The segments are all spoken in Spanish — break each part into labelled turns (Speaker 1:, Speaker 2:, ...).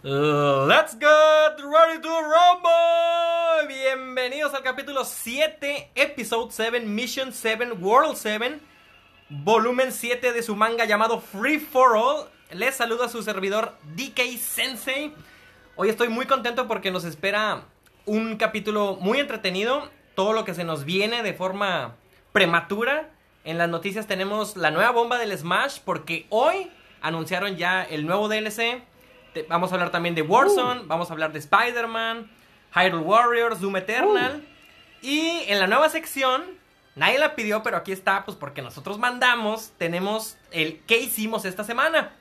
Speaker 1: Let's get ready to rumble. Bienvenidos al capítulo 7, Episode 7, Mission 7, World 7, volumen 7 de su manga llamado Free for All. Les saludo a su servidor DK Sensei. Hoy estoy muy contento porque nos espera un capítulo muy entretenido. Todo lo que se nos viene de forma prematura. En las noticias tenemos la nueva bomba del Smash porque hoy anunciaron ya el nuevo DLC. Te- Vamos a hablar también de Warzone, vamos a hablar de Spider-Man, Hyrule Warriors, Doom Eternal. Y en la nueva sección, nadie la pidió, pero aquí está, pues porque nosotros mandamos, tenemos el qué hicimos esta semana.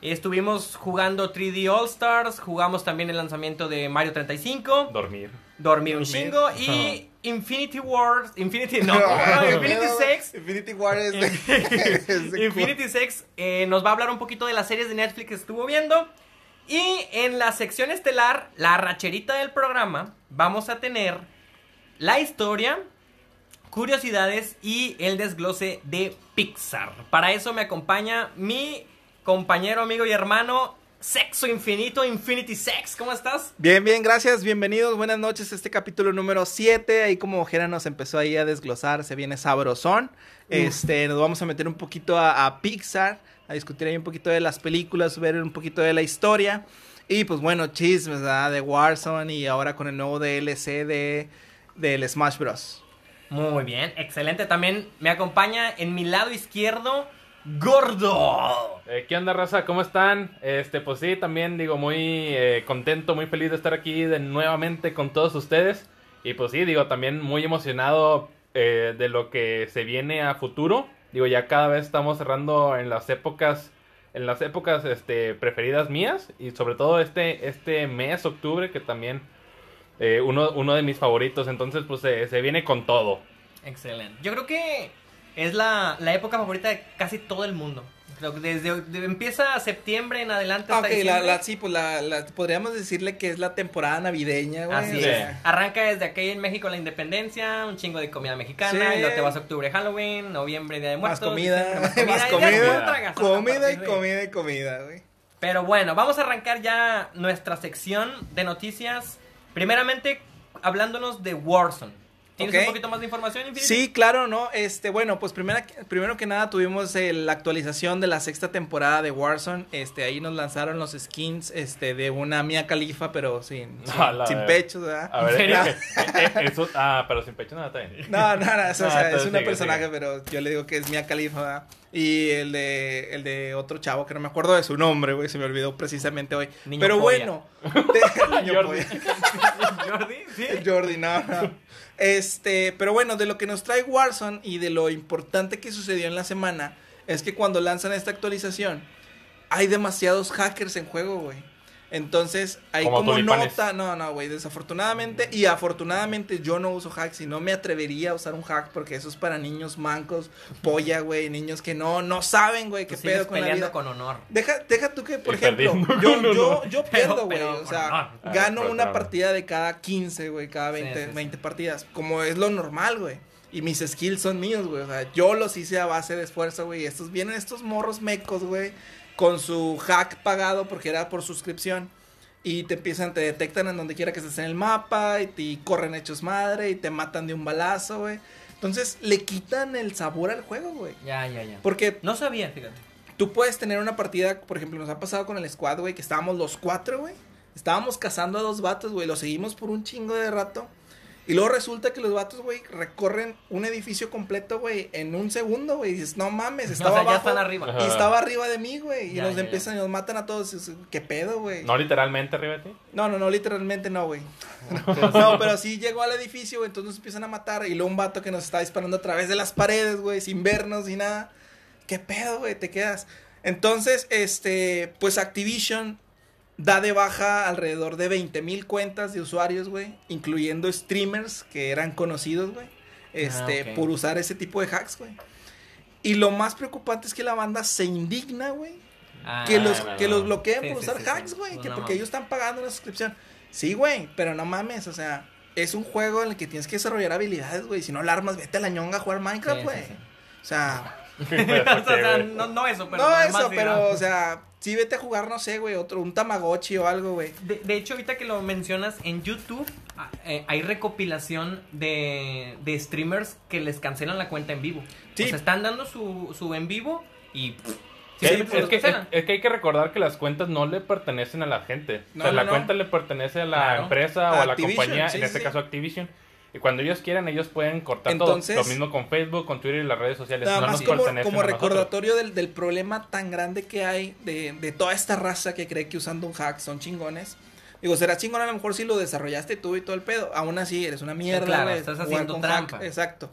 Speaker 1: Estuvimos jugando 3D All Stars, jugamos también el lanzamiento de Mario 35,
Speaker 2: Dormir.
Speaker 1: dormir un chingo y Infinity Wars, Infinity no, no, Infinity Sex
Speaker 3: Infinity War es de, es de-
Speaker 1: Infinity Sex eh, nos va a hablar un poquito de las series de Netflix que estuvo viendo. Y en la sección estelar, la racherita del programa, vamos a tener la historia, curiosidades y el desglose de Pixar. Para eso me acompaña mi compañero, amigo y hermano, Sexo Infinito, Infinity Sex. ¿Cómo estás?
Speaker 3: Bien, bien, gracias, bienvenidos, buenas noches a este capítulo número 7, ahí como Jera nos empezó ahí a desglosar, se viene sabrosón, este, nos vamos a meter un poquito a, a Pixar, a discutir ahí un poquito de las películas, ver un poquito de la historia, y pues bueno, chismes, ¿verdad? De Warzone y ahora con el nuevo DLC de, del Smash Bros.
Speaker 1: Muy bien, excelente. También me acompaña en mi lado izquierdo, Gordo.
Speaker 2: Eh, ¿Qué onda, raza? ¿Cómo están? Este, pues sí, también digo, muy eh, contento, muy feliz de estar aquí de nuevamente con todos ustedes. Y pues sí, digo, también muy emocionado eh, de lo que se viene a futuro. Digo, ya cada vez estamos cerrando en las épocas, en las épocas este, preferidas mías. Y sobre todo este, este mes, octubre, que también eh, uno, uno de mis favoritos. Entonces, pues se- se viene con todo.
Speaker 1: Excelente. Yo creo que es la, la época favorita de casi todo el mundo. Creo que desde de- empieza septiembre en adelante
Speaker 3: Ah,
Speaker 1: hasta
Speaker 3: la, la, sí, pues la, la- podríamos decirle que es la temporada navideña, güey.
Speaker 1: Así es. Arranca desde aquí en México la independencia, un chingo de comida mexicana,
Speaker 3: Sí.
Speaker 1: y luego te vas a octubre Halloween, noviembre Día de
Speaker 3: Más
Speaker 1: Muertos,
Speaker 3: comida, más
Speaker 1: y
Speaker 3: comida,
Speaker 1: a
Speaker 3: Comida y
Speaker 1: de-
Speaker 3: comida y comida, güey.
Speaker 1: Pero bueno, vamos a arrancar ya nuestra sección de noticias. Primeramente, hablándonos de Warzone. ¿Tienes un poquito más de información, Infinity?
Speaker 3: Sí, claro, ¿no? Este, bueno, pues primera, primero que nada tuvimos eh, la actualización de la sexta temporada de Warzone. Este, ahí nos lanzaron los skins, este, de una Mia Califa, pero sin, sin, pechos, ¿verdad?
Speaker 2: A ver, eh, eh, eso, ah, pero sin pecho nada está bien.
Speaker 3: No, no, no, eso, o
Speaker 2: Ah,
Speaker 3: sea, es una
Speaker 2: sigue,
Speaker 3: personaje,
Speaker 2: sigue.
Speaker 3: pero yo le digo que es Mia Califa, ¿verdad? Y el de, el de otro chavo que no me acuerdo de su nombre, güey, se me olvidó precisamente hoy.
Speaker 1: Niño
Speaker 3: pero
Speaker 1: polla.
Speaker 3: bueno,
Speaker 2: Jordi.
Speaker 1: Jordi, sí.
Speaker 3: El Jordi, no, no. Este, pero bueno, de lo que nos trae Warzone y de lo importante que sucedió en la semana es que cuando lanzan esta actualización hay demasiados hackers en juego, güey. Entonces, hay
Speaker 2: Como
Speaker 3: nota, no, no, güey, desafortunadamente y afortunadamente yo no uso hacks y no me atrevería a usar un hack porque eso es para niños mancos, polla, güey, niños que no no saben, güey,
Speaker 1: Tú
Speaker 3: qué
Speaker 1: sigues
Speaker 3: pedo con la vida.
Speaker 1: con honor.
Speaker 3: Deja, deja tú que, por
Speaker 2: Y
Speaker 3: ejemplo, yo, yo, yo pierdo, güey. O sea,
Speaker 1: honor.
Speaker 2: Ah,
Speaker 3: gano una partida de cada 15, güey, cada 20,
Speaker 1: sí, sí.
Speaker 3: 20 partidas. Como es lo normal, güey. Y mis skills son míos, güey. O sea, yo los hice a base de esfuerzo, güey. Y estos vienen estos morros mecos, güey. Con su hack pagado porque era por suscripción. Y te empiezan, te detectan en donde quiera que estés en el mapa. Y te corren hechos madre. Y te matan de un balazo, güey. Entonces le quitan el sabor al juego, güey.
Speaker 1: Ya, ya, ya.
Speaker 3: Porque
Speaker 1: No sabía, fíjate.
Speaker 3: Tú puedes tener una partida, por ejemplo, nos ha pasado con el squad, güey, que estábamos los cuatro, güey. Estábamos cazando a dos vatos, güey, los seguimos por un chingo de rato. Y luego resulta que los vatos, güey, recorren un edificio completo, güey, en un segundo, güey. Y dices, no mames,
Speaker 1: O
Speaker 3: estaba
Speaker 1: sea, ya
Speaker 3: abajo.
Speaker 1: están arriba.
Speaker 3: Y estaba arriba de mí, güey. Y
Speaker 1: Ya,
Speaker 3: nos
Speaker 1: ya, ya.
Speaker 3: empiezan y nos matan a todos. ¿Qué pedo, güey?
Speaker 2: No literalmente arriba de ti.
Speaker 3: No, no, no, literalmente no, güey. No, pero sí llegó al edificio, güey, entonces nos empiezan a matar. Y luego un vato que nos está disparando a través de las paredes, güey, sin vernos y nada. ¿Qué pedo, güey? Te quedas. Entonces, este, pues Activision da de baja alrededor de 20 mil cuentas de usuarios, güey, incluyendo streamers que eran conocidos, güey, este,
Speaker 1: Ah, ok.
Speaker 3: por usar ese tipo de hacks, güey. Y lo más preocupante es que la banda se indigna, güey,
Speaker 1: Ah,
Speaker 3: que los,
Speaker 2: no, no,
Speaker 3: que los bloqueen
Speaker 1: Sí,
Speaker 3: por
Speaker 1: sí,
Speaker 3: usar
Speaker 1: sí,
Speaker 3: hacks, güey,
Speaker 1: Pues
Speaker 3: que
Speaker 1: no
Speaker 3: porque
Speaker 1: mames.
Speaker 3: ellos están pagando una suscripción. Sí, güey, pero no mames, o sea, es un juego en el que tienes que desarrollar habilidades, güey. Si no la armas, vete a la ñonga a jugar Minecraft, güey. O sea,
Speaker 1: o sea, no, no eso, pero.
Speaker 3: no eso, pero, o sea, sí vete a jugar, no sé, güey, otro, un Tamagotchi o algo, güey.
Speaker 1: De, de hecho, ahorita que lo mencionas, en YouTube ah, eh, hay recopilación de, de streamers que les cancelan la cuenta en vivo.
Speaker 3: Sí.
Speaker 1: O sea, están dando su, su en vivo y... pff,
Speaker 2: Sí, es, que, es,
Speaker 1: cancelan.
Speaker 2: es que hay que recordar que las cuentas no le pertenecen a la gente.
Speaker 3: No,
Speaker 2: o sea,
Speaker 3: no,
Speaker 2: la
Speaker 3: no.
Speaker 2: cuenta le pertenece a la
Speaker 1: Claro.
Speaker 2: empresa o
Speaker 3: A
Speaker 2: a la
Speaker 3: Activision,
Speaker 2: compañía,
Speaker 3: sí,
Speaker 2: en este
Speaker 3: sí.
Speaker 2: caso Activision. Y cuando ellos quieran, ellos pueden cortar
Speaker 3: Entonces-
Speaker 2: todo. Lo mismo con Facebook, con Twitter y las redes sociales.
Speaker 3: Nada
Speaker 2: no
Speaker 3: más
Speaker 2: nos
Speaker 3: como, como recordatorio del, del problema tan grande que hay de, de toda esta raza que cree que usando un hack son chingones. Digo, será chingón a lo mejor si lo desarrollaste tú y todo el pedo. Aún así, eres una mierda.
Speaker 1: claro,
Speaker 3: güey,
Speaker 1: estás haciendo trampa.
Speaker 3: hack. Exacto.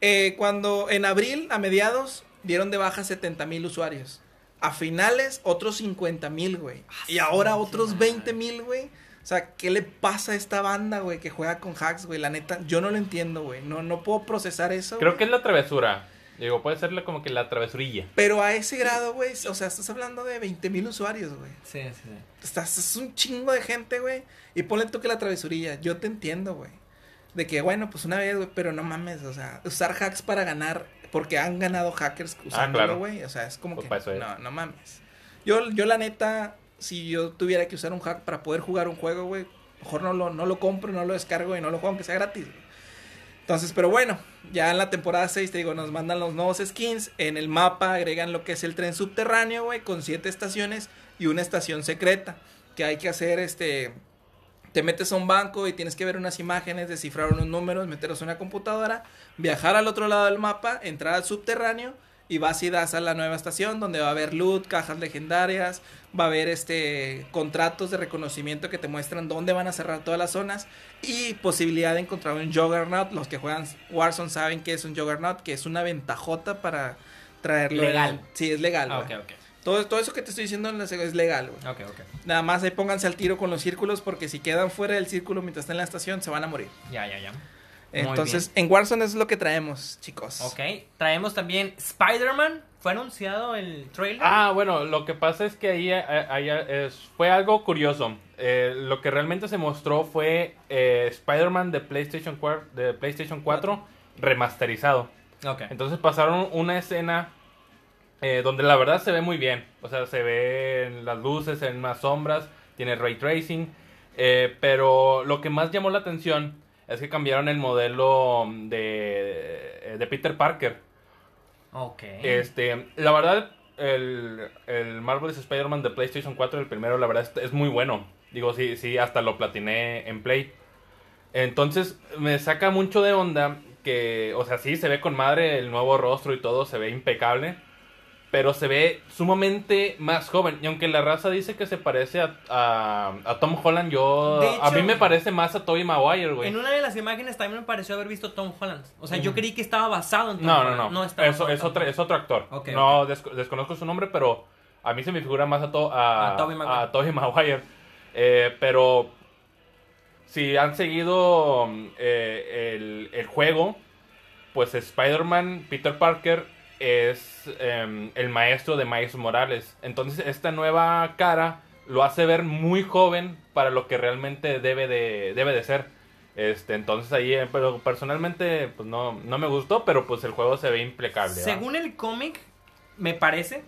Speaker 3: Eh, cuando en abril, a mediados, dieron de baja 70 mil usuarios. A finales, otros 50 mil, güey. Y ahora otros 20 mil, güey. O sea, ¿qué le pasa a esta banda, güey, que juega con hacks, güey? La neta, yo no lo entiendo, güey. No, no puedo procesar eso.
Speaker 2: Creo
Speaker 3: güey.
Speaker 2: que es la travesura. Digo, puede ser como que la travesurilla.
Speaker 3: Pero a ese grado, güey, o sea, estás hablando de 20 mil usuarios, güey.
Speaker 1: Sí, sí, sí.
Speaker 3: Estás, es un chingo de gente, güey. Y ponle tú que la travesurilla. Yo te entiendo, güey. De que, bueno, pues una vez, güey, pero no mames, o sea, usar hacks para ganar, porque han ganado hackers usándolo,
Speaker 2: claro.
Speaker 3: güey. O sea, es como
Speaker 2: Pues
Speaker 3: que,
Speaker 2: para eso es.
Speaker 3: no, no mames. Yo, yo la neta, si yo tuviera que usar un hack para poder jugar un juego, güey, mejor no lo, no lo compro, no lo descargo y no lo juego aunque sea gratis. Entonces, pero bueno, ya en la temporada 6, te digo, nos mandan los nuevos skins. En el mapa agregan lo que es el tren subterráneo, güey, con siete estaciones y una estación secreta. Que hay que hacer, este... Te metes a un banco y tienes que ver unas imágenes, descifrar unos números, meterlos en una computadora, viajar al otro lado del mapa, entrar al subterráneo y vas y das a la nueva estación donde va a haber loot, cajas legendarias, va a haber este contratos de reconocimiento que te muestran dónde van a cerrar todas las zonas y posibilidad de encontrar un Juggernaut. Los que juegan Warzone saben que es un Juggernaut, que es una ventajota para traerlo.
Speaker 1: Legal.
Speaker 3: Sí, es legal.
Speaker 1: Ah.
Speaker 3: Todo, todo eso que te estoy diciendo en es legal, güey. Nada más ahí pónganse al tiro con los círculos porque si quedan fuera del círculo mientras están en la estación se van a morir.
Speaker 1: Ya, ya, ya.
Speaker 3: Entonces, en Warzone es lo que traemos, chicos.
Speaker 1: Ok, traemos también Spider-Man. Fue anunciado el trailer.
Speaker 2: Ah, bueno, lo que pasa es que ahí, eh, ahí, eh, es- fue algo curioso. Eh, lo que realmente se mostró fue eh, Spider-Man de PlayStation, 4, de PlayStation 4 remasterizado.
Speaker 1: Ok.
Speaker 2: Entonces pasaron una escena eh, donde la verdad se ve muy bien. O sea, se ven las luces, en más sombras, tiene ray tracing. eh, pero lo que más llamó la atención es que cambiaron el modelo de, de Peter Parker.
Speaker 1: Ok.
Speaker 2: Este, la verdad, el, el Marvel's Spider-Man de PlayStation 4, el primero, la verdad es, es muy bueno. Digo, sí, sí, hasta lo platiné en Play. Entonces, me saca mucho de onda que, o sea, sí, se ve con madre el nuevo rostro y todo, se ve impecable. Pero se ve sumamente más joven. Y aunque la raza dice que se parece a, a, a Tom Holland, yo. A mí me parece más a Tobey Maguire, güey.
Speaker 1: En una de las imágenes también me pareció haber visto Tom Holland. O sea, yo creí que estaba basado en Tom
Speaker 2: No, no,
Speaker 1: Holland.
Speaker 2: no.
Speaker 1: estaba
Speaker 2: Eso, es, otro,
Speaker 1: Holland.
Speaker 2: es otro actor. No desco- desconozco su nombre, pero a mí se me figura más a, to- a,
Speaker 1: A Tobey Maguire.
Speaker 2: a Tobey Maguire. Eh, pero si han seguido mm, eh, el, el juego, pues Spider-Man, Peter Parker es em, el maestro de Miles Morales. Entonces esta nueva cara lo hace ver muy joven para lo que realmente debe de, debe de ser. Este, entonces ahí, eh, pero personalmente pues no, no me gustó, pero pues el juego se ve impecable.
Speaker 1: Según el cómic, me parece,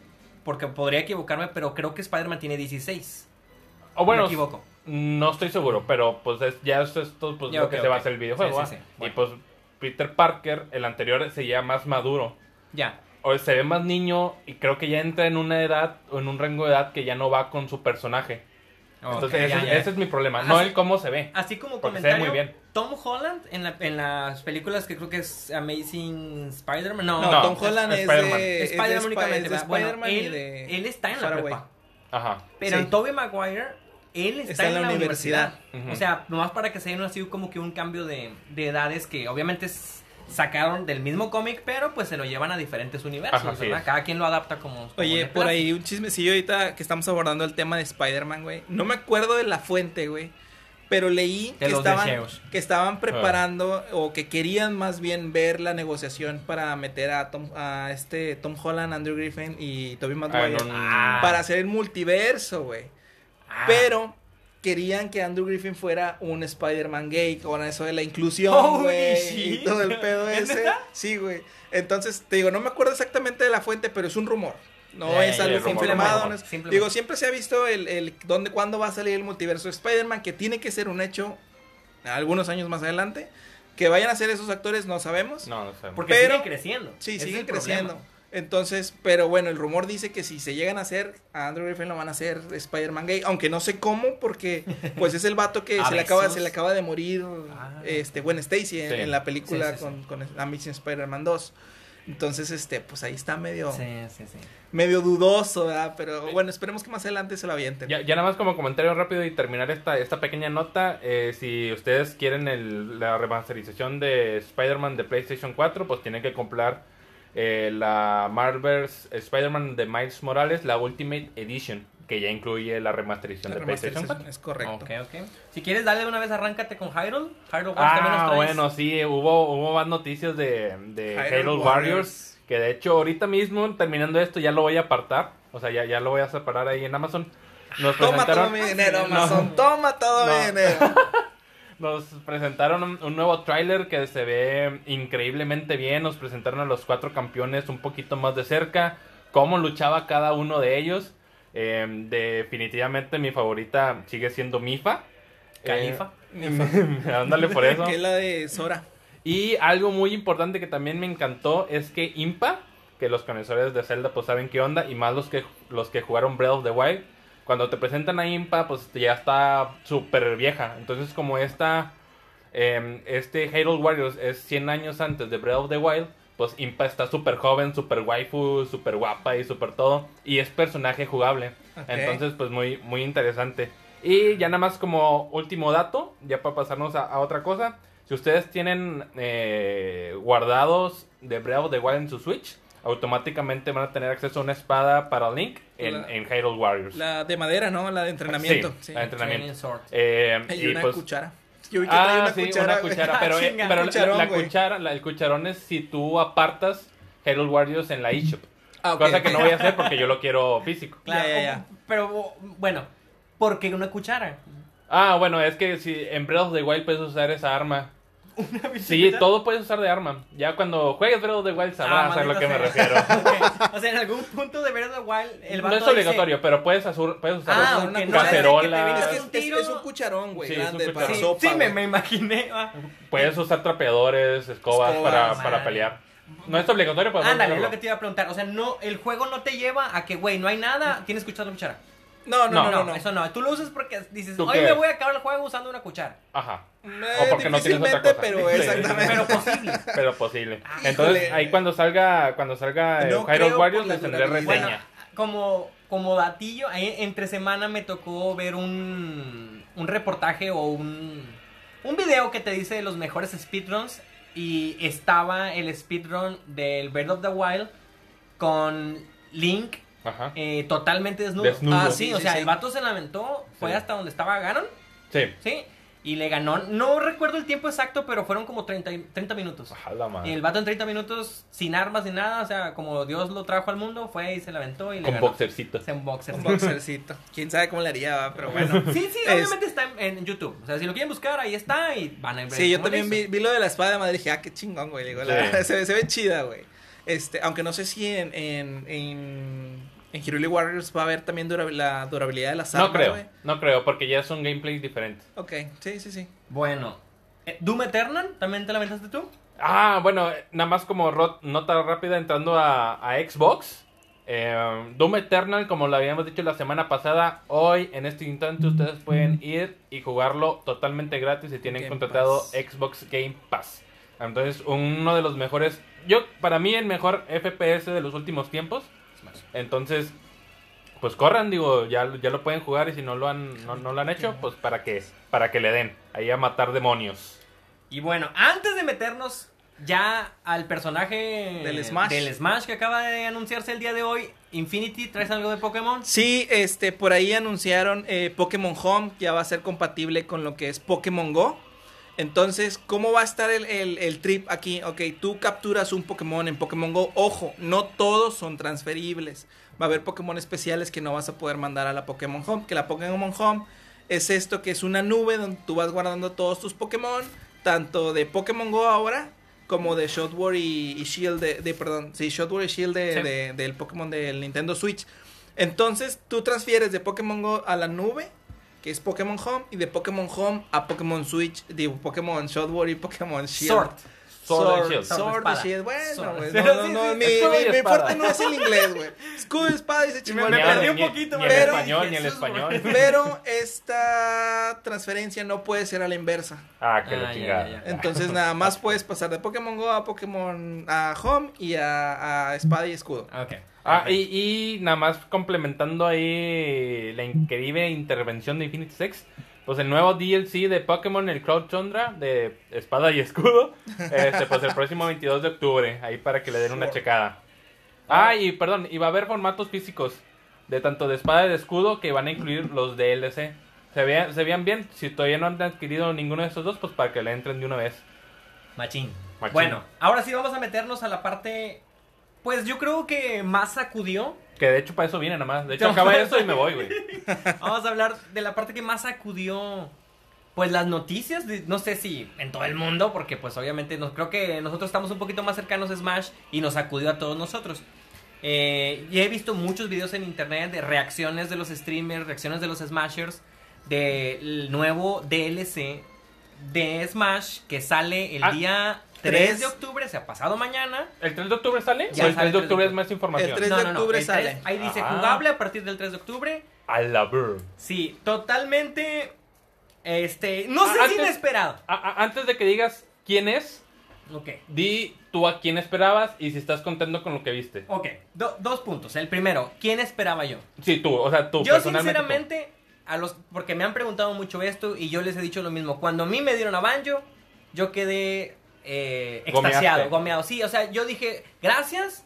Speaker 1: porque podría equivocarme, pero creo que Spider-Man tiene 16.
Speaker 2: O bueno,
Speaker 1: me equivoco.
Speaker 2: no estoy seguro, pero pues es- ya es esto pues,
Speaker 1: Ya,
Speaker 2: lo
Speaker 1: ok,
Speaker 2: que se
Speaker 1: ok.
Speaker 2: va a hacer el videojuego. Y pues Peter Parker, el anterior, se ya más maduro.
Speaker 1: Ya.
Speaker 2: O se ve más niño y creo que ya entra en una edad o en un rango de edad que ya no va con su personaje. Entonces ese,
Speaker 1: ya,
Speaker 2: es- ese es mi problema, no
Speaker 1: Así-
Speaker 2: el cómo se ve.
Speaker 1: Así como
Speaker 2: Porque se ve
Speaker 1: comentario,
Speaker 2: muy bien.
Speaker 1: Tom Holland en, la- en las películas que creo que es Amazing Spider-Man. No,
Speaker 3: No,
Speaker 2: No,
Speaker 3: Tom Holland es,
Speaker 2: Spider-Man.
Speaker 3: de, es de
Speaker 1: Spider-Man
Speaker 3: Spi-
Speaker 1: únicamente.
Speaker 3: es de
Speaker 1: ¿verdad? Bueno, él,
Speaker 3: de
Speaker 1: él está en la
Speaker 3: Faraway.
Speaker 1: prepa.
Speaker 2: Ajá.
Speaker 1: Pero
Speaker 3: Sí.
Speaker 1: en Tobey Maguire, él está, en, la, universidad. O sea, nomás para que se den así como que un cambio de, de edades que obviamente s- sacaron del mismo cómic, pero pues se lo llevan a diferentes universos,
Speaker 2: Ajá,
Speaker 1: ¿verdad? Cada quien lo adapta como...
Speaker 3: Oye, por ahí un chismecillo ahorita que estamos abordando el tema de Spider-Man, güey. No me acuerdo de la fuente, güey. Pero leí que estaban,
Speaker 1: deseos.
Speaker 3: que estaban preparando o que querían más bien ver la negociación para meter a Tom, a este Tom Holland, Andrew Griffin y Tobey Maguire
Speaker 2: Ah, no, no, no.
Speaker 1: Ah.
Speaker 3: para hacer el multiverso, güey.
Speaker 1: Ah,
Speaker 3: Pero querían que Andrew Griffin fuera un Spider-Man gay, con eso de la inclusión,
Speaker 1: Holy
Speaker 3: güey, y todo el pedo
Speaker 1: ¿Es
Speaker 3: ese.
Speaker 1: neta?
Speaker 3: Sí, güey. Entonces, te digo, no me acuerdo exactamente de la fuente, pero es un rumor. No es algo confirmado. no es-. Digo, siempre se ha visto el, el dónde, cuándo va a salir el multiverso de Spider-Man, que tiene que ser un hecho algunos años más adelante. Que vayan a ser esos actores, no sabemos.
Speaker 2: No, no sé.
Speaker 1: Porque
Speaker 3: Pero-
Speaker 1: siguen creciendo.
Speaker 3: Sí, siguen
Speaker 1: el problema.
Speaker 3: Entonces, pero bueno, el rumor dice que si se llegan a hacer a Andrew Griffin lo van a hacer Spider-Man gay, aunque no sé cómo porque pues es el vato que se le acaba se le acaba de morir
Speaker 1: Ah.
Speaker 3: este Gwen Stacy en,
Speaker 2: Sí.
Speaker 3: en la película
Speaker 1: Sí, sí,
Speaker 3: con, con Amazing Spider-Man 2. Entonces, este, pues ahí está medio medio dudoso, ¿verdad? Pero bueno, esperemos que más adelante se lo avienten.
Speaker 2: Ya, ya nada más como comentario rápido y terminar esta, esta pequeña nota, eh, si ustedes quieren el- la remasterización de Spider-Man de PlayStation 4, pues tienen que comprar eh, la Marvel's Spider-Man de Miles Morales, la Ultimate Edition, que ya incluye la remasterización
Speaker 3: La
Speaker 2: de PlayStation 4.
Speaker 3: remasterización es correcto.
Speaker 1: Ok, ok. Si quieres, dale una vez, arráncate con Hyrule. Hyrule
Speaker 2: Ah, bueno, sí, hubo, hubo más noticias de, de
Speaker 3: Hyrule
Speaker 2: Halo
Speaker 3: Warriors.
Speaker 2: Warriors, que de hecho ahorita mismo, terminando esto, ya lo voy a apartar, o sea, ya, ya lo voy a separar ahí en Amazon. Nos
Speaker 3: Toma todo mi dinero,
Speaker 2: No.
Speaker 3: Amazon. Toma todo
Speaker 2: No.
Speaker 3: mi dinero.
Speaker 2: nos presentaron un, un nuevo tráiler que se ve increíblemente bien, nos presentaron a los cuatro campeones un poquito más de cerca, cómo luchaba cada uno de ellos. Eh, definitivamente mi favorita sigue siendo Mifa.
Speaker 1: Califa.
Speaker 2: Eh, ándale por eso.
Speaker 3: que es la de Sora.
Speaker 2: Y algo muy importante que también me encantó es que Impa, que los conocedores de Zelda pues saben qué onda, y más los que, los que jugaron Breath of the Wild, cuando te presentan a Impa pues ya está súper vieja. Entonces como esta, eh, este Halo Warriors es 100 años antes de Breath of the Wild, pues Impa está súper joven, súper waifu, súper guapa y súper todo, y es personaje jugable. Entonces pues muy, muy interesante. Y ya nada más como último dato, ya para pasarnos a, a otra cosa. Si ustedes tienen eh, guardados de Breath of the Wild en su Switch, automáticamente van a tener acceso a una espada para Link en,
Speaker 3: La-
Speaker 2: en Hyrule Warriors.
Speaker 3: La de madera, ¿no? La de entrenamiento.
Speaker 2: Sí,
Speaker 3: Sí.
Speaker 2: la de entrenamiento. Eh, y
Speaker 3: una
Speaker 2: pues-
Speaker 3: cuchara. Yo vi que
Speaker 2: Ah,
Speaker 3: una
Speaker 2: sí,
Speaker 3: cuchara.
Speaker 2: una cuchara, pero, eh,
Speaker 1: Chinga,
Speaker 2: pero la-
Speaker 3: cucharón,
Speaker 2: la,
Speaker 3: güey.
Speaker 2: cuchara, la- el cucharón es si tú apartas Hyrule Warriors en la eShop.
Speaker 3: Ah, ok.
Speaker 2: Cosa que no voy a hacer porque yo lo quiero físico.
Speaker 1: Claro,
Speaker 3: Ya, ya, ya.
Speaker 1: Pero bueno, ¿por qué una cuchara?
Speaker 2: Ah, bueno, es que si en Breath of the Wild puedes usar esa arma. Sí,
Speaker 1: bicicleta?
Speaker 2: todo puedes usar de arma. Ya cuando juegues Breath of the Wild sabrás
Speaker 1: Ah,
Speaker 2: a lo que me
Speaker 1: maldita
Speaker 2: refiero.
Speaker 1: sea. Ok, O sea, en algún punto de Breath of the Wild, el
Speaker 2: no
Speaker 1: vato
Speaker 2: es
Speaker 1: dice-
Speaker 2: obligatorio, pero puedes, azur- puedes usar
Speaker 1: Ah,
Speaker 3: una
Speaker 1: no
Speaker 2: cacerola.
Speaker 1: es que
Speaker 3: Es, es-
Speaker 1: tiro.
Speaker 3: es un cucharón, güey,
Speaker 2: Sí, es
Speaker 3: grande para
Speaker 2: cucharón.
Speaker 1: Sí,
Speaker 3: sopa.
Speaker 1: sí, me, me imaginé. ah.
Speaker 2: Puedes usar trapeadores, escobas,
Speaker 3: Escobas,
Speaker 2: para, para pelear. No es obligatorio, pero puedes
Speaker 1: Ándale, es lo que te iba a preguntar. O sea, no, el juego no te lleva a que, güey, no hay nada, tienes que usar una cuchara.
Speaker 3: No, no, no, no. no.
Speaker 1: eso no. Tú lo usas porque dices,
Speaker 2: ¿Tú
Speaker 1: hoy
Speaker 2: qué?
Speaker 1: me voy a acabar el juego usando una cuchara.
Speaker 2: Ajá.
Speaker 3: Eh,
Speaker 2: O porque no tienes otra
Speaker 3: difícilmente,
Speaker 2: cosa.
Speaker 3: pero exactamente.
Speaker 1: Pero posible.
Speaker 2: Pero posible.
Speaker 1: Ah,
Speaker 2: Entonces,
Speaker 3: híjole.
Speaker 2: ahí cuando salga, cuando salga eh,
Speaker 3: No
Speaker 2: Hyrule Warriors, les tendré.
Speaker 1: Bueno,
Speaker 2: reseña.
Speaker 1: como, como datillo, ahí entre semana me tocó ver un, un reportaje o un, un video que te dice los mejores speedruns y estaba el speedrun del Breath of the Wild con Link
Speaker 2: Ajá.
Speaker 1: eh, totalmente desnudo.
Speaker 2: Desnudo.
Speaker 1: Ah, sí,
Speaker 3: Sí,
Speaker 1: o
Speaker 3: sí,
Speaker 1: sea,
Speaker 3: sí.
Speaker 1: el vato se lamentó, fue
Speaker 2: Sí.
Speaker 1: hasta donde estaba Ganon,
Speaker 2: Sí.
Speaker 1: ¿sí? Y le ganó, no recuerdo el tiempo exacto, pero fueron como 30, y- 30 minutos.
Speaker 2: La madre.
Speaker 1: Y el vato en 30 minutos, sin armas ni nada, o sea, como Dios lo trajo al mundo, fue y se la aventó y le
Speaker 2: Con
Speaker 1: ganó.
Speaker 2: boxercito.
Speaker 1: Un boxer.
Speaker 3: Un boxercito. Quién sabe cómo le haría, va, pero bueno.
Speaker 1: Sí, sí,
Speaker 3: Es-
Speaker 1: obviamente está en, en YouTube. O sea, si lo quieren buscar, ahí está y van a ver.
Speaker 3: Sí, yo también vi, vi lo de la espada de madre y dije, ah, qué chingón, güey. Digo, la-
Speaker 2: Sí.
Speaker 3: se, ve- se ve chida, güey. Este, aunque no sé si en, en, en, en Hyrule Warriors va a haber también dura- la durabilidad de las armas,
Speaker 2: No creo,
Speaker 3: güey.
Speaker 2: no creo, porque ya es un gameplay diferente.
Speaker 3: Ok, sí, sí, sí.
Speaker 1: Bueno, eh, Doom Eternal, ¿también te la aventaste tú?
Speaker 2: Ah, bueno, eh, nada más como nota rápida entrando a, a Xbox. Eh, Doom Eternal, como lo habíamos dicho la semana pasada, hoy en este instante ustedes pueden ir y jugarlo totalmente gratis si tienen
Speaker 3: Game
Speaker 2: contratado
Speaker 3: Pass.
Speaker 2: Xbox Game Pass. Entonces, uno de los mejores, yo para mí el mejor FPS de los últimos tiempos. Entonces, pues corran, digo, ya, ya lo pueden jugar y si no lo han, no, no lo han hecho, pues para que, para que le den ahí a matar demonios.
Speaker 1: Y bueno, antes de meternos ya al personaje
Speaker 3: Del Smash.
Speaker 1: del Smash que acaba de anunciarse el día de hoy, Infinity, ¿traes algo de Pokémon?
Speaker 3: Sí, este, por ahí anunciaron eh, Pokémon Home, que ya va a ser compatible con lo que es Pokémon Go. Entonces, ¿cómo va a estar el, el- el trip aquí? Ok, tú capturas un Pokémon en Pokémon Go. Ojo, no todos son transferibles. Va a haber Pokémon especiales que no vas a poder mandar a la Pokémon Home. Que la Pokémon Home es esto que es una nube donde tú vas guardando todos tus Pokémon, tanto de Pokémon Go ahora como de Shotware y, y Shield de, de- perdón, sí, Shotware y Shield de,
Speaker 1: Sí.
Speaker 3: de- del Pokémon del Nintendo Switch. Entonces, tú transfieres de Pokémon Go a la nube, que es Pokémon Home, y de Pokémon Home a Pokémon Switch, digo, Pokémon Shotware y Pokémon Shield.
Speaker 1: Sword.
Speaker 2: Sword and Shield.
Speaker 3: Sword,
Speaker 1: Sword,
Speaker 3: and. Shield. Bueno,
Speaker 1: Sword.
Speaker 3: güey. No, no,
Speaker 1: sí,
Speaker 3: no,
Speaker 1: sí,
Speaker 3: mi, mi- fuerte no es el inglés, güey. Escudo y espada y se chingó
Speaker 1: me
Speaker 3: el
Speaker 1: perdí un poquito, güey.
Speaker 3: Pero-
Speaker 2: español, ni
Speaker 1: güey.
Speaker 2: español.
Speaker 3: Pero esta transferencia no puede ser a la inversa.
Speaker 2: Ah, que
Speaker 1: Ah,
Speaker 2: la
Speaker 1: ya,
Speaker 2: chingada.
Speaker 1: ya, ya.
Speaker 3: Entonces nada más puedes pasar de Pokémon Go a Pokémon a Home y a, a Espada y Escudo.
Speaker 1: Ok.
Speaker 2: Ah, y, y nada más complementando ahí la increíble intervención de Infinity Sex. Pues el nuevo DLC de Pokémon, el Cloud Tundra, de Espada y Escudo, este, pues el próximo 22 de octubre, ahí para que le den una checada. Ah, y perdón, y va a haber formatos físicos de tanto de Espada y de Escudo que van a incluir los DLC. Se vean, se vean bien, si todavía no han adquirido ninguno de estos dos, pues para que le entren de una vez.
Speaker 1: Machín.
Speaker 2: Machín.
Speaker 1: Bueno, ahora sí vamos a meternos a la parte. Pues yo creo que más sacudió.
Speaker 2: Que de hecho para eso viene nada más. De hecho acaba eso y me voy, güey.
Speaker 1: Vamos a hablar de la parte que más sacudió. Pues las noticias, de- no sé si en todo el mundo, porque pues obviamente nos, creo que nosotros estamos un poquito más cercanos a Smash y nos sacudió a todos nosotros. Eh, y he visto muchos videos en internet de reacciones de los streamers, reacciones de los Smashers del nuevo DLC de Smash que sale el
Speaker 2: Ah,
Speaker 1: día 3
Speaker 3: tres.
Speaker 1: de octubre, o sea, pasado mañana.
Speaker 2: ¿El 3 de octubre sale?
Speaker 1: Ya
Speaker 2: ¿O el
Speaker 1: sale
Speaker 2: 3 de
Speaker 1: el 3 de
Speaker 2: octubre es más información?
Speaker 3: El 3 de octubre
Speaker 1: el
Speaker 3: sale.
Speaker 1: ahí dice
Speaker 2: Ah.
Speaker 1: jugable a partir del 3 de octubre.
Speaker 2: A la ver.
Speaker 1: Sí, totalmente. Este. No sé
Speaker 2: Ah,
Speaker 1: si
Speaker 2: antes-
Speaker 1: inesperado.
Speaker 2: A- a- antes de que digas quién es,
Speaker 1: Ok.
Speaker 2: di tú a quién esperabas y si estás contento con lo que viste.
Speaker 1: Ok. Do- dos puntos. El primero, ¿quién esperaba yo?
Speaker 2: Sí, tú, o sea, tú
Speaker 1: yo,
Speaker 2: personalmente.
Speaker 1: sinceramente, a los. Porque me han preguntado mucho esto y yo les he dicho lo mismo. Cuando a mí me dieron a Banjo, yo quedé eh, extasiado, gomeado. Sí, o sea, yo dije, gracias.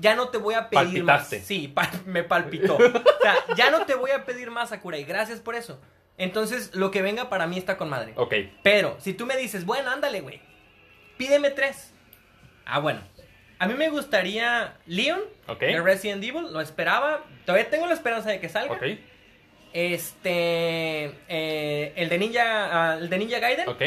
Speaker 1: Ya no te voy a pedir
Speaker 2: Palpitaste.
Speaker 1: más. Sí, pa- me palpitó. o sea, ya no te voy a pedir más, Sakurai. Gracias por eso. Entonces, lo que venga para mí está con madre.
Speaker 2: Ok.
Speaker 1: Pero, si tú me dices, bueno, ándale, güey. Pídeme tres. Ah, bueno. A mí me gustaría Leon
Speaker 2: Ok.
Speaker 1: de Resident Evil. Lo esperaba. Todavía tengo la esperanza de que salga.
Speaker 2: Ok.
Speaker 1: Este. eh, el de Ninja. ah, el de Ninja Gaiden.
Speaker 2: Ok.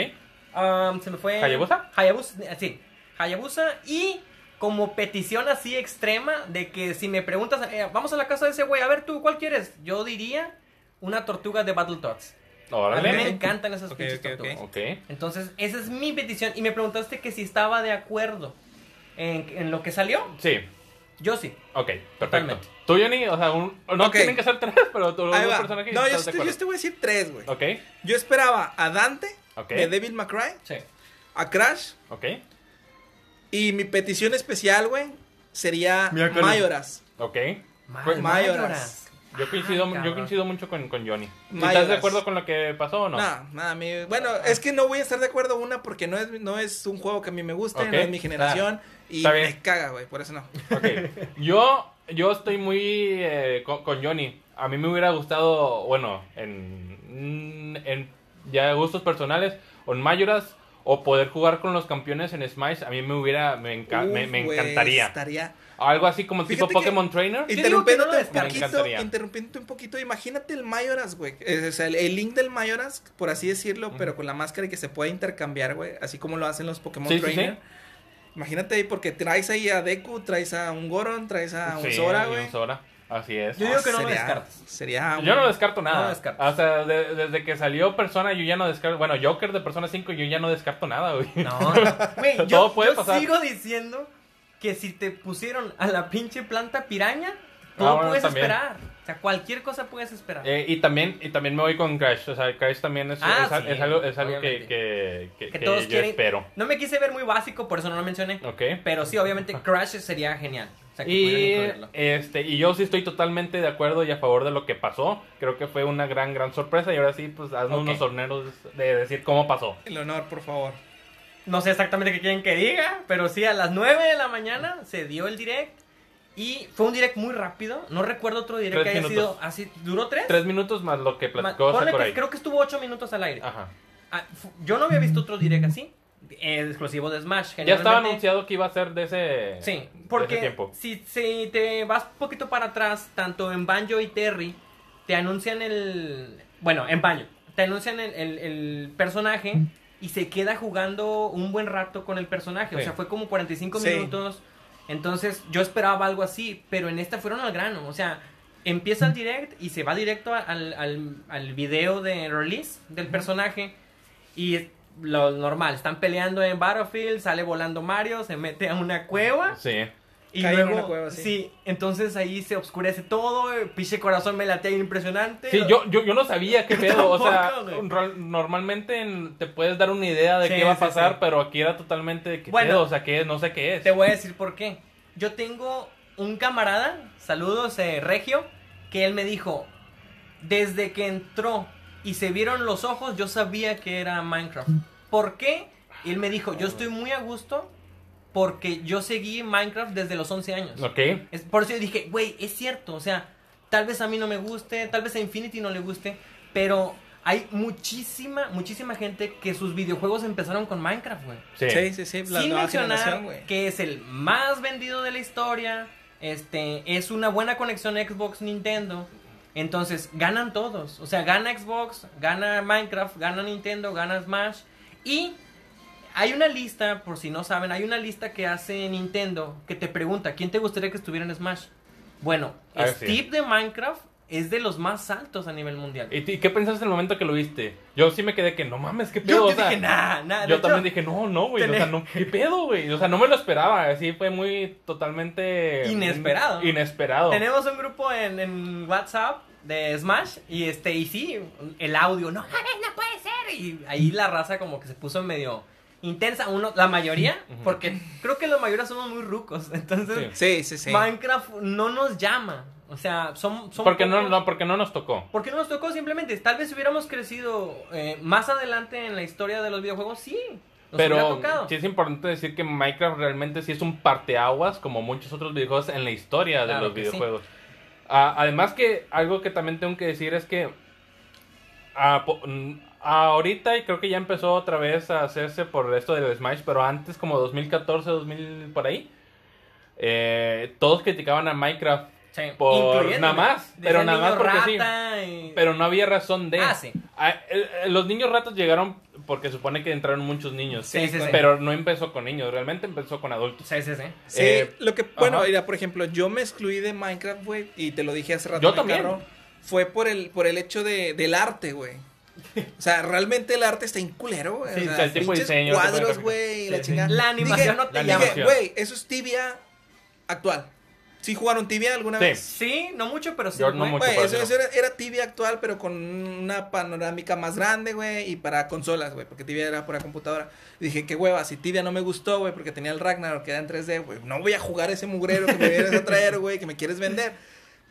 Speaker 1: Um, se me fue.
Speaker 2: ¿Hayabusa?
Speaker 1: Hayabusa, eh, sí. Hayabusa. Y como petición así extrema de que si me preguntas, eh, vamos a la casa de ese güey, a ver tú, ¿cuál quieres? Yo diría una tortuga de Battletoads. A mí me
Speaker 2: Órale.
Speaker 1: encantan esas pinches
Speaker 3: ok, ok.
Speaker 1: tortugas.
Speaker 2: Ok.
Speaker 1: Entonces, esa es mi petición. Y me preguntaste que si estaba de acuerdo en, en lo que salió.
Speaker 2: Sí.
Speaker 1: Yo sí.
Speaker 2: Ok, perfecto.
Speaker 1: Totalmente.
Speaker 2: Tú, Johnny, o sea, un- no tienen que ser tres, pero tú,
Speaker 3: va.
Speaker 2: personajes
Speaker 3: No, yo, este- yo te voy a decir tres, güey.
Speaker 2: Ok,
Speaker 3: Yo esperaba a Dante De Devil May Cry,
Speaker 1: Sí.
Speaker 3: a Crash
Speaker 2: ok,
Speaker 3: y mi petición especial, güey, sería. Mayoras.
Speaker 2: ok. Pues-
Speaker 1: Mayoras.
Speaker 2: Yo coincido,
Speaker 1: Ah,
Speaker 2: yo coincido mucho con, con Johnny. ¿Tú
Speaker 3: Mayoras.
Speaker 2: ¿Estás de acuerdo con lo que pasó o no?
Speaker 3: No, nada, a mí- bueno, es que no voy a estar de acuerdo una porque no es, no es un juego que a mí me guste, no es mi generación y me caga, güey, por eso no.
Speaker 2: Ok. Yo, yo estoy muy eh, con, con Johnny. A mí me hubiera gustado, bueno, en, en ya gustos personales, o en Mayoras, o poder jugar con los campeones en Smash. A mí me hubiera, me, enca- me,
Speaker 3: Uf,
Speaker 2: me
Speaker 3: güey,
Speaker 2: encantaría.
Speaker 3: Estaría
Speaker 2: Algo así como tipo
Speaker 3: Fíjate que-
Speaker 2: Pokémon Trainer.
Speaker 1: No
Speaker 3: Interrumpiéndote.
Speaker 2: Me
Speaker 3: poquito, interrumpiéndote un poquito, imagínate el Mayoras, güey. O sea, el, el link del Mayoras, por así decirlo, pero con la máscara y que se puede intercambiar, güey, así como lo hacen los Pokémon
Speaker 2: Sí, sí, sí.
Speaker 3: Trainer. Imagínate ahí, porque traes ahí a Deku, traes a un Goron, traes a un
Speaker 2: Sí,
Speaker 3: Sora, güey.
Speaker 2: Así es.
Speaker 1: Yo digo que no lo
Speaker 3: sería-
Speaker 1: descartes.
Speaker 3: Sería un-
Speaker 2: Yo no descarto
Speaker 1: No
Speaker 2: nada.
Speaker 1: lo descarto.
Speaker 2: O sea, de- desde que salió Persona, yo ya no descarto. Bueno, Joker de Persona 5, yo ya no descarto nada, güey.
Speaker 1: No, no. Güey, yo,
Speaker 2: Todo puede
Speaker 1: yo
Speaker 2: pasar.
Speaker 1: sigo diciendo que si te pusieron a la pinche planta piraña, todo
Speaker 2: Ah, bueno,
Speaker 1: puedes
Speaker 2: también.
Speaker 1: esperar. O sea, cualquier cosa puedes esperar.
Speaker 2: Eh, y también y también me voy con Crash. O sea, Crash también es,
Speaker 1: Ah,
Speaker 2: es,
Speaker 1: sí,
Speaker 2: es algo, es algo que, que, que-
Speaker 1: Que
Speaker 2: que
Speaker 1: todos
Speaker 2: yo
Speaker 1: quieren-
Speaker 2: espero.
Speaker 1: No me quise ver muy básico, por eso no lo mencioné.
Speaker 2: Ok.
Speaker 1: Pero sí, obviamente Crash sería genial. O sea, que
Speaker 2: Y,
Speaker 1: incluirlo.
Speaker 2: este, y yo sí estoy totalmente de acuerdo y a favor de lo que pasó. Creo que fue una gran, gran sorpresa. Y ahora sí, pues haznos
Speaker 1: Ok.
Speaker 2: unos horneros de decir cómo pasó.
Speaker 3: El honor, por favor.
Speaker 1: No sé exactamente qué quieren que diga, pero sí, a las 9 de la mañana se dio el direct. Y fue un direct muy rápido. No recuerdo otro direct
Speaker 2: Tres
Speaker 1: que haya
Speaker 2: minutos.
Speaker 1: sido así. ¿Duró tres?
Speaker 2: Tres minutos más lo que platicó
Speaker 1: que creo que estuvo 8 minutos al aire.
Speaker 2: Ajá.
Speaker 1: Ah, yo no había visto otro direct así. Exclusivo de Smash.
Speaker 2: Ya estaba anunciado que iba a ser de ese,
Speaker 1: Sí,
Speaker 2: de ese
Speaker 1: porque
Speaker 2: tiempo.
Speaker 1: si, si te vas un poquito para atrás, tanto en Banjo y Terry, te anuncian el... Bueno, en baño. Te anuncian el, el- el personaje y se queda jugando un buen rato con el personaje. O sea, fue como 45
Speaker 3: Sí.
Speaker 1: minutos. Entonces, yo esperaba algo así, pero en esta fueron al grano. O sea, empieza el direct y se va directo al, al, al video de release del personaje. Y lo normal, están peleando en Battlefield, sale volando Mario, se mete a una cueva.
Speaker 2: Sí.
Speaker 1: Y
Speaker 3: Cae en
Speaker 1: luego,
Speaker 3: una cueva, sí.
Speaker 1: sí. entonces ahí se oscurece todo, el pinche corazón me latea impresionante.
Speaker 2: Sí, yo, yo, yo no sabía qué pedo. O sea, normalmente en- te puedes dar una idea de
Speaker 1: Sí,
Speaker 2: qué va a
Speaker 1: sí,
Speaker 2: pasar,
Speaker 1: sí.
Speaker 2: pero aquí era totalmente de qué
Speaker 1: Bueno.
Speaker 2: pedo. O sea, que no sé qué es.
Speaker 1: Te voy a decir por qué. Yo tengo un camarada, saludos eh, Regio, que él me dijo, desde que entró y se vieron los ojos, yo sabía que era Minecraft. ¿Por qué? Y él me dijo, yo estoy muy a gusto porque yo seguí Minecraft desde los 11 años.
Speaker 2: Ok.
Speaker 1: Es, por eso yo dije, güey, es cierto, o sea, tal vez a mí no me guste, tal vez a Infinity no le guste, pero hay muchísima, muchísima gente que sus videojuegos empezaron con Minecraft, güey.
Speaker 2: Sí.
Speaker 3: Sí, sí, sí. La
Speaker 1: Sin
Speaker 3: nueva
Speaker 1: mencionar que es el más vendido de la historia, este, es una buena conexión Xbox-Nintendo. Entonces, ganan todos. O sea, gana Xbox, gana Minecraft, gana Nintendo, gana Smash. Y hay una lista, por si no saben, hay una lista que hace Nintendo que te pregunta, ¿quién te gustaría que estuviera en Smash? Bueno,
Speaker 2: Ah, sí.
Speaker 1: Steve de Minecraft es de los más altos a nivel mundial.
Speaker 2: ¿Y, qué pensaste en el momento que lo viste? Yo sí me quedé que no mames, qué pedo.
Speaker 1: Yo
Speaker 2: o
Speaker 1: que
Speaker 2: sea,
Speaker 1: dije, nah, nah.
Speaker 2: yo
Speaker 1: hecho,
Speaker 2: también dije, no, no, güey. O sea, no, qué pedo, güey. O sea, no me lo esperaba. Así fue muy totalmente.
Speaker 1: Inesperado.
Speaker 2: Inesperado.
Speaker 1: Tenemos un grupo en, en WhatsApp de Smash y este y sí, el audio, no, mames, no puede ser. Y ahí la raza como que se puso medio intensa, uno, la mayoría, porque creo que la mayoría somos muy rucos, entonces
Speaker 3: Sí, sí, sí.
Speaker 1: Minecraft no nos llama, o sea, son, son
Speaker 2: Porque no,
Speaker 1: pocos-
Speaker 2: no, porque no nos tocó.
Speaker 1: porque no nos tocó simplemente, tal vez hubiéramos crecido eh, más adelante en la historia de los videojuegos, sí, nos
Speaker 2: Pero sí es importante decir que Minecraft realmente sí es un parteaguas como muchos otros videojuegos en la historia de
Speaker 1: Claro
Speaker 2: los
Speaker 1: que sí.
Speaker 2: videojuegos. Ah, además que algo que también tengo que decir es que ah, mm, ahorita y creo que ya empezó otra vez a hacerse por esto del Smash, pero antes como 2014, 2000 por ahí, eh, todos criticaban a Minecraft,
Speaker 1: Sí,
Speaker 2: por nada más, pero nada más porque sí.
Speaker 1: y-
Speaker 2: pero no había razón de...
Speaker 1: Ah, sí.
Speaker 2: Ah, los niños ratos llegaron porque supone que entraron muchos niños.
Speaker 1: Sí, sí, sí.
Speaker 2: Pero no empezó con niños, realmente empezó con adultos.
Speaker 1: Sí, sí, sí.
Speaker 3: Sí,
Speaker 2: Eh,
Speaker 3: lo que, bueno,
Speaker 2: ajá.
Speaker 3: mira, por ejemplo, yo me excluí de Minecraft, güey, y te lo dije hace rato.
Speaker 2: Yo también.
Speaker 3: carro, fue por el, por el hecho de, del arte, güey. O sea, realmente el arte está inculero, güey.
Speaker 2: Sí,
Speaker 3: o sea,
Speaker 2: el tipo de diseño, el tipo de
Speaker 3: cuadros, güey, la chingada.
Speaker 1: La animación no te
Speaker 3: dije, güey, eso es tibia actual. ¿Sí jugaron tibia alguna
Speaker 2: Sí.
Speaker 3: vez?
Speaker 1: Sí, no mucho, pero sí.
Speaker 2: Yo no mucho.
Speaker 3: Güey,
Speaker 2: por
Speaker 3: eso, era, era tibia actual, pero con una panorámica más grande, güey, y para consolas, güey, porque tibia era para computadora. Y dije, qué hueva, si tibia no me gustó, güey, porque tenía el Ragnarok que era en 3D, güey, no voy a jugar ese mugrero que me vienes a traer, güey, que me quieres vender.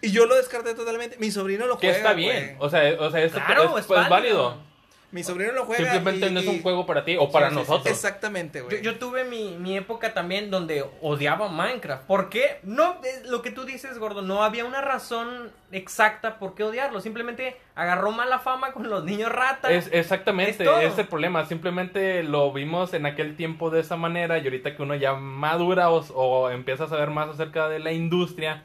Speaker 3: Y yo lo descarté totalmente. Mi sobrino lo
Speaker 2: Que
Speaker 3: juega.
Speaker 2: está bien. O sea, o sea, esto
Speaker 1: Claro,
Speaker 2: es,
Speaker 1: es
Speaker 2: pues,
Speaker 1: válido.
Speaker 2: válido.
Speaker 3: Mi sobrino lo juega.
Speaker 2: Simplemente
Speaker 3: y-
Speaker 2: no es
Speaker 3: y-
Speaker 2: un juego para ti o para
Speaker 1: Sí, sí, sí.
Speaker 2: nosotros.
Speaker 3: Exactamente,
Speaker 1: Yo,
Speaker 3: güey.
Speaker 1: yo tuve mi, mi época también donde odiaba Minecraft. ¿Por qué? No, lo que tú dices, gordo, no había una razón exacta por qué odiarlo. Simplemente agarró mala fama con los niños ratas.
Speaker 2: Es, exactamente,
Speaker 1: Es
Speaker 2: ese es el problema. Simplemente lo vimos en aquel tiempo de esa manera y ahorita que uno ya madura o, o empieza a saber más acerca de la industria,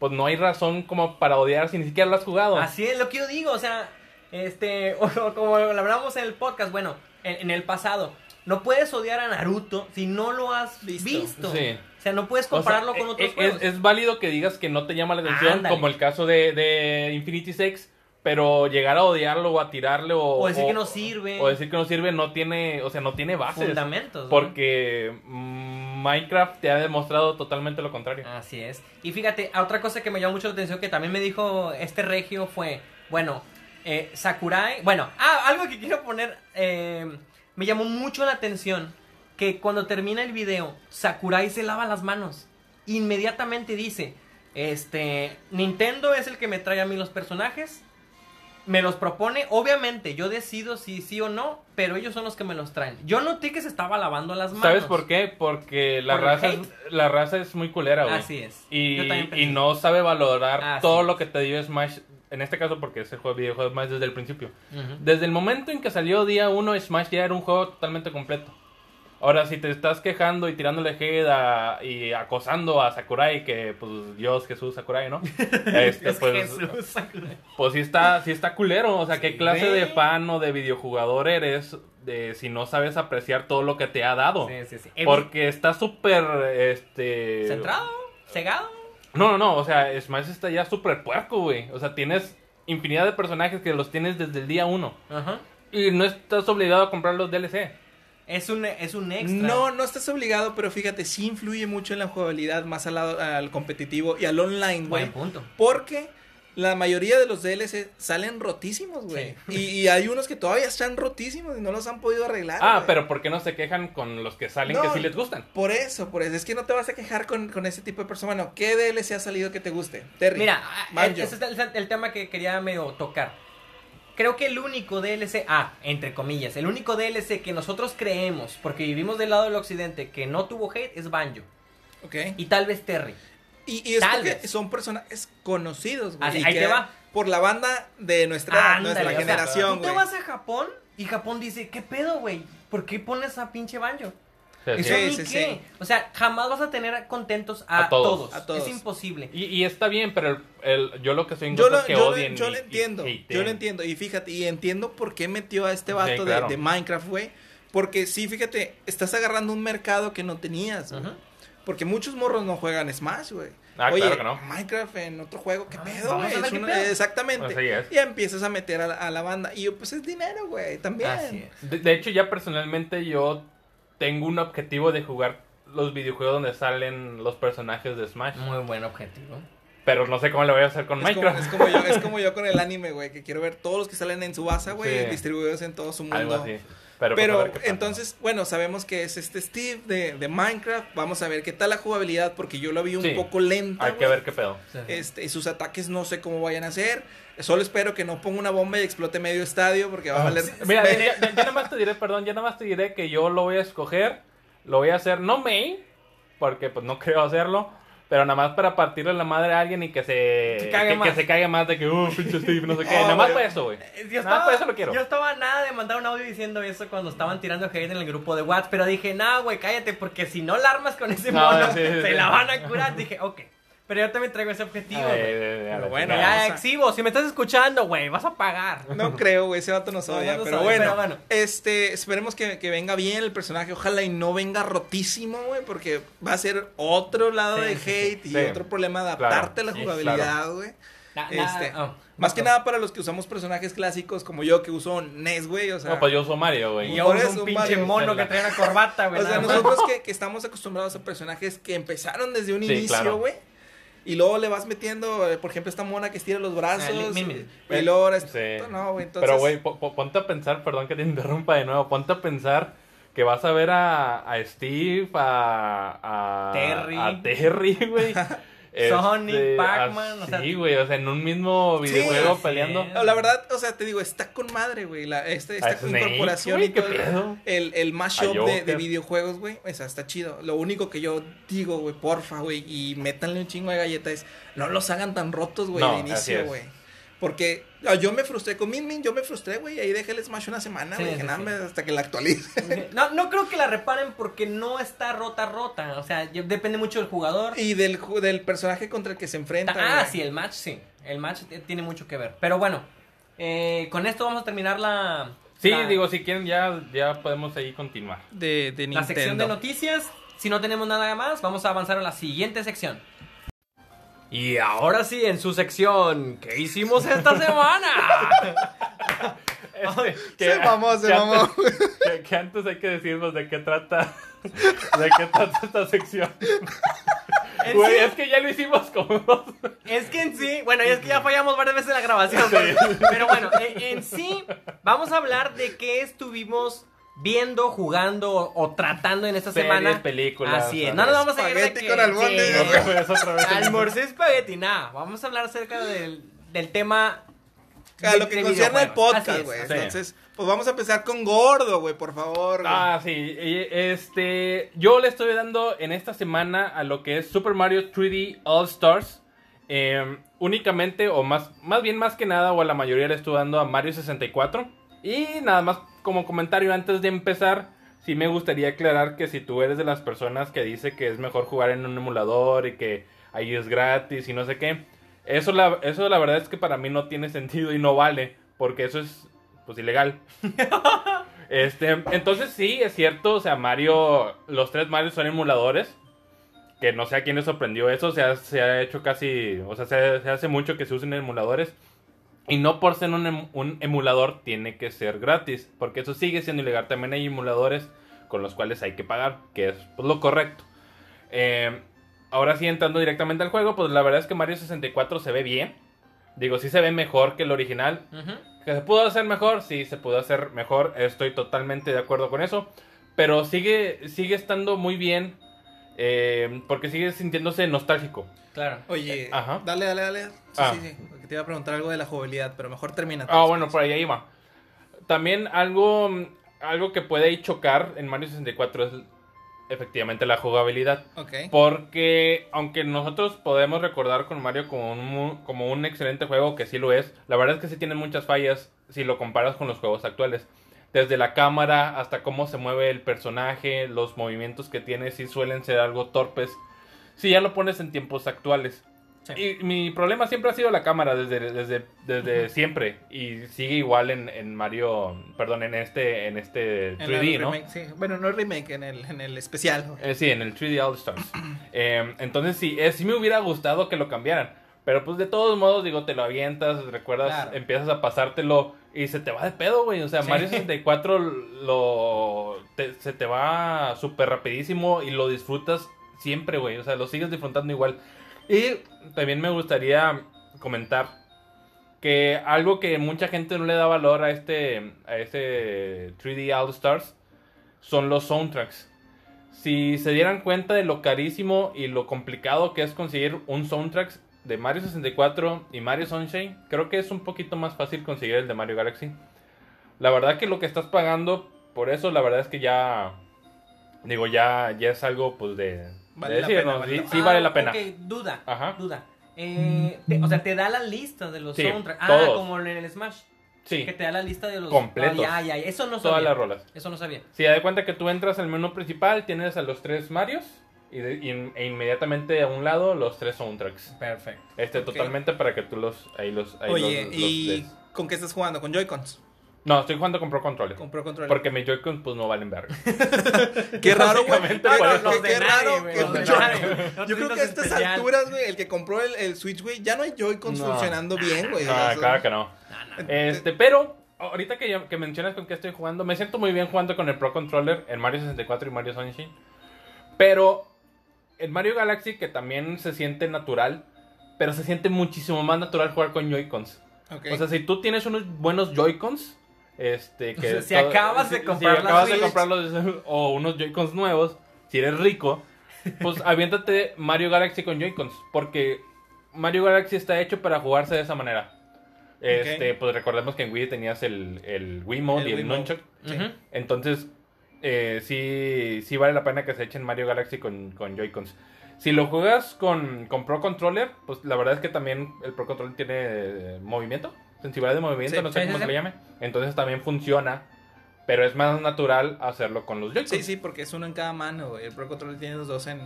Speaker 2: pues no hay razón como para odiar si ni siquiera lo has jugado.
Speaker 1: Así es lo que yo digo, o sea, este, o, o como lo hablamos en el podcast, bueno, en, en el pasado, no puedes odiar a Naruto si no lo has visto.
Speaker 3: Visto.
Speaker 2: Sí.
Speaker 1: O sea, no puedes
Speaker 2: O sea,
Speaker 1: compararlo con
Speaker 2: e-
Speaker 1: otros
Speaker 2: e-
Speaker 1: juegos.
Speaker 2: Es, es válido que digas que no te llama la atención,
Speaker 1: Ándale.
Speaker 2: como el caso de, de Infinity Six, pero llegar a odiarlo o a tirarle o,
Speaker 1: O decir que no sirve.
Speaker 2: O decir que no sirve no tiene, o sea, no tiene bases.
Speaker 1: Fundamentos. ¿no?
Speaker 2: Porque mm, Minecraft te ha demostrado totalmente lo contrario.
Speaker 1: Así es. Y fíjate, otra cosa que me llamó mucho la atención que también me dijo este regio fue, bueno, eh, Sakurai, bueno, ah, algo que quiero poner, eh, me llamó mucho la atención que cuando termina el video, Sakurai se lava las manos. Inmediatamente dice, este, Nintendo es el que me trae a mí los personajes. Me los propone, obviamente, yo decido si sí o no, pero ellos son los que me los traen. Yo noté que se estaba lavando las manos.
Speaker 2: ¿Sabes por qué? Porque la
Speaker 1: Por el
Speaker 2: raza, es, la raza es muy culera, güey.
Speaker 1: Así es.
Speaker 2: Y,
Speaker 1: Yo también pensé.
Speaker 2: y no sabe valorar
Speaker 1: Así
Speaker 2: todo
Speaker 1: es.
Speaker 2: lo que te dio Smash. En este caso, porque ese juego videojuego Smash desde el principio. Desde el momento en que salió día 1, Smash ya era un juego totalmente completo. Ahora, si te estás quejando y tirándole hate a- y acosando a Sakurai, que pues Dios Jesús Sakurai, ¿no? Este,
Speaker 1: Es
Speaker 2: pues,
Speaker 1: Jesús, Sakurai.
Speaker 2: pues sí está, sí está culero. O sea, ¿qué clase de fan o de videojugador eres de, si no sabes apreciar todo lo que te ha dado?
Speaker 1: Sí, sí, sí.
Speaker 2: Porque está súper, este...
Speaker 1: ¿Centrado? ¿Cegado?
Speaker 2: No, no, no, o sea, Smash está ya súper puerco, güey. O sea, tienes infinidad de personajes que los tienes desde el día uno.
Speaker 1: Ajá.
Speaker 2: Y no estás obligado a comprar los DLC.
Speaker 1: Es un, es un extra.
Speaker 3: No, no estás obligado, pero fíjate, sí influye mucho en la jugabilidad, más al lado al competitivo y al online, güey.
Speaker 1: Buen punto.
Speaker 3: Porque la mayoría de los DLC salen rotísimos, güey. Y, y hay unos que todavía están rotísimos y no los han podido arreglar.
Speaker 2: Ah,
Speaker 3: güey.
Speaker 2: pero ¿por qué no se quejan con los que salen que sí les gustan?
Speaker 3: Por eso, por eso. Es que no te vas a quejar con, con ese tipo de persona. Bueno, ¿qué DLC ha salido que te guste? Terry.
Speaker 1: Mira,
Speaker 3: Banjo.
Speaker 1: ese es el, el tema que quería medio tocar. Creo que el único DLC, ah, entre comillas, el único DLC que nosotros creemos, porque vivimos del lado del occidente, que no tuvo hate es Banjo.
Speaker 3: Ok.
Speaker 1: Y tal vez Terry.
Speaker 3: Y, y es
Speaker 1: Tal
Speaker 3: porque
Speaker 1: vez.
Speaker 3: son personajes conocidos, güey.
Speaker 1: Así,
Speaker 3: y
Speaker 1: ahí
Speaker 3: que
Speaker 1: te va.
Speaker 3: Por la banda de nuestra,
Speaker 1: Ándale,
Speaker 3: nuestra
Speaker 1: o sea,
Speaker 3: generación,
Speaker 1: Tú te vas a Japón y Japón dice, ¿qué pedo, güey? ¿Por qué pones a pinche Banjo?
Speaker 2: Sí,
Speaker 1: ¿Eso
Speaker 2: sí.
Speaker 1: ni
Speaker 3: sí,
Speaker 1: qué?
Speaker 3: sí.
Speaker 1: O sea, jamás vas a tener contentos a,
Speaker 2: A todos.
Speaker 1: todos.
Speaker 3: A todos.
Speaker 1: Es imposible.
Speaker 2: Y, y está bien, pero el, el- yo lo que soy
Speaker 3: Yo lo,
Speaker 2: es que
Speaker 3: yo lo-
Speaker 2: odien
Speaker 3: yo
Speaker 2: y-
Speaker 3: lo
Speaker 2: y
Speaker 3: entiendo, yo lo entiendo. Y fíjate, y entiendo por qué metió a este vato de-
Speaker 2: claro.
Speaker 3: de, Minecraft, güey. Porque sí, fíjate, estás agarrando un mercado que no tenías, güey.
Speaker 1: Ujú.
Speaker 3: Porque muchos morros no juegan Smash, güey.
Speaker 2: Ah,
Speaker 3: Oye,
Speaker 2: claro que no.
Speaker 3: Minecraft en otro juego, ¿qué
Speaker 1: Ah,
Speaker 3: pedo, güey?
Speaker 1: qué.
Speaker 3: Exactamente.
Speaker 2: Así es.
Speaker 3: Y empiezas a meter a la, a la banda. Y yo, pues es dinero, güey, también.
Speaker 1: Así es.
Speaker 2: De, de hecho, ya personalmente yo tengo un objetivo de jugar los videojuegos donde salen los personajes de Smash.
Speaker 1: Muy buen objetivo.
Speaker 2: Pero no sé cómo lo voy a hacer con
Speaker 3: Es como,
Speaker 2: Minecraft.
Speaker 3: es como yo, es como yo con el anime, güey, que quiero ver todos los que salen en su base, güey,
Speaker 2: Sí.
Speaker 3: distribuidos en todo su mundo.
Speaker 2: Algo así. Pero,
Speaker 3: Pero entonces, bueno, sabemos que es este Steve de, de Minecraft. Vamos a ver qué tal la jugabilidad, porque yo lo vi un
Speaker 2: Sí.
Speaker 3: poco lenta.
Speaker 2: Hay que ver qué pedo.
Speaker 3: Este, y sus ataques no sé cómo vayan a ser. Solo espero que no ponga una bomba y explote medio estadio, porque va a valer.
Speaker 2: Ah, Mira, ya, ya- ya nada más te diré, perdón, ya nada más te diré que yo lo voy a escoger. Lo voy a hacer, no main, porque pues no creo hacerlo. Pero nada más para partirle la madre a alguien y que se,
Speaker 1: Se cague
Speaker 2: que, que
Speaker 1: más.
Speaker 2: se caiga más de que, uh, pinche Steve, no sé qué.
Speaker 3: No,
Speaker 2: nada más
Speaker 3: güey.
Speaker 2: para eso, güey.
Speaker 1: Eh, Yo
Speaker 2: Nada
Speaker 1: estaba,
Speaker 2: más para eso lo quiero.
Speaker 1: yo estaba nada de mandar un audio diciendo eso cuando estaban tirando hate en el grupo de WhatsApp, pero dije, nah, güey, cállate, porque si no la armas con ese
Speaker 2: No,
Speaker 1: mono,
Speaker 2: sí, sí,
Speaker 1: se
Speaker 2: sí.
Speaker 1: la van a curar. Dije, ok, pero yo también traigo ese objetivo, güey.
Speaker 3: Pero bueno,
Speaker 1: Ya,
Speaker 3: vamos a-
Speaker 1: exhibo, si me estás escuchando, güey, vas a pagar.
Speaker 3: No creo, güey, ese vato nos
Speaker 1: No,
Speaker 3: odia.
Speaker 1: no nos
Speaker 3: pero,
Speaker 1: odia,
Speaker 3: bueno,
Speaker 1: pero bueno.
Speaker 3: este, esperemos que, que venga bien el personaje. Ojalá y no venga rotísimo, güey, porque va a ser otro lado
Speaker 1: Sí,
Speaker 3: de hate
Speaker 2: sí.
Speaker 3: y
Speaker 2: Sí.
Speaker 3: otro problema de adaptarte a la jugabilidad, güey. Este,
Speaker 1: oh,
Speaker 3: Más que
Speaker 1: no.
Speaker 3: nada para los que usamos personajes clásicos como yo que uso NES, güey, o sea.
Speaker 2: No, pues yo uso Mario, güey.
Speaker 1: Y yo uso un pinche
Speaker 3: Mario.
Speaker 1: mono que trae una corbata, güey.
Speaker 3: O sea, nosotros que, que estamos acostumbrados a personajes que empezaron desde un
Speaker 2: Sí,
Speaker 3: inicio,
Speaker 2: claro.
Speaker 3: Y luego le vas metiendo, eh, por ejemplo, esta mona que estira los brazos.
Speaker 1: Ah, mimi.
Speaker 3: y luego ahora
Speaker 2: Sí.
Speaker 3: No, güey, entonces.
Speaker 2: Pero, güey, po- po- ponte a pensar, perdón que te interrumpa de nuevo, ponte a pensar que vas a ver a, a Steve, a, a
Speaker 1: Terry.
Speaker 2: a Terry, güey.
Speaker 1: Sonic,
Speaker 2: Este,
Speaker 1: Pac-Man, o sea-
Speaker 2: Sí, güey, o sea, en un mismo
Speaker 3: Sí,
Speaker 2: videojuego peleando.
Speaker 3: No, La verdad, o sea, te digo, está con madre, güey. La, este, esta
Speaker 2: A Snake,
Speaker 3: incorporación y todo el-
Speaker 2: pedo.
Speaker 3: el, el mashup de, de videojuegos, güey. O sea, está chido. Lo único que yo digo, güey, porfa, güey, y métanle un chingo de galletas es no los hagan tan rotos, güey,
Speaker 2: No,
Speaker 3: de inicio, güey. Porque ah, yo me frustré con Min Min, yo me frustré, güey. Ahí dejé el Smash una semana,
Speaker 1: Sí,
Speaker 3: güey.
Speaker 1: sí, sí.
Speaker 3: me- hasta que la actualice.
Speaker 1: No, no creo que la reparen porque no está rota, rota. O sea, depende mucho del jugador.
Speaker 3: y del, del personaje contra el que se enfrenta.
Speaker 1: Ah,
Speaker 3: güey.
Speaker 1: sí, el match sí. El match t- tiene mucho que ver. Pero bueno, eh, con esto vamos a terminar la.
Speaker 2: Sí,
Speaker 1: la-
Speaker 2: digo, si quieren ya, ya podemos ahí continuar.
Speaker 3: De, de
Speaker 1: La
Speaker 3: Nintendo.
Speaker 1: sección de noticias. Si no tenemos nada más, vamos a avanzar a la siguiente sección. Y ahora sí, en su sección, ¿qué hicimos esta semana?
Speaker 2: Este,
Speaker 3: Se mamó, se
Speaker 2: que
Speaker 3: mamó.
Speaker 2: Antes, que, que antes hay que decirnos de qué trata, de qué trata esta sección. Güey,
Speaker 1: sí-
Speaker 2: es que ya lo hicimos como dos.
Speaker 1: Es que en sí, bueno, y es que ya fallamos varias veces en la grabación. Pero bueno, en, en sí, vamos a hablar de qué estuvimos viendo, jugando o, tratando en esta
Speaker 2: Series,
Speaker 1: semana.
Speaker 2: películas,
Speaker 1: Así es. No nos vamos a ir de
Speaker 3: Espagueti
Speaker 1: que,
Speaker 3: con albóndigas.
Speaker 1: sí. Almorcé espagueti, nada. Vamos a hablar acerca del, del tema.
Speaker 3: A
Speaker 1: de-
Speaker 3: lo que concierne al podcast, güey. Entonces, pues vamos a empezar con Gordo, güey, por favor.
Speaker 2: Ah, sí. Este, yo le estoy dando en esta semana a lo que es Super Mario 3D All Stars. Eh, únicamente, o más, más bien más que nada, o a la mayoría le estoy dando a Mario 64. Y nada más como comentario antes de empezar, sí me gustaría aclarar que si tú eres de las personas que dice que es mejor jugar en un emulador y que ahí es gratis y no sé qué, eso la, eso la verdad es que para mí no tiene sentido y no vale, porque eso es pues ilegal. este, entonces sí, es cierto, o sea, Mario, los tres Mario son emuladores, que no sé a quién le sorprendió eso, se ha, se ha hecho casi, o sea, se, se hace mucho que se usen emuladores. Y no por ser un, em- un emulador tiene que ser gratis, porque eso sigue siendo ilegal. También hay emuladores con los cuales hay que pagar, que es pues, lo correcto. Eh, ahora sí, entrando directamente al juego, pues la verdad es que Mario 64 se ve bien. Digo, sí se ve mejor que el original. ¿Que se pudo hacer mejor? Sí, se pudo hacer mejor. Estoy totalmente de acuerdo con eso. Pero sigue, sigue estando muy bien. eh, porque sigue sintiéndose nostálgico.
Speaker 1: Claro.
Speaker 3: Oye,
Speaker 2: Ajá.
Speaker 3: dale, dale, dale. Sí,
Speaker 2: Ah.
Speaker 3: sí, sí. Te iba a preguntar algo de la jugabilidad, pero mejor termina.
Speaker 2: Ah, bueno, por ahí iba. También algo, algo que puede chocar en Mario 64 es efectivamente la jugabilidad.
Speaker 3: Ok.
Speaker 2: Porque aunque nosotros podemos recordar con Mario como un, como un excelente juego, que sí lo es, la verdad es que sí tiene muchas fallas si lo comparas con los juegos actuales. Desde la cámara hasta cómo se mueve el personaje, los movimientos que tiene, sí suelen ser algo torpes. Si ya lo pones en tiempos actuales.
Speaker 1: Sí.
Speaker 2: Y mi problema siempre ha sido la cámara desde, desde, desde siempre. Y sigue igual en, en Mario, perdón, en este, en este
Speaker 3: En
Speaker 2: 3D,
Speaker 3: el
Speaker 2: ¿no?
Speaker 3: remake, sí. Bueno, no el remake, en el, en el especial.
Speaker 2: Eh, sí, en el 3D All Stars. Eh, entonces sí, eh, sí me hubiera gustado que lo cambiaran. Pero pues de todos modos, digo, te lo avientas, recuerdas,
Speaker 1: Claro.
Speaker 2: empiezas a pasártelo y se te va de pedo, güey. O sea,
Speaker 1: Sí.
Speaker 2: Mario 64 lo, te- se te va súper rapidísimo y lo disfrutas siempre, güey. O sea, lo sigues disfrutando igual. Y también me gustaría comentar que algo que mucha gente no le da valor a este, a este 3D All Stars son los soundtracks. Si se dieran cuenta de lo carísimo y lo complicado que es conseguir un soundtrack de Mario 64 y Mario Sunshine, creo que es un poquito más fácil conseguir el de Mario Galaxy. La verdad que lo que estás pagando por eso, la verdad es que ya digo ya ya es algo pues de,
Speaker 3: Vale
Speaker 2: de
Speaker 3: la pena,
Speaker 2: ¿no?
Speaker 3: vale
Speaker 2: sí,
Speaker 3: la
Speaker 2: sí
Speaker 1: Ah,
Speaker 2: vale la pena.
Speaker 1: Ok, duda.
Speaker 2: Ajá.
Speaker 1: Duda. Eh, te- o sea, te da la lista de los
Speaker 2: Sí,
Speaker 1: soundtracks. Ah,
Speaker 2: todos.
Speaker 1: como en el Smash.
Speaker 2: Sí,
Speaker 1: Que te da la lista de los.
Speaker 2: Completos.
Speaker 1: Ah, ya, ya, Eso no sabía.
Speaker 2: todas las rolas.
Speaker 1: Eso no sabía.
Speaker 2: Si de cuenta que tú entras al menú principal, tienes a los tres Marios y, de- y- e inmediatamente a un lado los tres soundtracks.
Speaker 1: Perfecto.
Speaker 2: Este
Speaker 3: Ok.
Speaker 2: totalmente para que tú los ahí los ahí
Speaker 3: Oye,
Speaker 2: los- los
Speaker 3: ¿y
Speaker 2: des.
Speaker 3: con qué estás jugando? ¿Con Joy-Cons?
Speaker 2: No, estoy jugando con Pro Controller.
Speaker 3: Con Pro Controller.
Speaker 2: Porque mis Joy-Cons pues no valen verga.
Speaker 3: Qué raro, güey. No,
Speaker 2: eso.
Speaker 3: qué-
Speaker 1: nadie,
Speaker 3: raro. que yo- creo que a estas
Speaker 1: especial.
Speaker 3: alturas, güey, el que compró el, el Switch, güey, ya no hay Joy-Cons
Speaker 2: No.
Speaker 3: funcionando bien, güey. son-
Speaker 2: claro que no. Este, pero ahorita que, ya- que mencionas con qué estoy jugando, me siento muy bien jugando con el Pro Controller en Mario 64 y Mario Sunshine. Pero en Mario Galaxy, que también se siente natural, pero se siente muchísimo más natural jugar con Joy-Cons.
Speaker 3: Ok.
Speaker 2: O sea, si tú tienes unos buenos Joy-Cons, este, que
Speaker 1: O sea, si
Speaker 2: todo-
Speaker 1: acabas de
Speaker 2: si-
Speaker 1: comprar
Speaker 2: si
Speaker 1: la
Speaker 2: acabas de o unos Joy-Cons nuevos, si eres rico, pues aviéntate Mario Galaxy con Joy-Cons, porque Mario Galaxy está hecho para jugarse de esa manera. Este, pues recordemos que en Wii tenías el, el Wiimote
Speaker 3: El
Speaker 2: y el
Speaker 3: Wiimote. Sí.
Speaker 1: Ujú.
Speaker 2: Entonces, eh, sí, sí vale la pena que se echen Mario Galaxy con, con Joy-Cons. Si lo juegas con, con Pro Controller, pues la verdad es que también el Pro Controller tiene eh, movimiento, sensibilidad de movimiento,
Speaker 3: Sí,
Speaker 2: no sé
Speaker 1: sí,
Speaker 2: cómo
Speaker 1: sí,
Speaker 2: se le llame. Entonces también funciona, pero es más natural hacerlo con los Joy-Cons.
Speaker 3: Sí, sí, porque es uno en cada mano, güey. El Pro Controller tiene los dos en...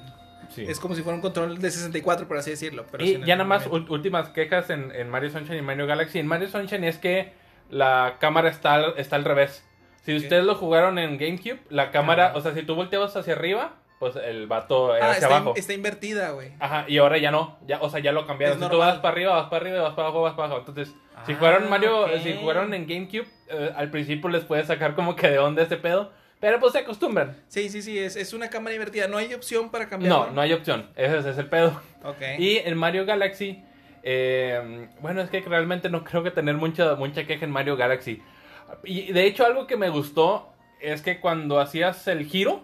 Speaker 3: Es como si fuera un control de 64, por así decirlo. Pero
Speaker 2: Y ya nada más últimas quejas en, en Mario Sunshine y Mario Galaxy. En Mario Sunshine es que la cámara está, al- está al revés. Si ustedes lo jugaron en GameCube, la cámara, o sea, si tú volteabas hacia arriba, pues el vato era
Speaker 3: Ah,
Speaker 2: hacia
Speaker 3: está,
Speaker 2: abajo.
Speaker 3: está invertida, güey.
Speaker 2: Ajá, y ahora ya no, ya, o sea, ya lo cambiaron. Si tú vas para arriba, vas para arriba, vas para abajo, vas para abajo. Entonces, si
Speaker 1: Ah,
Speaker 2: jugaron Mario,
Speaker 1: ok.
Speaker 2: si jugaron en GameCube, eh, al principio les puede sacar como que de onda este pedo, pero pues se acostumbran.
Speaker 3: Sí, sí, sí, es, es una cámara invertida. No hay opción para cambiarla.
Speaker 2: No, no hay opción, ese, ese es el pedo.
Speaker 3: Ok.
Speaker 2: Y en Mario Galaxy, eh, bueno, es que realmente no creo que tener mucha, mucha queja en Mario Galaxy. Y de hecho, algo que me gustó es que cuando hacías el giro,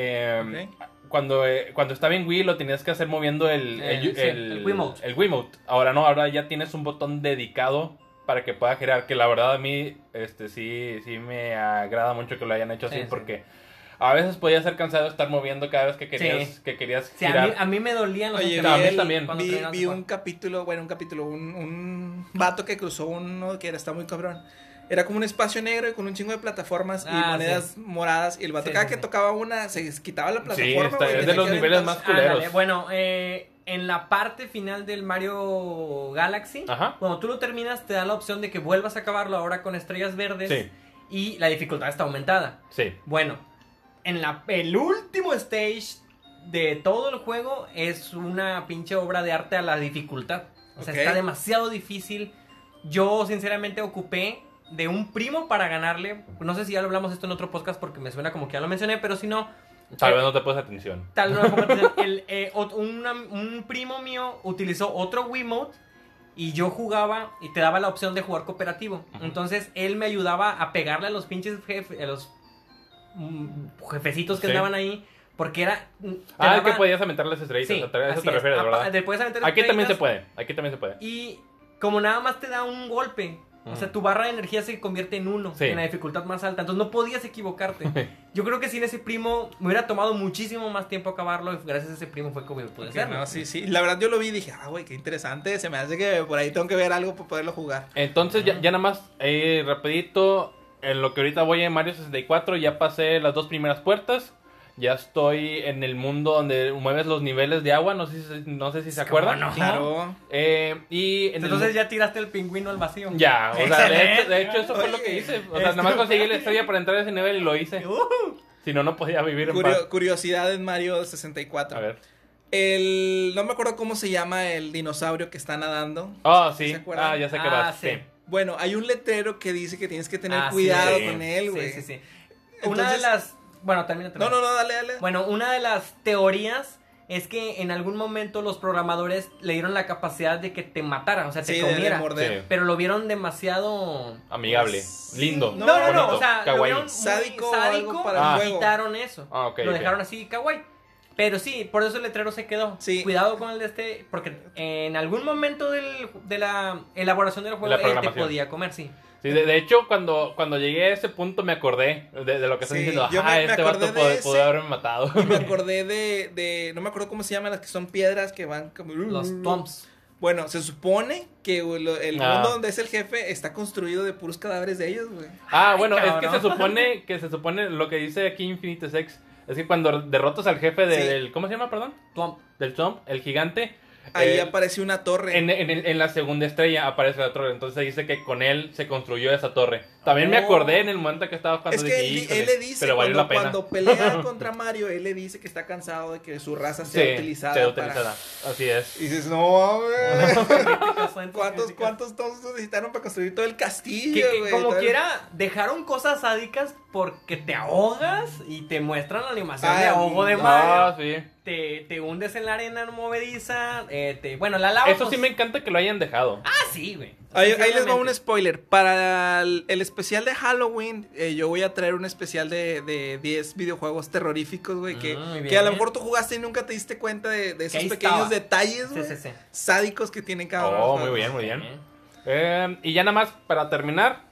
Speaker 2: eh, cuando, eh, cuando estaba en Wii lo tenías que hacer moviendo el,
Speaker 1: Eh,
Speaker 2: el,
Speaker 1: sí, el Wiimote.
Speaker 2: el Wiimote. Ahora no, ahora ya tienes un botón dedicado para que pueda girar. Que la verdad a mí este, sí, sí me agrada mucho que lo hayan hecho así
Speaker 1: Sí, sí.
Speaker 2: porque a veces podía ser cansado estar moviendo cada vez que querías,
Speaker 1: Sí.
Speaker 2: que querías
Speaker 1: Sí, a,
Speaker 2: girar.
Speaker 1: mí, a mí me dolían los
Speaker 3: Oye, vi,
Speaker 2: a mí
Speaker 3: el-
Speaker 2: también.
Speaker 3: vi,
Speaker 1: de
Speaker 3: un capítulo, bueno, un capítulo, un, un vato que cruzó uno que era, está muy cabrón. Era como un espacio negro y con un chingo de plataformas y
Speaker 1: Ah,
Speaker 3: monedas moradas. Y el vato
Speaker 1: Sí,
Speaker 3: cada
Speaker 1: sí,
Speaker 3: que
Speaker 1: sí.
Speaker 3: tocaba una, se quitaba la
Speaker 2: Sí,
Speaker 3: plataforma.
Speaker 2: está- es de los niveles más culeros.
Speaker 1: Bueno, eh, en la parte final del Mario Galaxy,
Speaker 2: Ajá.
Speaker 1: cuando tú lo terminas, te da la opción de que vuelvas a acabarlo ahora con estrellas verdes
Speaker 2: Sí.
Speaker 1: y la dificultad está aumentada.
Speaker 2: Sí.
Speaker 1: Bueno, en la, el último stage de todo el juego es una pinche obra de arte a la dificultad. O sea, está demasiado difícil. Yo, sinceramente, ocupé de un primo para ganarle. No sé si ya lo hablamos esto en otro podcast porque me suena como que ya lo mencioné, pero si no,
Speaker 2: Tal
Speaker 1: Eh,
Speaker 2: vez no te pones atención.
Speaker 1: Tal no me pongo atención. El, eh, una- un primo mío utilizó otro Wiimote y yo jugaba y te daba la opción de jugar cooperativo. Entonces él me ayudaba a pegarle a los pinches jefes, a los mm, jefecitos que
Speaker 2: Sí.
Speaker 1: andaban ahí. Porque era. te
Speaker 2: Ah, es que
Speaker 1: daba-
Speaker 2: podías aventar las estrellitas.
Speaker 1: Sí,
Speaker 2: a a eso te
Speaker 1: es.
Speaker 2: refieres,
Speaker 1: Apa-
Speaker 2: ¿verdad?
Speaker 1: te puedes aventar
Speaker 2: Aquí también se puede. Aquí también se puede.
Speaker 1: Y como nada más te da un golpe. O sea, tu barra de energía se convierte en uno,
Speaker 2: Sí.
Speaker 1: en la dificultad más alta. Entonces no podías equivocarte. Yo creo que sin ese primo me hubiera tomado muchísimo más tiempo acabarlo. Y gracias a ese primo fue como pude
Speaker 3: Ok,
Speaker 1: hacerlo.
Speaker 3: no, sí, sí. La verdad yo lo vi y dije, ah, güey, qué interesante. Se me hace que por ahí tengo que ver algo para poderlo jugar.
Speaker 2: Entonces, ya, ya nada más, eh, rapidito, en lo que ahorita voy en Mario 64, ya pasé las dos primeras puertas. Ya estoy en el mundo donde mueves los niveles de agua, no sé si, no sé si se
Speaker 1: ¿Cómo
Speaker 2: acuerdan.
Speaker 1: no?
Speaker 3: Claro.
Speaker 2: Eh, y en
Speaker 1: Entonces ya tiraste el pingüino al vacío.
Speaker 2: Ya, o sea, de hecho,
Speaker 1: Excelente.
Speaker 2: de hecho eso fue lo que hice. O sea, nada más conseguí la estrella para entrar a ese nivel y lo hice.
Speaker 1: Uh,
Speaker 2: Si no, no podía vivir en
Speaker 3: Curio-
Speaker 2: paz.
Speaker 3: curiosidad en Mario 64.
Speaker 2: A ver.
Speaker 3: El. No me acuerdo cómo se llama el dinosaurio que está nadando.
Speaker 2: Oh, sí. Ah, ya sé que
Speaker 1: Ah,
Speaker 2: vas.
Speaker 1: sí.
Speaker 2: Sí.
Speaker 3: Bueno, hay un letrero que dice que tienes que tener
Speaker 1: Ah,
Speaker 3: cuidado
Speaker 2: sí.
Speaker 3: con él, güey.
Speaker 1: sí, sí, sí. Una de las. Bueno, termina,
Speaker 3: No, no, no, dale, dale.
Speaker 1: Bueno, una de las teorías es que en algún momento los programadores le dieron la capacidad de que te matara, o sea, te
Speaker 3: sí,
Speaker 1: comiera.
Speaker 3: morder.
Speaker 2: Sí.
Speaker 1: pero lo vieron demasiado.
Speaker 2: Amigable.
Speaker 3: Pues,
Speaker 2: lindo.
Speaker 3: no,
Speaker 1: No, no, o sea, lo vieron muy
Speaker 3: Sádico o
Speaker 1: sádico,
Speaker 3: algo para
Speaker 2: el
Speaker 1: y
Speaker 3: juego.
Speaker 1: quitaron eso.
Speaker 2: Ah, ok,
Speaker 1: lo dejaron así, kawaii. Pero sí, por eso el letrero se quedó.
Speaker 3: Sí.
Speaker 1: Cuidado con el de este, porque en algún momento del- de la elaboración del juego
Speaker 2: La
Speaker 1: él te podía comer, sí.
Speaker 2: Sí, de, de hecho, cuando, cuando llegué a ese punto me acordé de, de lo que estás
Speaker 3: Sí,
Speaker 2: diciendo.
Speaker 3: yo me-
Speaker 2: Ah,
Speaker 3: me
Speaker 2: este vato pudo, haberme matado.
Speaker 3: Y me acordé de, de. No me acuerdo cómo se llaman las que son piedras que van como.
Speaker 1: Los toms.
Speaker 3: Bueno, se supone que lo- el
Speaker 2: Ah.
Speaker 3: mundo donde es el jefe está construido de puros cadáveres de ellos, güey.
Speaker 2: Ah, bueno, es que se supone que se supone lo que dice aquí Infinite Sex es que cuando derrotas al jefe de-
Speaker 3: Sí.
Speaker 2: del ¿cómo se llama, perdón?
Speaker 1: Tom.
Speaker 2: Del Tom, el gigante.
Speaker 3: Ahí
Speaker 2: eh,
Speaker 3: aparece una torre.
Speaker 2: en, en la segunda estrella aparece la torre, entonces dice que con él se construyó esa torre. También me acordé en el momento que estaba jugando
Speaker 3: es que
Speaker 2: dije,
Speaker 3: él, le dice
Speaker 2: pero
Speaker 3: cuando,
Speaker 2: la pena.
Speaker 3: cuando pelea contra Mario, él le dice que está cansado de que su raza
Speaker 2: Sí,
Speaker 3: sea utilizada.
Speaker 2: sea
Speaker 3: para-
Speaker 2: utilizada. Así es.
Speaker 3: Y dices, no, ¿Cuántos. ¿Cuántos todos necesitaron para construir todo el castillo,
Speaker 1: Que, como
Speaker 3: el-
Speaker 1: quiera, dejaron cosas sádicas porque te ahogas y te muestran la animación
Speaker 3: Ay,
Speaker 1: de ahogo de. Mario.
Speaker 2: Ah, sí.
Speaker 1: Te, te hundes en la arena movediza. eh, te- bueno, la lava.
Speaker 2: Eso sí
Speaker 1: pues-
Speaker 2: me encanta que lo hayan dejado.
Speaker 1: Ah, sí, güey.
Speaker 3: Ahí, ahí les va un spoiler. Para el, el especial de Halloween, eh, yo voy a traer un especial de, de 10 videojuegos terroríficos, güey. Que,
Speaker 1: muy
Speaker 3: que
Speaker 1: bien.
Speaker 3: a lo mejor tú jugaste y nunca te diste cuenta de, de esos pequeños
Speaker 1: estaba.
Speaker 3: detalles,
Speaker 1: Sí,
Speaker 3: güey.
Speaker 1: sí, sí.
Speaker 3: Sádicos que tienen cada uno. de
Speaker 2: Oh, muy bien, muy bien. Eh, y ya nada más para terminar,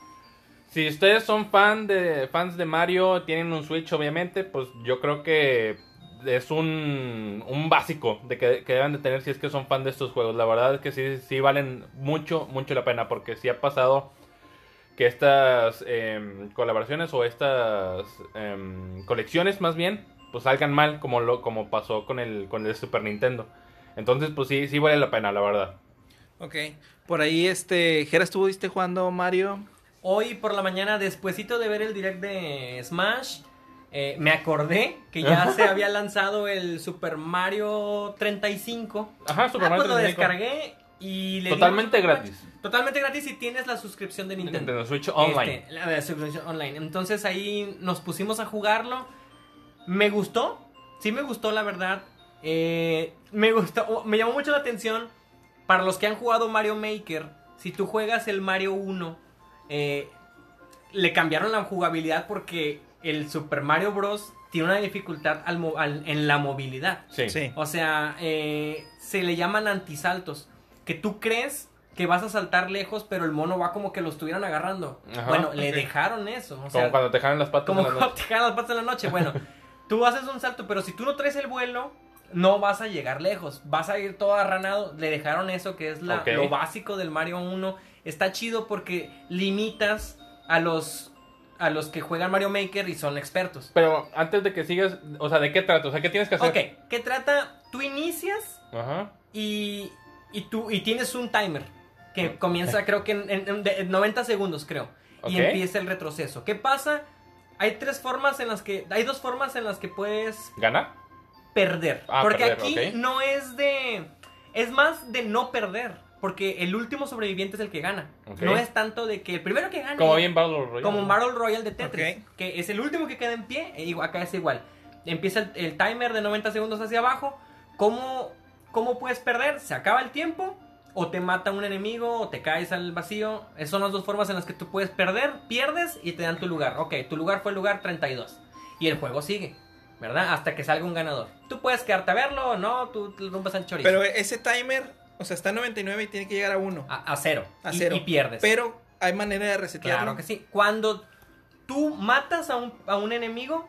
Speaker 2: si ustedes son fan de fans de Mario, tienen un Switch obviamente, pues yo creo que es un, un básico de que, que deben de tener si es que son fan de estos juegos. La verdad es que sí, sí valen mucho, mucho la pena porque sí ha pasado que estas em, colaboraciones o estas em, colecciones más bien, pues salgan mal como lo como pasó con el con el Super Nintendo. Entonces, pues sí, sí vale la pena, la verdad.
Speaker 3: Ok. Por ahí, este. Jera, ¿estuviste jugando Mario?
Speaker 1: Hoy por la mañana, despuesito de ver el direct de Smash, eh, me acordé que ya se había lanzado el Super Mario 35.
Speaker 2: Ajá, Super
Speaker 1: Ah,
Speaker 2: Mario
Speaker 1: pues lo
Speaker 2: 35.
Speaker 1: descargué y le
Speaker 2: Totalmente gratis.
Speaker 1: Totalmente gratis si tienes la suscripción de Nintendo.
Speaker 2: Nintendo Switch Online.
Speaker 1: Este, la de suscripción online. Entonces ahí nos pusimos a jugarlo. Me gustó. Sí me gustó, la verdad. Eh, me gustó. Me llamó mucho la atención. Para los que han jugado Mario Maker. Si tú juegas el Mario 1. eh, le cambiaron la jugabilidad porque el Super Mario Bros. tiene una dificultad al mo- al- en la movilidad.
Speaker 2: Sí.
Speaker 1: O sea, eh, se le llaman antisaltos. Que tú crees que vas a saltar lejos, pero el mono va como que lo estuvieran agarrando.
Speaker 2: Ajá,
Speaker 1: bueno, le dejaron eso. O
Speaker 2: Como
Speaker 1: sea,
Speaker 2: cuando te jalan las patas.
Speaker 1: como
Speaker 2: en la
Speaker 1: cuando
Speaker 2: noche.
Speaker 1: te caen las patas en la noche. Bueno, tú haces un salto, pero si tú no traes el vuelo, no vas a llegar lejos. Vas a ir todo arranado. Le dejaron eso, que es la- lo básico del Mario 1. Está chido porque limitas a los a los que juegan Mario Maker y son expertos.
Speaker 2: Pero antes de que sigas, o sea, ¿de qué trata? O sea, ¿qué tienes que hacer?
Speaker 1: Ok, ¿qué trata? Tú inicias
Speaker 2: Ajá.
Speaker 1: y, y tú y tienes un timer que comienza creo que en, en- en de- en 90 segundos creo y empieza el retroceso. ¿Qué pasa? Hay tres formas en las que hay dos formas en las que puedes
Speaker 2: ¿Gana?
Speaker 1: perder.
Speaker 2: Ah,
Speaker 1: porque
Speaker 2: perder,
Speaker 1: aquí no es de. Es más de no perder. Porque el último sobreviviente es el que gana.
Speaker 2: Ok.
Speaker 1: No es tanto de que el primero que gane.
Speaker 2: Como bien Battle Royale.
Speaker 1: Como un Battle Royale de Tetris.
Speaker 3: Ok.
Speaker 1: Que es el último que queda en pie. e acá es igual. Empieza el, el timer de 90 segundos hacia abajo. ¿Cómo, ¿Cómo puedes perder? Se acaba el tiempo. O te mata un enemigo. O te caes al vacío. Esas son las dos formas en las que tú puedes perder. Pierdes y te dan tu lugar. Ok, tu lugar fue el lugar 32. Y el juego sigue. ¿Verdad? Hasta que salga un ganador. Tú puedes quedarte a verlo o no. Tú te rompes al chorizo.
Speaker 3: Pero ese timer, o sea, está en 99 y tiene que llegar a 1.
Speaker 1: a, a cero.
Speaker 3: A
Speaker 1: Y-
Speaker 3: cero.
Speaker 1: Y, pierdes.
Speaker 3: Pero hay manera de resetearlo.
Speaker 1: Claro que sí. Cuando tú matas a un, a un enemigo,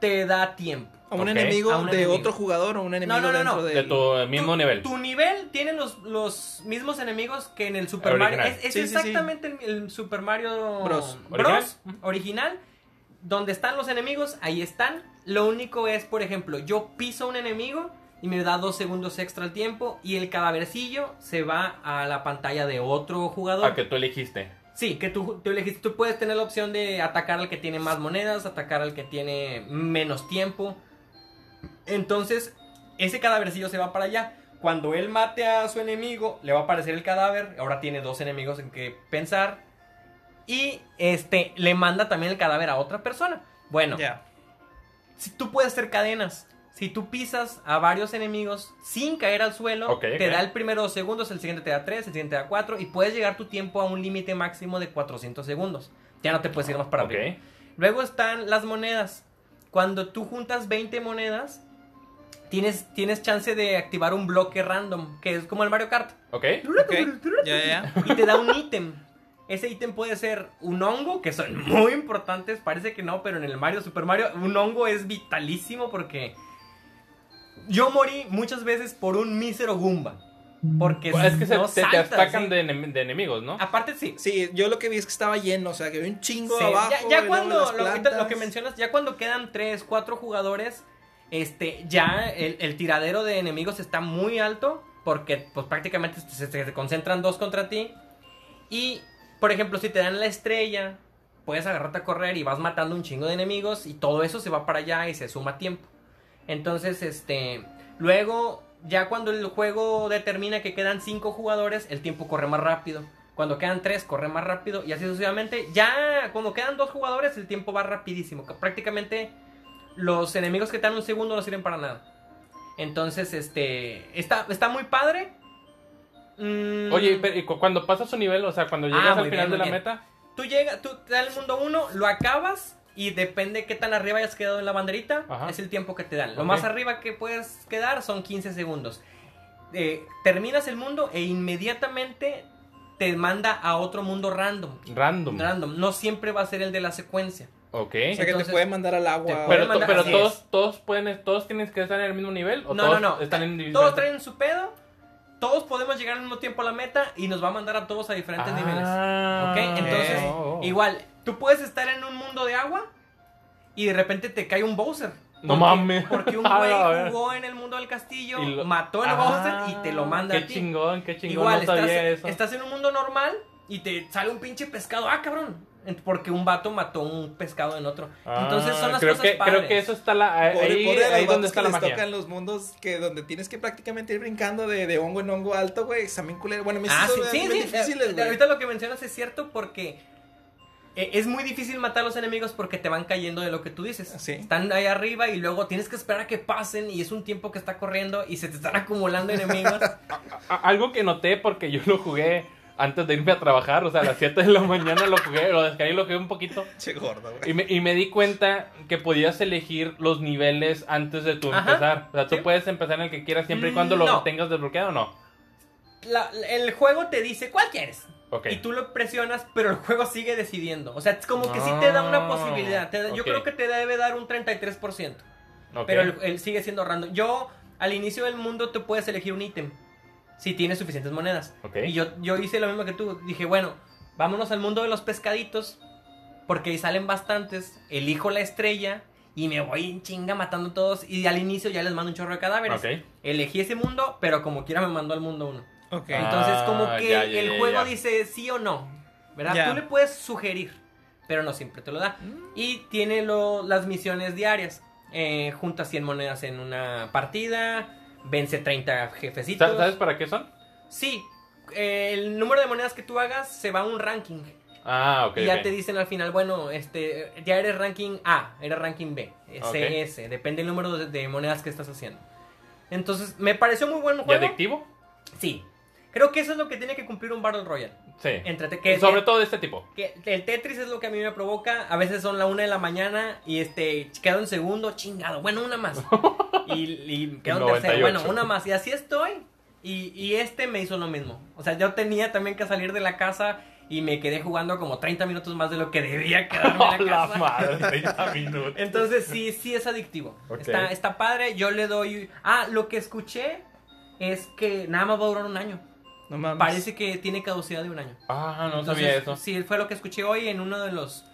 Speaker 1: te da tiempo.
Speaker 3: A un enemigo
Speaker 1: A un
Speaker 3: de
Speaker 1: enemigo.
Speaker 3: otro jugador o un enemigo
Speaker 1: no, no,
Speaker 3: dentro
Speaker 1: no.
Speaker 3: de...
Speaker 2: De tu mismo
Speaker 1: Tu-
Speaker 2: nivel.
Speaker 1: Tu nivel tiene los, los mismos enemigos que en el Super Mario.
Speaker 2: Original.
Speaker 1: Es, es
Speaker 3: Sí, sí, sí.
Speaker 1: exactamente el, el Super Mario
Speaker 3: Bros.
Speaker 1: Bros. original. Donde están los enemigos, ahí están. Lo único es, por ejemplo, yo piso un enemigo y me da dos segundos extra al tiempo y el cadávercillo se va a la pantalla de otro jugador.
Speaker 2: A que tú elegiste.
Speaker 1: Sí, que tú, tú elegiste, tú puedes tener la opción de atacar al que tiene más monedas, atacar al que tiene menos tiempo. Entonces, ese cadávercillo se va para allá. Cuando él mate a su enemigo, le va a aparecer el cadáver. Ahora tiene dos enemigos en que pensar. Y este le manda también el cadáver a otra persona. Bueno,
Speaker 3: Ya.
Speaker 1: si tú puedes hacer cadenas. Si tú pisas a varios enemigos sin caer al suelo, te da el primero dos segundos, el siguiente te da tres, el siguiente te da cuatro y puedes llegar tu tiempo a un límite máximo de 400 segundos. Ya no te puedes ir más para
Speaker 2: Ok.
Speaker 1: arriba. Luego están las monedas. Cuando tú juntas 20 monedas, tienes, tienes chance de activar un bloque random, que es como el Mario Kart.
Speaker 2: ¿Ok?
Speaker 1: Y te da un ítem. Ese ítem puede ser un hongo, que son muy importantes. Parece que no, pero en el Mario, Super Mario, un hongo es vitalísimo porque yo morí muchas veces por un mísero Goomba. Porque
Speaker 2: Pues es que se,
Speaker 1: no
Speaker 2: se te atacan
Speaker 1: ¿sí?
Speaker 2: de, enem- de enemigos, ¿no?
Speaker 1: Aparte, sí.
Speaker 3: Sí, yo lo que vi es que estaba lleno, o sea, que había un chingo
Speaker 1: Sí,
Speaker 3: abajo.
Speaker 1: ya, cuando lo, que mencionas, ya cuando quedan 3, 4 jugadores, este, ya el, el tiradero de enemigos está muy alto. Porque pues prácticamente se, se- se concentran dos contra ti. Y, por ejemplo, si te dan la estrella, puedes agarrarte a correr y vas matando un chingo de enemigos. Y todo eso se va para allá y se suma tiempo. Entonces, este. Luego, ya cuando el juego determina que quedan 5 jugadores, el tiempo corre más rápido. Cuando quedan 3, corre más rápido. Y así sucesivamente. Ya cuando quedan 2 jugadores, el tiempo va rapidísimo. que Prácticamente los enemigos que te dan un segundo no sirven para nada. Entonces, este. Está, está muy padre. Mm,
Speaker 2: Oye, pero ¿y cu- cuando pasas su nivel, o sea, cuando llegas
Speaker 1: Ah,
Speaker 2: al final
Speaker 1: bien,
Speaker 2: de la
Speaker 1: bien.
Speaker 2: meta,
Speaker 1: Tú llegas, tú te da el mundo 1, lo acabas y depende qué tan arriba hayas quedado en la banderita,
Speaker 2: Ajá.
Speaker 1: es el tiempo que te dan. Lo más arriba que puedes quedar son 15 segundos. Eh, terminas el mundo e inmediatamente te manda a otro mundo random.
Speaker 2: random.
Speaker 1: Random, no siempre va a ser el de la secuencia.
Speaker 2: Ok.
Speaker 3: O sea, que
Speaker 1: Entonces,
Speaker 3: te puede mandar al agua.
Speaker 2: Pero,
Speaker 1: mandar-
Speaker 2: pero todos,
Speaker 1: es.
Speaker 2: todos pueden, todos tienen que estar en el mismo nivel o
Speaker 1: No,
Speaker 2: todos
Speaker 1: no, no.
Speaker 2: están en
Speaker 1: Todos traen su pedo, todos podemos llegar al mismo tiempo a la meta y nos va a mandar a todos a diferentes
Speaker 2: Ah,
Speaker 1: niveles. ¿Ok? Entonces,
Speaker 2: oh, oh.
Speaker 1: igual, tú puedes estar en un mundo de agua y de repente te cae un Bowser.
Speaker 2: No
Speaker 1: Porque-
Speaker 2: mames.
Speaker 1: Porque un güey jugó en el mundo del castillo,
Speaker 2: lo-
Speaker 1: mató al
Speaker 2: Ah,
Speaker 1: Bowser y te lo manda
Speaker 2: Qué
Speaker 1: a ti.
Speaker 2: chingón, qué chingón.
Speaker 1: Igual,
Speaker 2: no sabía
Speaker 1: estás,
Speaker 2: eso.
Speaker 1: estás en un mundo normal y te sale un pinche pescado. Ah, cabrón. Porque un vato mató un pescado en otro. Entonces son
Speaker 2: Ah,
Speaker 1: las
Speaker 2: creo
Speaker 1: cosas
Speaker 2: que,
Speaker 1: padres.
Speaker 2: Creo que eso está la, ahí,
Speaker 3: de los
Speaker 2: ahí donde está
Speaker 3: que
Speaker 2: la
Speaker 3: les
Speaker 2: magia.
Speaker 3: tocan los mundos que donde tienes que prácticamente ir brincando de, de hongo en hongo alto, güey. Están bien culeros. Bueno, me
Speaker 1: Ah, sí, sí, sí.
Speaker 3: difíciles.
Speaker 1: Ahorita lo que mencionas es cierto porque es muy difícil matar a los enemigos porque te van cayendo de lo que tú dices.
Speaker 3: Sí.
Speaker 1: Están ahí arriba y luego tienes que esperar a que pasen y es un tiempo que está corriendo y se te están acumulando enemigos.
Speaker 2: Algo que noté porque yo lo jugué antes de irme a trabajar, o sea, a las 7 de la mañana lo jugué, lo descargué y lo jugué un poquito.
Speaker 3: Che gordo, güey.
Speaker 2: Y me, y me di cuenta que podías elegir los niveles antes de
Speaker 1: Ajá,
Speaker 2: empezar. O sea, tú
Speaker 1: sí.
Speaker 2: puedes empezar en el que quieras siempre y cuando lo tengas desbloqueado o no.
Speaker 1: La- el juego te dice cuál quieres.
Speaker 2: Ok.
Speaker 1: Y tú lo presionas, pero el juego sigue decidiendo. O sea, es como que sí te da una
Speaker 2: Ah,
Speaker 1: posibilidad. Te da- Yo creo que te debe dar un 33%.
Speaker 2: Ok.
Speaker 1: Pero él, él sigue siendo random. Yo, al inicio del mundo, tú puedes elegir un ítem. Si tienes suficientes monedas. Y yo, yo hice lo mismo que tú. Dije, bueno, vámonos al mundo de los pescaditos, porque ahí salen bastantes, elijo la estrella y me voy en chinga matando a todos y al inicio ya les mando un chorro de cadáveres. Elegí ese mundo, pero como quiera me mandó al mundo uno.
Speaker 2: Ah.
Speaker 1: Entonces como que
Speaker 2: ya, ya,
Speaker 1: el
Speaker 2: ya,
Speaker 1: juego
Speaker 2: ya.
Speaker 1: dice sí o no, ¿verdad?
Speaker 3: Ya.
Speaker 1: Tú le puedes sugerir, pero no siempre te lo da. Y tiene lo- las misiones diarias. Eh, junta 100 monedas en una partida, vence 30 jefecitos.
Speaker 2: Sa- ¿Sabes para qué son?
Speaker 1: Sí, eh, el número de monedas que tú hagas se va a un ranking.
Speaker 2: Ah, ok.
Speaker 1: y ya te dicen al final, bueno, este, ya eres ranking A, eres ranking B, eh,
Speaker 2: Ok.
Speaker 1: CS, depende del número de, de monedas que estás haciendo. Entonces, me pareció muy buen
Speaker 2: ¿Y
Speaker 1: juego.
Speaker 2: adictivo?
Speaker 1: Sí. Creo que eso es lo que tiene que cumplir un Battle Royale.
Speaker 2: Sí.
Speaker 1: Que-
Speaker 2: Sobre todo de este tipo.
Speaker 1: Que el Tetris es lo que a mí me provoca. A veces son la una de la mañana y este quedo en segundo, chingado. Bueno, una más. Y, y quedo en
Speaker 2: 98.
Speaker 1: tercero. Bueno, una más. Y así estoy. Y, y este me hizo lo mismo. O sea, yo tenía también que salir de la casa y me quedé jugando como 30 minutos más de lo que debía quedarme
Speaker 2: ¡Oh,
Speaker 1: en la casa.
Speaker 2: madre! 30 minutos.
Speaker 1: Entonces sí, sí es adictivo. Está, está padre. Yo le doy. Ah, lo que escuché es que nada más va a durar un año.
Speaker 3: No mames.
Speaker 1: Parece que tiene caducidad de un año.
Speaker 2: Ah, no
Speaker 1: Entonces,
Speaker 2: sabía eso.
Speaker 1: Sí, fue lo que escuché hoy en uno de los.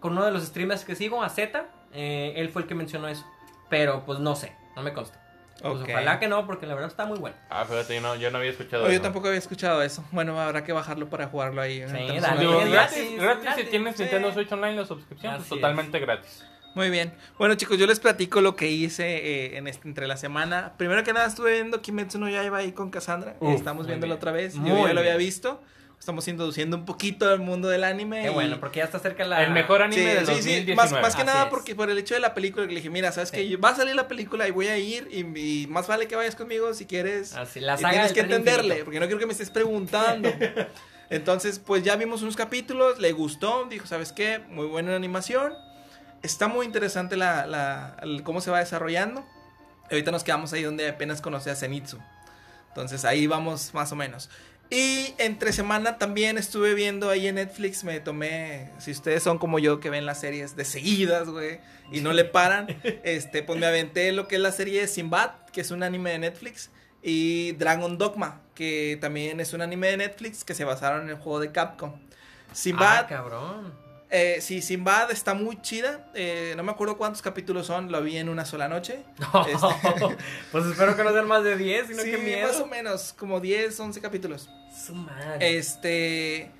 Speaker 1: Con uno de los streamers que sigo, a Z. eh, él fue el que mencionó eso. Pero pues no sé, no me consta. Pues,
Speaker 3: Ok.
Speaker 1: ojalá que no, porque la verdad está muy bueno.
Speaker 2: Ah, fíjate, yo no, yo no había escuchado
Speaker 3: Oh, yo
Speaker 2: eso.
Speaker 3: tampoco había escuchado eso. Bueno, habrá que bajarlo para jugarlo ahí.
Speaker 1: Sí, es
Speaker 2: gratis,
Speaker 1: gratis,
Speaker 2: gratis,
Speaker 1: gratis.
Speaker 2: si tienes
Speaker 3: Sí.
Speaker 2: Nintendo Switch Online la suscripción, pues, totalmente gratis.
Speaker 3: Muy bien. Bueno, chicos, yo les platico lo que hice eh, en este, entre la semana. Primero que nada, estuve viendo Kimetsu no Yaiba ahí con Cassandra.
Speaker 2: Uf,
Speaker 3: Estamos viéndolo
Speaker 1: bien.
Speaker 3: otra vez.
Speaker 1: Muy
Speaker 3: yo ya lo había visto. Estamos introduciendo un poquito al mundo del anime.
Speaker 1: Qué
Speaker 3: y-
Speaker 1: bueno, porque ya está cerca la.
Speaker 2: El mejor anime
Speaker 3: Sí,
Speaker 2: del
Speaker 3: sí, sí.
Speaker 2: 2019.
Speaker 3: Más, más que
Speaker 1: Así
Speaker 3: nada
Speaker 1: es.
Speaker 3: porque por el hecho de la película que le dije, mira, sabes
Speaker 1: Sí.
Speaker 3: que va a salir la película y voy a ir y, y más vale que vayas conmigo si quieres.
Speaker 1: Así, la
Speaker 3: Y
Speaker 1: saga
Speaker 3: tienes
Speaker 1: del
Speaker 3: que entenderle,
Speaker 1: infinito.
Speaker 3: porque no quiero que me estés preguntando. Entonces, pues ya vimos unos capítulos, le gustó, dijo, ¿sabes qué? Muy buena animación. Está muy interesante la, la- el cómo se va desarrollando. Ahorita nos quedamos ahí donde apenas conocí a Zenitsu. Entonces ahí vamos más o menos. Y entre semana también estuve viendo ahí en Netflix, me tomé, si ustedes son como yo que ven las series de seguidas, güey, y no le paran, este, pues me aventé lo que es la serie de Sinbad, que es un anime de Netflix, y Dragon Dogma, que también es un anime de Netflix que se basaron en el juego de Capcom. Sinbad,
Speaker 1: Ah, cabrón.
Speaker 3: Eh, sí, Sinbad está muy chida, eh, no me acuerdo cuántos capítulos son, lo vi en una sola noche. Este-
Speaker 1: pues espero que no sean más de 10, sino
Speaker 3: sí,
Speaker 1: que miedo.
Speaker 3: más o menos, como 10, 11 capítulos.
Speaker 1: Su madre.
Speaker 3: Este.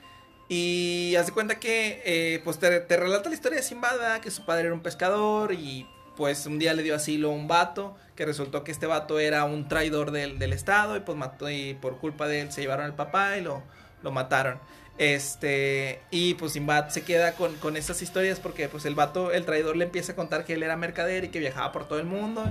Speaker 3: Y haz de cuenta que, eh, pues te, te relata la historia de Sinbad, ¿verdad? que su padre era un pescador y pues un día le dio asilo a un vato, que resultó que este vato era un traidor del, del estado y pues mató y por culpa de él se llevaron al papá y lo, lo mataron. Este, y pues Sinbad se queda con, con esas historias porque pues el vato, el traidor le empieza a contar que él era mercader y que viajaba por todo el mundo.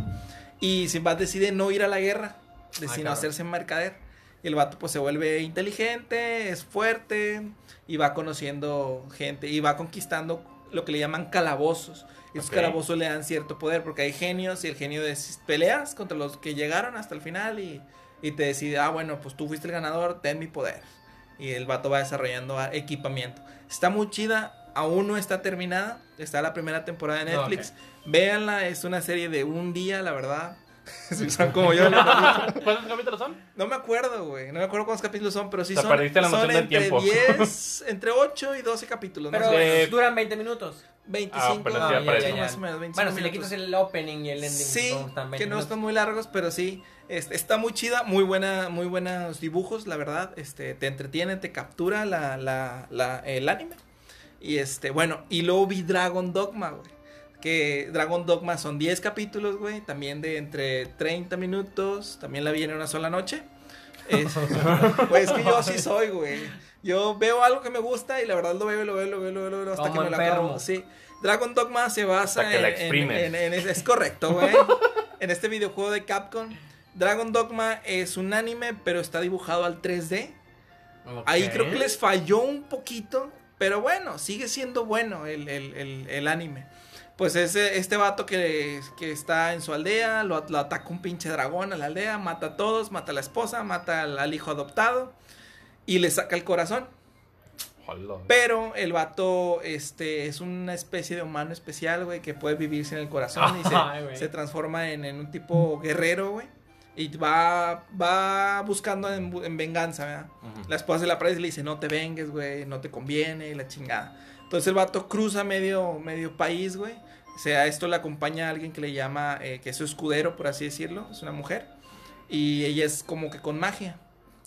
Speaker 3: Y Sinbad decide no ir a la guerra, decide
Speaker 1: cabrón.
Speaker 3: hacerse mercader. Y el vato pues se vuelve inteligente, es fuerte y va conociendo gente y va conquistando lo que le llaman calabozos. Y esos calabozos le dan cierto poder porque hay genios y el genio de peleas contra los que llegaron hasta el final y, y te decide, ah bueno, pues tú fuiste el ganador, ten mi poder. Y el vato va desarrollando equipamiento. Está muy chida, aún no está terminada, está la primera temporada de
Speaker 1: Ah,
Speaker 3: Netflix. Véanla, es una serie de un día, la verdad. Si son como yo.
Speaker 2: ¿Cuántos capítulos son?
Speaker 3: No me acuerdo, güey. No me acuerdo cuántos capítulos son, pero sí son,
Speaker 2: perdiste la
Speaker 3: son
Speaker 2: del
Speaker 3: entre
Speaker 2: tiempo.
Speaker 3: 10, entre 8 y 12 capítulos.
Speaker 1: Pero
Speaker 3: más o menos.
Speaker 1: Duran 20 minutos.
Speaker 3: 25,
Speaker 2: pero
Speaker 1: sí,
Speaker 3: ah,
Speaker 1: ya, ya, ya.
Speaker 3: más o menos, 25
Speaker 1: Bueno, si le
Speaker 3: minutos.
Speaker 1: quitas el opening y el ending,
Speaker 3: Sí,
Speaker 1: supongo están 20
Speaker 3: que no
Speaker 1: minutos.
Speaker 3: están muy largos, pero sí, este, está muy chida, muy buena, muy buenos dibujos, la verdad, este, te entretiene, te captura la, la, la, el anime, y este, bueno, y luego vi Dragon Dogma, güey, que Dragon Dogma son 10 capítulos, güey, también de entre 30 minutos, también la vi en una sola noche, es, pues es que yo así soy, güey, yo veo algo que me gusta y la verdad lo veo, lo veo, lo veo, lo veo, lo veo hasta
Speaker 1: Como
Speaker 3: que me lo acabo, sí, Dragon Dogma se basa
Speaker 2: Hasta que la
Speaker 3: en- en,
Speaker 2: exprimes.
Speaker 3: en- en- es, es correcto, güey. en este videojuego de Capcom, Dragon Dogma es un anime, pero está dibujado al 3D.
Speaker 1: Ok.
Speaker 3: Ahí creo que les falló un poquito, pero bueno, sigue siendo bueno el, el- el- el anime. Pues es eh, este vato que, que está en su aldea, lo, lo ataca un pinche dragón a la aldea, mata a todos, mata a la esposa, mata al, al hijo adoptado y le saca el corazón.
Speaker 2: Hola.
Speaker 3: Pero el vato este, es una especie de humano especial, güey, que puede vivir sin el corazón y se, transforma en, en un tipo guerrero, güey. Y va, va buscando en, venganza, ¿verdad? La esposa de la presa le dice, no te vengues, güey, no te conviene, y la chingada. Entonces el vato cruza medio, medio país, güey. O sea, esto le acompaña a alguien que le llama, eh, que es su escudero, por así decirlo, es una mujer. Y ella es como que con magia.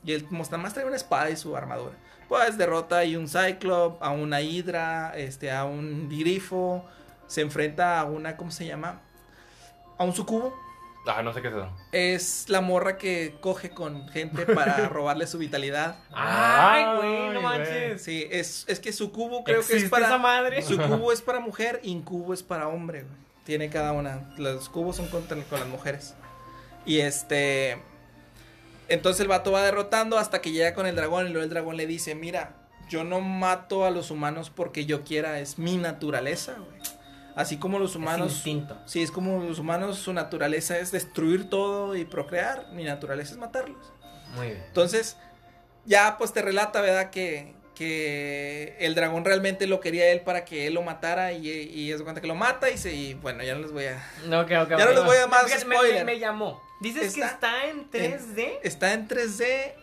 Speaker 3: Y nada más trae una espada y su armadura. Pues derrota ahí un Cyclop, a una Hydra, este, a un Grifo. Se enfrenta a una, ¿cómo se llama? A un sucubo.
Speaker 2: Ah, no sé qué es eso.
Speaker 3: Es la morra que coge con gente para robarle su vitalidad.
Speaker 1: Ay, güey, no manches.
Speaker 3: Sí, es, es que su cubo creo que es
Speaker 1: ¿Existe esa
Speaker 3: para.
Speaker 1: madre?
Speaker 3: Su cubo es para mujer, incubo es para hombre, güey. Tiene cada una. Los cubos son con, con las mujeres. Y este. Entonces el vato va derrotando hasta que llega con el dragón. Y luego el dragón le dice: Mira, yo no mato a los humanos porque yo quiera, es mi naturaleza, güey. Así como los humanos.
Speaker 1: Es instinto.
Speaker 3: Sí, es como los humanos, su naturaleza es destruir todo y procrear. Mi naturaleza es matarlos.
Speaker 1: Muy bien.
Speaker 3: Entonces, ya pues te relata, ¿verdad? Que, que el dragón realmente lo quería él para que él lo matara y, y es cuenta que lo mata y se... Y bueno, ya no les voy a...
Speaker 1: No, ok, ok,
Speaker 3: Ya no les voy a más spoiler.
Speaker 1: Me, me llamó. Dices que
Speaker 3: Está
Speaker 1: en 3D.
Speaker 3: Está en 3D.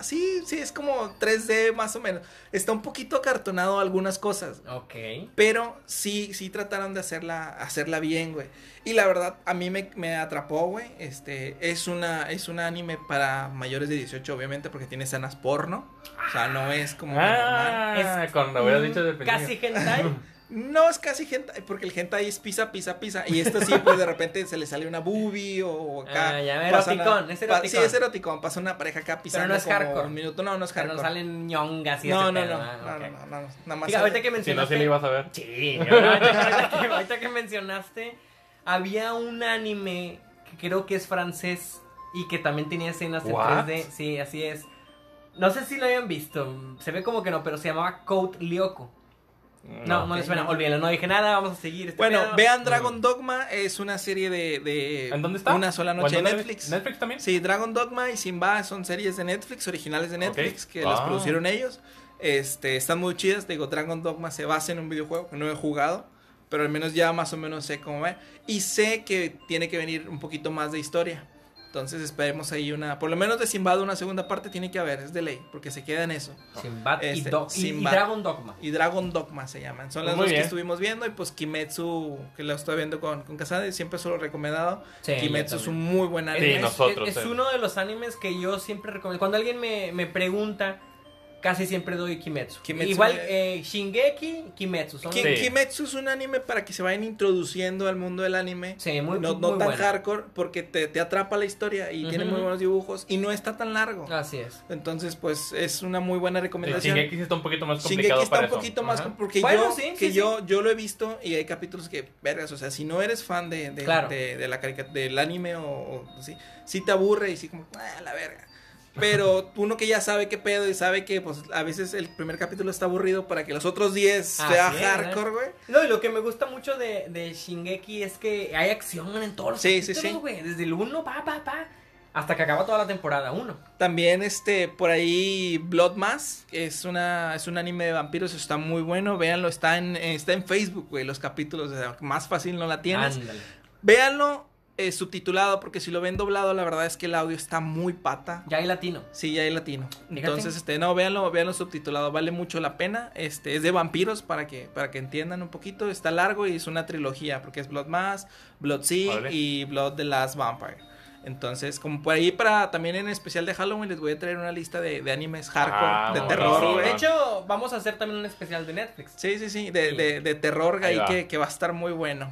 Speaker 3: Sí, sí, es como 3D más o menos. Está un poquito acartonado algunas cosas.
Speaker 1: Ok.
Speaker 3: Pero sí, sí trataron de hacerla, hacerla bien, güey. Y la verdad, a mí me, me atrapó, güey. Este, es una, es un anime para mayores de 18, obviamente, porque tiene escenas porno. O sea, no es como normal.
Speaker 2: Ah, con lo hubieras dicho de
Speaker 1: Casi hentai.
Speaker 3: No es casi hentai, porque el hentai es pisa, pisa, pisa. Y esto sí, pues de repente se le sale una boobie o acá.
Speaker 1: Ah, ya, eroticón,
Speaker 3: una-
Speaker 1: es
Speaker 3: pa-
Speaker 1: eroticón.
Speaker 3: Sí, es eroticón. Pasa una pareja acá pisando
Speaker 1: no es
Speaker 3: como
Speaker 1: hardcore.
Speaker 3: un minuto. No, no es
Speaker 1: Pero
Speaker 3: hardcore.
Speaker 1: no salen ñongas y
Speaker 3: no,
Speaker 1: ese
Speaker 3: no,
Speaker 1: pedo,
Speaker 3: no,
Speaker 1: ah,
Speaker 3: no, no, no, no, Nada más.
Speaker 1: Fíjate, ahorita que
Speaker 2: Si no,
Speaker 1: mencionaste.
Speaker 2: sí le ibas a ver.
Speaker 1: Sí, ahorita que, ahorita mencionaste, había un anime que creo que es francés y que también tenía escenas en
Speaker 2: What?
Speaker 1: 3D. Sí, así es. No sé si lo hayan visto, se ve como que no, pero se llamaba Code Lyoko. No, no, les suena, olvídenlo, no dije nada, vamos a seguir. este
Speaker 3: Bueno,
Speaker 1: pedo.
Speaker 3: vean Dragon Dogma, es una serie de, de
Speaker 2: ¿En dónde está?
Speaker 3: una sola
Speaker 2: ¿O
Speaker 3: noche en
Speaker 2: dónde?
Speaker 3: Netflix.
Speaker 2: ¿Netflix también?
Speaker 3: Sí, Dragon Dogma y Simba son series de Netflix, originales de Netflix, que las
Speaker 2: Ah.
Speaker 3: producieron ellos. Este, están muy chidas. Digo, Dragon Dogma se basa en un videojuego que no he jugado, pero al menos ya más o menos sé cómo va. Y sé que tiene que venir un poquito más de historia. Entonces esperemos ahí una, por lo menos de Sinbad una segunda parte tiene que haber, es de ley, porque se queda en eso.
Speaker 1: Sinbad y,
Speaker 3: Este,
Speaker 1: Do- y. Dragon Dogma.
Speaker 3: Y Dragon Dogma se llaman. Son las
Speaker 2: Muy
Speaker 3: dos
Speaker 2: bien.
Speaker 3: que estuvimos viendo. Y pues Kimetsu, que lo estoy viendo con, con siempre se lo he recomendado.
Speaker 1: Sí,
Speaker 3: Kimetsu es un muy buen anime.
Speaker 2: Sí,
Speaker 1: es,
Speaker 2: nosotros,
Speaker 1: es- es uno de los animes que yo siempre recomiendo. Cuando alguien me, me pregunta, casi siempre doy Kimetsu.
Speaker 3: Kimetsu
Speaker 1: Igual, eh, Shingeki, Kimetsu. Son.
Speaker 3: Kimetsu es un anime para que se vayan introduciendo al mundo del anime.
Speaker 1: Sí, muy,
Speaker 3: no
Speaker 1: muy
Speaker 3: no tan
Speaker 1: bueno.
Speaker 3: hardcore, porque te, te atrapa la historia y tiene muy buenos dibujos. Y no está tan largo.
Speaker 1: Así es.
Speaker 3: Entonces, pues es una muy buena
Speaker 2: El
Speaker 3: recomendación.
Speaker 2: Shingeki está un poquito más
Speaker 3: Shingeki
Speaker 2: complicado
Speaker 3: está
Speaker 2: para
Speaker 3: un
Speaker 2: eso.
Speaker 3: poquito más
Speaker 2: Ajá.
Speaker 3: com- porque
Speaker 1: Bueno,
Speaker 3: yo
Speaker 1: sí,
Speaker 3: que
Speaker 1: sí,
Speaker 3: yo yo lo he visto y hay capítulos que vergas, o sea, si no eres fan de, de,
Speaker 1: Claro.
Speaker 3: de, de la carica- del anime o, o sí, sí te aburre y sí como ah, la verga. Pero uno que ya sabe qué pedo y sabe que pues a veces el primer capítulo está aburrido para que los otros 10 sea
Speaker 1: es,
Speaker 3: hardcore,
Speaker 1: ¿eh?
Speaker 3: güey.
Speaker 1: No, y lo que me gusta mucho de, de Shingeki es que hay acción en todos los
Speaker 3: Sí, sí,
Speaker 1: capítulos,
Speaker 3: sí.
Speaker 1: güey. Desde el 1, pa, pa, pa, hasta que acaba toda la temporada 1.
Speaker 3: También este por ahí Blood Mass es una es un anime de vampiros, está muy bueno, véanlo, está en está en Facebook, güey, los capítulos, o sea, más fácil no la tienes.
Speaker 1: Ándale.
Speaker 3: Véanlo eh, subtitulado porque si lo ven doblado la verdad es que el audio está muy pata.
Speaker 1: Ya hay latino.
Speaker 3: Sí, ya hay latino.
Speaker 1: Fíjate.
Speaker 3: Entonces, este, no, véanlo, véanlo subtitulado, vale mucho la pena. Este, es de vampiros para que, para que entiendan un poquito. Está largo y es una trilogía, porque es Blood Mass, Blood Sea y Blood the Last Vampire. Entonces, como por ahí para también en especial de Halloween les voy a traer una lista de, de animes hardcore,
Speaker 2: Ah,
Speaker 3: de terror,
Speaker 1: de hecho, vamos a hacer también un especial de Netflix.
Speaker 3: Sí, sí, sí, de, de, de terror ahí
Speaker 2: Ahí va.
Speaker 3: que, que va a estar muy bueno.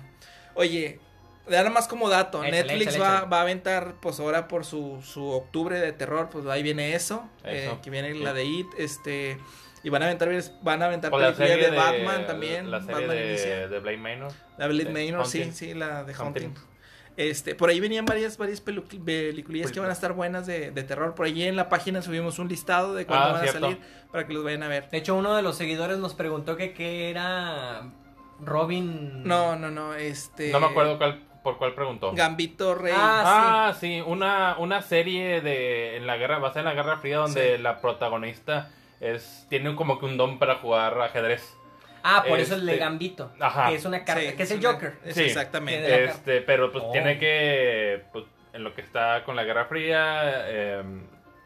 Speaker 3: Oye, nada más como dato,
Speaker 1: Échale,
Speaker 3: Netflix
Speaker 1: échale,
Speaker 3: va,
Speaker 1: échale.
Speaker 3: va a aventar, pues ahora por su, su octubre de terror, pues ahí viene eso, eh, que viene
Speaker 2: sí.
Speaker 3: la de It, este, y van a aventar, van a aventar películas
Speaker 2: serie
Speaker 3: de,
Speaker 2: de,
Speaker 3: Batman también,
Speaker 2: La serie
Speaker 3: Batman
Speaker 2: de, Blade Manor.
Speaker 3: la Blade
Speaker 2: de
Speaker 3: Manor, sí, sí, la de Haunting.
Speaker 2: Haunting.
Speaker 3: Este, por ahí venían varias, varias peliculillas que van a estar buenas de, de terror. Por ahí en la página subimos un listado de cuándo
Speaker 2: Ah,
Speaker 3: van
Speaker 2: cierto.
Speaker 3: a salir para que los vayan a ver.
Speaker 1: De hecho, uno de los seguidores nos preguntó que qué era Robin.
Speaker 3: No, no, no, este.
Speaker 2: No me acuerdo cuál, por cuál preguntó.
Speaker 3: Gambito Rey.
Speaker 1: Ah,
Speaker 2: Ah, sí, una, una serie de en la guerra, basada en la Guerra Fría, donde la protagonista es tiene como que un don para jugar ajedrez.
Speaker 1: Ah, por eso el de
Speaker 2: Este,
Speaker 1: Gambito.
Speaker 2: ajá.
Speaker 1: Que es una carta,
Speaker 3: Sí,
Speaker 1: que es el Joker.
Speaker 3: es
Speaker 2: Sí.
Speaker 3: Exactamente.
Speaker 2: Este, pero pues
Speaker 1: Oh.
Speaker 2: tiene que pues, en lo que está con la Guerra Fría eh,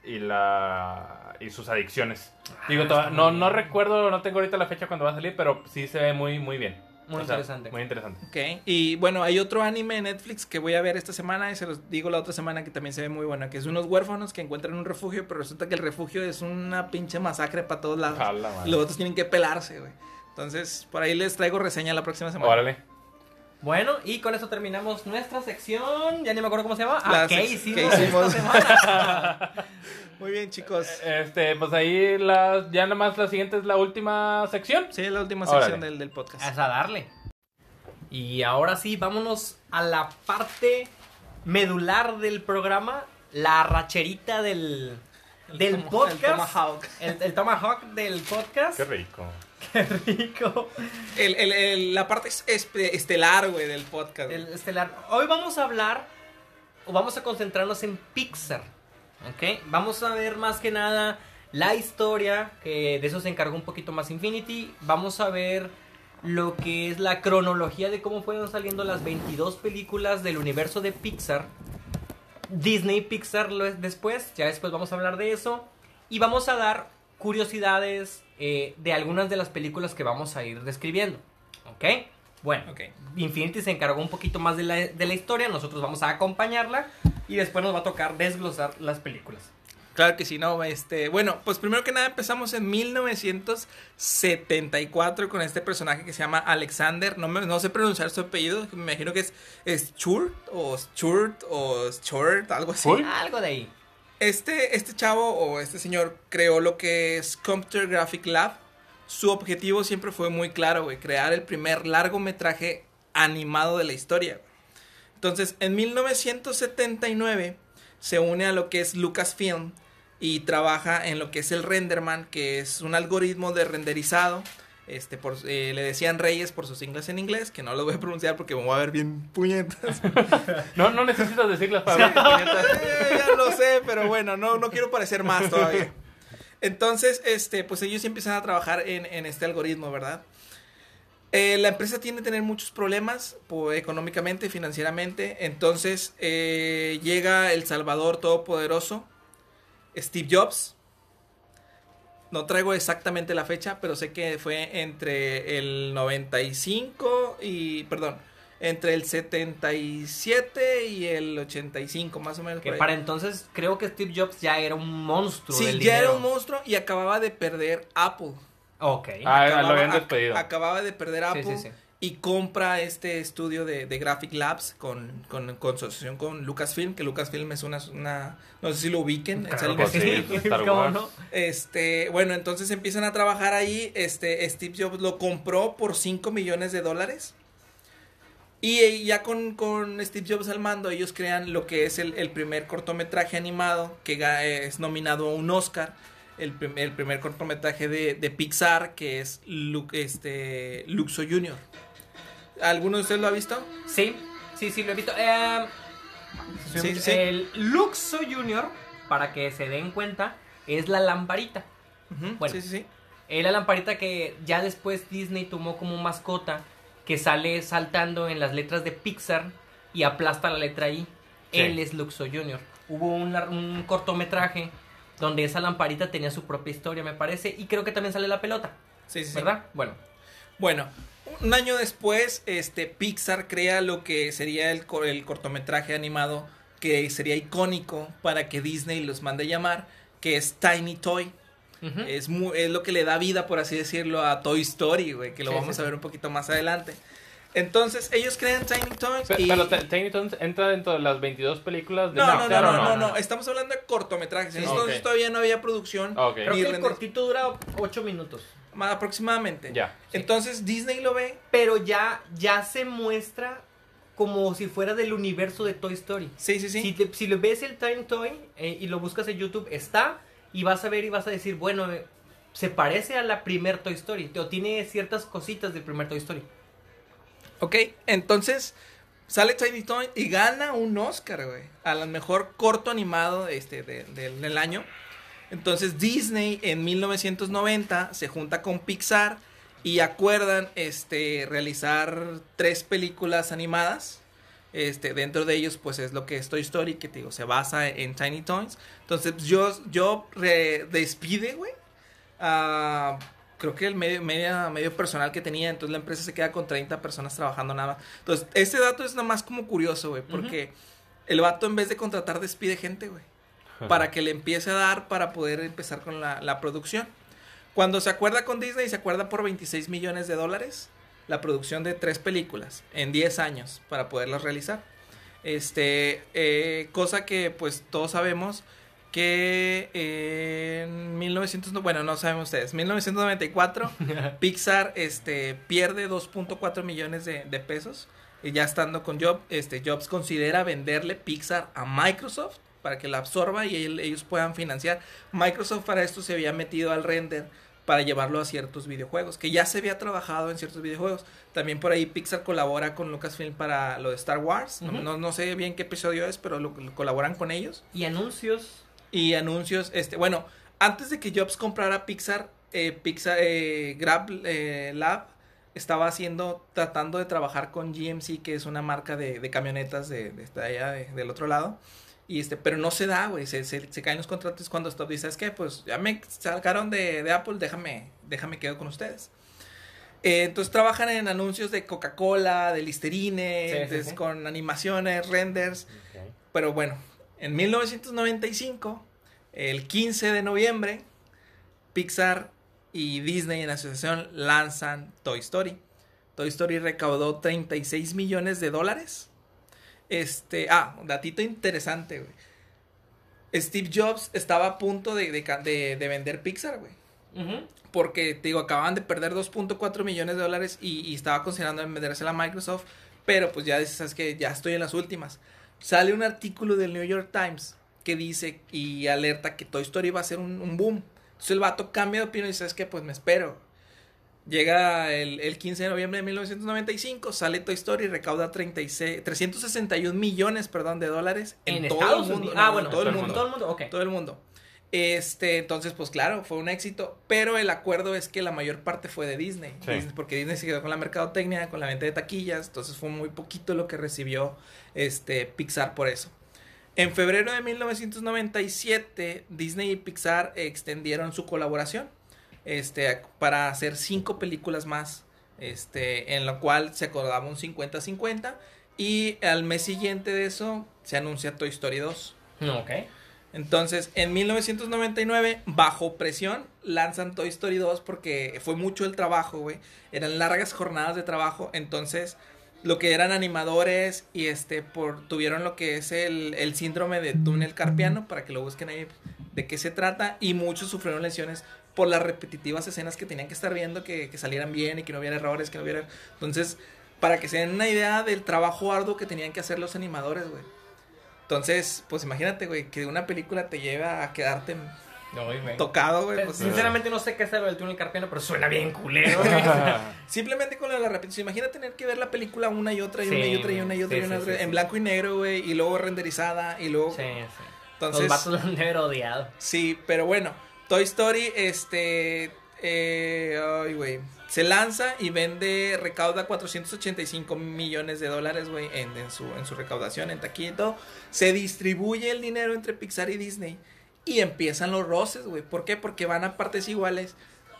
Speaker 2: y la y sus adicciones. Digo,
Speaker 1: Ah,
Speaker 2: toda-
Speaker 1: está muy
Speaker 2: no,
Speaker 1: bien.
Speaker 2: no recuerdo, no tengo ahorita la fecha cuando va a salir, pero sí se ve muy, muy bien.
Speaker 1: Muy interesante.
Speaker 2: Muy interesante.
Speaker 3: Ok, y bueno, hay otro anime en Netflix que voy a ver esta semana y se los digo la otra semana que también se ve muy bueno, que es unos huérfanos que encuentran un refugio, pero resulta que el refugio es una pinche masacre para todos lados.
Speaker 2: A la madre.
Speaker 3: Los otros tienen que pelarse, güey. Entonces, por ahí les traigo reseña la próxima semana.
Speaker 2: Órale.
Speaker 1: Bueno, y con eso terminamos nuestra sección. Ya ni me acuerdo cómo se llama. Ah,
Speaker 3: La
Speaker 1: ¿qué hicimos,
Speaker 3: ¿qué hicimos?
Speaker 1: esta semana?
Speaker 3: Muy bien, chicos.
Speaker 2: Este, pues ahí la, ya nada más la siguiente es la última sección.
Speaker 3: Sí, es la última
Speaker 2: Órale.
Speaker 3: sección del, del podcast.
Speaker 1: Es a darle. Y ahora sí, vámonos a la parte medular del programa. La racherita del, del
Speaker 3: Tomo-
Speaker 1: podcast.
Speaker 3: el tomahawk.
Speaker 1: El, el tomahawk del podcast.
Speaker 2: Qué rico.
Speaker 1: Qué rico.
Speaker 3: El- el- el- la parte estelar, güey, del podcast.
Speaker 1: El estelar. Hoy vamos a hablar o vamos a concentrarnos en Pixar. ¿Ok? Vamos a ver más que nada la historia, que de eso se encargó un poquito más Infinity. Vamos a ver lo que es la cronología de cómo fueron saliendo las 22 películas del universo de Pixar. Disney Pixar después, ya después vamos a hablar de eso. Y vamos a dar curiosidades eh, de algunas de las películas que vamos a ir describiendo. ¿Ok? Bueno,
Speaker 3: Ok.
Speaker 1: Infinity se encargó un poquito más de la, de la historia, nosotros vamos a acompañarla y después nos va a tocar desglosar las películas.
Speaker 3: Claro que sí, no, este, bueno, pues primero que nada empezamos en 1974 con este personaje que se llama Alexander, no, me- no sé pronunciar su apellido, me imagino que es, es Schurt o Schurt o Schurt, algo así.
Speaker 1: Algo de ahí.
Speaker 3: Este, este chavo o este señor creó lo que es Computer Graphic Lab. Su objetivo siempre fue muy claro, güey, crear el primer largometraje animado de la historia. güey. Entonces, en 1979 se une a lo que es Lucasfilm y trabaja en lo que es el Renderman, que es un algoritmo de renderizado. Este, por, eh, le decían Reyes por sus siglas en inglés, que no lo voy a pronunciar porque me voy a ver bien puñetas.
Speaker 2: No, no necesitas decirlas para hablar. puñetas.
Speaker 3: Eh, ya lo sé, pero bueno, no, no quiero parecer más todavía. Entonces, este, pues ellos empiezan a trabajar en, este algoritmo, ¿verdad? Eh, la empresa tiene que tener muchos problemas po- económicamente, financieramente. Entonces eh, llega el Salvador Todopoderoso, Steve Jobs. No traigo exactamente la fecha, pero sé que fue entre el 95 y, perdón, entre el 77 y el 85, más o menos.
Speaker 1: Que para entonces creo que Steve Jobs ya era un monstruo.
Speaker 3: Sí,
Speaker 1: del
Speaker 3: ya era un monstruo y acababa de perder Apple.
Speaker 1: Ok.
Speaker 2: Ah,
Speaker 3: Acababa-
Speaker 2: lo habían
Speaker 3: ac-
Speaker 2: despedido.
Speaker 3: acababa de perder Apple.
Speaker 1: sí, sí.
Speaker 3: Y compra este estudio de, de Graphic Labs con, con, con asociación con Lucasfilm, que Lucasfilm es una, una no sé si lo ubiquen,
Speaker 1: Claro ¿Cómo
Speaker 2: Wars.
Speaker 1: no?
Speaker 3: Este, bueno, entonces empiezan a trabajar ahí. Este, Steve Jobs lo compró por 5 millones de dólares. Y eh, ya con, con Steve Jobs al mando, ellos crean lo que es el, el primer cortometraje animado que eh, es nominado a un Oscar. El, prim- el primer cortometraje de, de Pixar, que es este, Luxo Jr. ¿Alguno de ustedes lo ha visto?
Speaker 1: Sí, sí, sí, lo he visto. Eh,
Speaker 3: Sí, sí, sí.
Speaker 1: El Luxo Junior, para que se den cuenta, es la lamparita. Bueno.
Speaker 3: Sí, sí, sí.
Speaker 1: Es la lamparita que ya después Disney tomó como mascota, que sale saltando en las letras de Pixar y aplasta la letra I.
Speaker 2: Sí.
Speaker 1: Él es Luxo Junior. Hubo un, cortometraje donde esa lamparita tenía su propia historia, me parece, y creo que también sale la pelota,
Speaker 3: Sí, sí, sí.
Speaker 1: ¿verdad? Bueno,
Speaker 3: Bueno, un año después, este Pixar crea lo que sería el, el cortometraje animado que sería icónico para que Disney los mande a llamar, que es Tiny Toy. Es, mu- es lo que le da vida, por así decirlo, a Toy Story, güey, que lo
Speaker 1: Sí,
Speaker 3: vamos
Speaker 1: sí,
Speaker 3: a ver un poquito más adelante. Entonces, ellos crean Tiny y...
Speaker 2: Pero T- Tiny Toons entra dentro de las 22 películas de
Speaker 3: no, no, no, no,
Speaker 2: ¿o
Speaker 3: no, no,
Speaker 1: no?
Speaker 3: estamos hablando de cortometrajes.
Speaker 1: Sí.
Speaker 3: Entonces todavía no había producción.
Speaker 2: Ok.
Speaker 1: creo que el
Speaker 3: render-
Speaker 1: cortito dura 8 minutos.
Speaker 3: ma- aproximadamente.
Speaker 2: Ya.
Speaker 3: Entonces Disney lo ve.
Speaker 1: Pero ya, ya se muestra como si fuera del universo de Toy Story.
Speaker 3: Sí, sí, sí.
Speaker 1: Si, te- si lo ves el Time Toy eh, y lo buscas en YouTube, está y vas a ver y vas a decir, bueno, eh, se parece a la primer Toy Story, o tiene ciertas cositas del primer Toy Story.
Speaker 3: Ok, entonces sale Tiny Toy y gana un Oscar, güey. A lo mejor corto animado este, de- de- del año. Entonces Disney en 1990 se junta con Pixar y acuerdan este, realizar tres películas animadas. Este, dentro de ellos, pues es lo que es Toy Story, que te digo, se basa en Tiny Toys. Entonces, yo, yo re- despide, güey. a, creo que el medio, media- medio personal que tenía. Entonces, la empresa se queda con 30 personas trabajando nada más. Entonces, este dato es nada más como curioso, güey. Porque el vato, en vez de contratar, despide gente, güey. Para que le empiece a dar para poder empezar con la, la producción. Cuando se acuerda con Disney, se acuerda por 26 millones de dólares la producción de tres películas en 10 años para poderlas realizar. Este, eh, cosa que pues todos sabemos que en 1900, no- bueno, no saben ustedes, 1994 Pixar este, pierde 2.4 millones de, de pesos y ya estando con Jobs, este, Jobs considera venderle Pixar a Microsoft para que la absorba y él- ellos puedan financiar. Microsoft para esto se había metido al render para llevarlo a ciertos videojuegos, que ya se había trabajado en ciertos videojuegos. También por ahí Pixar colabora con Lucasfilm para lo de Star Wars. No- no, no sé bien qué episodio es, pero lo, lo colaboran con ellos.
Speaker 1: Y anuncios.
Speaker 3: Y anuncios, este, bueno, antes de que Jobs comprara Pixar, eh, Pixar, eh, Grab eh, Lab estaba haciendo, tratando de trabajar con GMC, que es una marca de, de camionetas de, de, de allá de- del otro lado. Y este, pero no se da, güey, se, se, se caen los contratos cuando Stop dice, ¿sabes qué? Pues ya me sacaron de, de Apple, déjame, déjame quedo con ustedes. Eh, entonces trabajan en anuncios de Coca-Cola, de Listerine,
Speaker 1: Sí,
Speaker 3: entonces,
Speaker 1: sí.
Speaker 3: con animaciones, renders. Pero bueno, en 1995, el 15 de noviembre, Pixar y Disney en asociación lanzan Toy Story. Toy Story recaudó 36 millones de dólares. Este, ah, un datito interesante, güey. Steve Jobs estaba a punto de, de ca- de- de vender Pixar, güey. Porque, te digo, acababan de perder 2.4 millones de dólares y, y estaba considerando en vendérsela a Microsoft. Pero pues ya dices, sabes que ya estoy en las últimas. Sale un artículo del New York Times que dice y alerta que Toy Story va a ser un, un boom. Entonces el vato cambia de opinión y dice, ¿sabes qué? Pues me espero. Llega el, el 15 de noviembre de 1995, sale Toy Story, recauda 36, 361 millones perdón, de dólares en,
Speaker 1: En
Speaker 3: todo
Speaker 1: Estados
Speaker 3: el mundo.
Speaker 1: Unidos.
Speaker 3: no,
Speaker 1: Ah,
Speaker 3: en
Speaker 1: bueno,
Speaker 3: todo el mundo.
Speaker 1: Todo el mundo, ok.
Speaker 3: Todo el mundo. Este, entonces, pues claro, fue un éxito. Pero el acuerdo es que la mayor parte fue de Disney.
Speaker 2: Sí.
Speaker 3: Disney- porque Disney se quedó con la mercadotecnia, con la venta de taquillas. Entonces fue muy poquito lo que recibió este Pixar por eso. En febrero de 1997, Disney y Pixar extendieron su colaboración. Este, para hacer cinco películas más. Este, en lo cual se acordaba un 50-50. Y al mes siguiente de eso se anuncia Toy Story 2.
Speaker 1: Ok.
Speaker 3: Entonces, en 1999, bajo presión, lanzan Toy Story 2 porque fue mucho el trabajo, güey. Eran largas jornadas de trabajo. Entonces, lo que eran animadores y este, por, tuvieron lo que es el, el síndrome de túnel carpiano, para que lo busquen ahí de qué se trata. Y muchos sufrieron lesiones por las repetitivas escenas que tenían que estar viendo, que, que salieran bien y que no hubiera errores, que no hubiera... Entonces, para que se den una idea del trabajo arduo que tenían que hacer los animadores, güey. Entonces, pues imagínate, güey, que una película te lleva a quedarte
Speaker 1: No,
Speaker 3: tocado, güey. Pues,
Speaker 1: Sinceramente no sé qué es lo del túnel carpiano, pero suena bien culero.
Speaker 3: simplemente con lo de la repetición. Imagina tener que ver la película una y otra y una y otra y una y otra
Speaker 1: sí,
Speaker 3: y una
Speaker 1: sí,
Speaker 3: otra,
Speaker 1: sí,
Speaker 3: en
Speaker 1: sí.
Speaker 3: blanco y negro, güey, y luego renderizada y luego...
Speaker 1: sí, sí.
Speaker 3: Entonces,
Speaker 1: Los vatos lo han de haber odiado.
Speaker 3: sí, pero bueno, Toy Story, este... Eh, ay, güey. Se lanza y vende, recauda 485 millones de dólares, güey, en, en su, en su recaudación, en todo. Se distribuye el dinero entre Pixar y Disney. Y empiezan los roces, güey. ¿Por qué? Porque van a partes iguales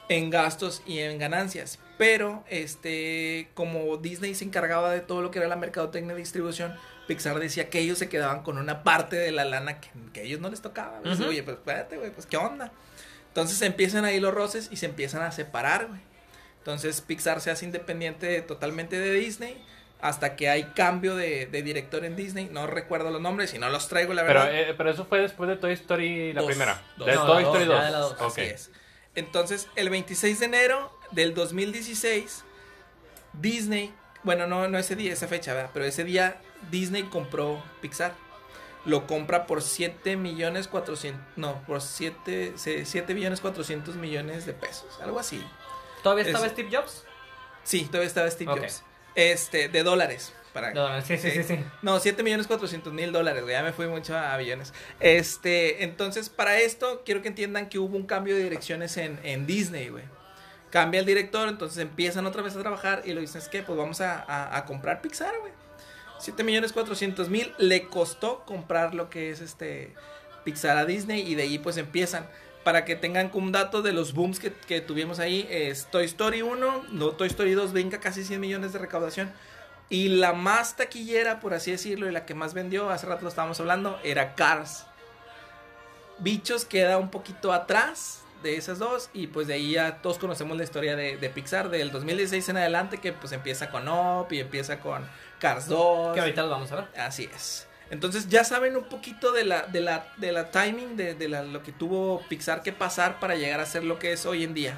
Speaker 3: en gastos y en ganancias. Pero, este, como Disney se encargaba de todo lo que era la mercadotecnia y distribución, Pixar decía que ellos se quedaban con una parte de la lana que, ellos no les tocaba. Oye, pues espérate, güey, pues qué onda. Entonces empiezan ahí los roces y se empiezan a separar, güey. Entonces Pixar se hace independiente totalmente de Disney hasta que hay cambio de, de director en Disney. No recuerdo los nombres y no los traigo, la
Speaker 2: Pero,
Speaker 3: verdad.
Speaker 2: eh, pero eso fue después de Toy Story la
Speaker 3: Dos.
Speaker 2: primera.
Speaker 3: Dos.
Speaker 2: De
Speaker 1: No,
Speaker 2: Toy Story
Speaker 1: dos,
Speaker 2: 2.
Speaker 1: ya de la dos.
Speaker 2: Ok.
Speaker 3: Así es. Entonces, el 26 de enero del 2016, Disney, bueno, no, no ese día, esa fecha, ¿verdad? Pero ese día Disney compró Pixar. Lo compra por 7 millones 400, no, por 7, 7 millones 400 millones de pesos, algo así.
Speaker 1: ¿Todavía estaba
Speaker 3: Es-
Speaker 1: Steve Jobs?
Speaker 3: Sí, todavía estaba Steve. Jobs. Este, de dólares. Para,
Speaker 1: No, sí, sí, sí, sí.
Speaker 3: no, 7 millones 400 mil dólares, güey. Ya me fui mucho a billones. Este, entonces, para esto, quiero que entiendan que hubo un cambio de direcciones en, en Disney, güey. Cambia el director, entonces empiezan otra vez a trabajar y lo dicen, es que, pues vamos a, a- a comprar Pixar, güey. 7 millones 400 mil le costó comprar lo que es este Pixar a Disney y de ahí pues empiezan. Para que tengan un dato de los booms que, tuvimos ahí, es Toy Story 1, no, Toy Story 2 venga casi 100 millones de recaudación. Y la más taquillera, por así decirlo, y la que más vendió, hace rato lo estábamos hablando, era Cars. Bichos queda un poquito atrás de esas dos y pues de ahí ya todos conocemos la historia de, de Pixar del 2016 en adelante que pues empieza con Up y empieza con Cars 2.
Speaker 1: Que ahorita lo vamos a ver.
Speaker 3: Así es. Entonces ya saben un poquito de la, de la, de la timing, de, de la- lo que tuvo Pixar que pasar para llegar a ser lo que es hoy en día.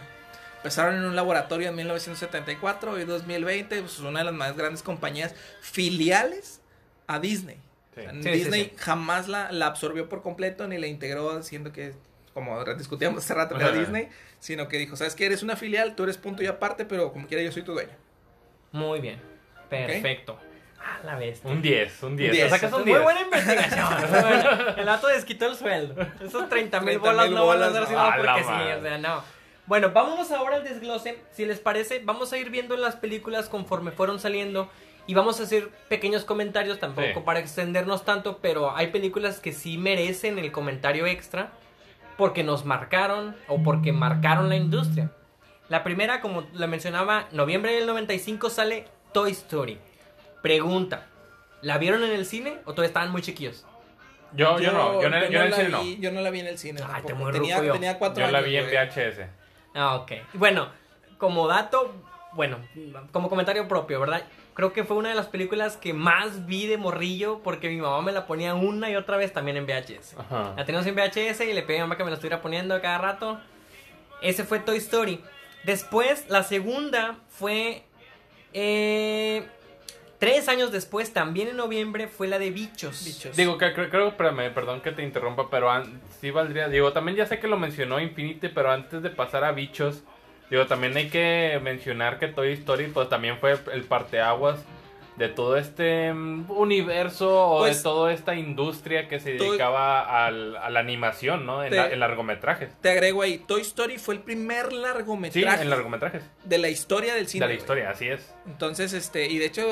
Speaker 3: Empezaron en un laboratorio en 1974 y 2020, pues una de las más grandes compañías filiales a Disney.
Speaker 2: Sí.
Speaker 3: O sea,
Speaker 1: Sí, sí,
Speaker 3: Disney
Speaker 1: sí.
Speaker 3: jamás la, la absorbió por completo ni la integró diciendo que, como discutíamos hace rato, que era. Disney, sino que dijo, ¿sabes qué? Eres una filial, tú eres punto y aparte, pero como quiera yo soy tu dueño.
Speaker 1: Muy bien. Perfecto. Ah, la bestia.
Speaker 2: Un 10, un 10.
Speaker 3: Un 10.
Speaker 2: O sea, que es un
Speaker 1: Muy
Speaker 2: 10.
Speaker 1: buena investigación. muy buena. El dato desquitó el sueldo. Esos 30 mil
Speaker 3: 30,000
Speaker 1: bolas no van a
Speaker 3: no.
Speaker 1: sino porque sí, o sea, no. Bueno, vámonos ahora al desglose. Si les parece, vamos a ir viendo las películas conforme fueron saliendo. Y vamos a hacer pequeños comentarios, tampoco
Speaker 2: Sí.
Speaker 1: para extendernos tanto, pero hay películas que sí merecen el comentario extra porque nos marcaron o porque marcaron la industria. La primera, como la mencionaba, noviembre del 95 sale Toy Story. Pregunta, ¿la vieron en el cine o todavía estaban muy chiquillos?
Speaker 2: Yo, yo no, yo, no- yo en el
Speaker 3: la
Speaker 2: cine no.
Speaker 3: yo no la vi en el cine.
Speaker 1: Ay, te muy
Speaker 3: tenía,
Speaker 1: yo.
Speaker 3: tenía cuatro
Speaker 2: Yo la
Speaker 3: años,
Speaker 2: vi en. VHS.
Speaker 1: Ah, ok. Bueno, como dato, bueno, como comentario propio, ¿verdad? Creo que fue una de las películas que más vi de morrillo porque mi mamá me la ponía una y otra vez también en VHS.
Speaker 2: Ajá.
Speaker 1: La teníamos en VHS y le pedí a mi mamá que me la estuviera poniendo cada rato. Ese fue Toy Story. Después, la segunda fue. eh, tres años después, también en noviembre, fue la de Bichos.
Speaker 3: Bichos.
Speaker 2: Digo, que creo, creo, espérame, perdón que te interrumpa, pero an- sí valdría, digo, también ya sé que lo mencionó Infinity, pero antes de pasar a bichos, digo, también hay que mencionar que Toy Story, pues también fue el parteaguas de todo este mm, universo o
Speaker 3: Pues,
Speaker 2: de toda esta industria que se
Speaker 3: Toy-
Speaker 2: dedicaba al- a la animación, ¿no? En,
Speaker 3: Te-
Speaker 2: la- en largometrajes.
Speaker 3: Te agrego ahí, Toy Story fue el primer
Speaker 2: Sí,
Speaker 3: largometraje
Speaker 2: en largometrajes.
Speaker 3: de la historia del cine.
Speaker 2: de la historia, así es.
Speaker 3: Entonces, este, y de hecho,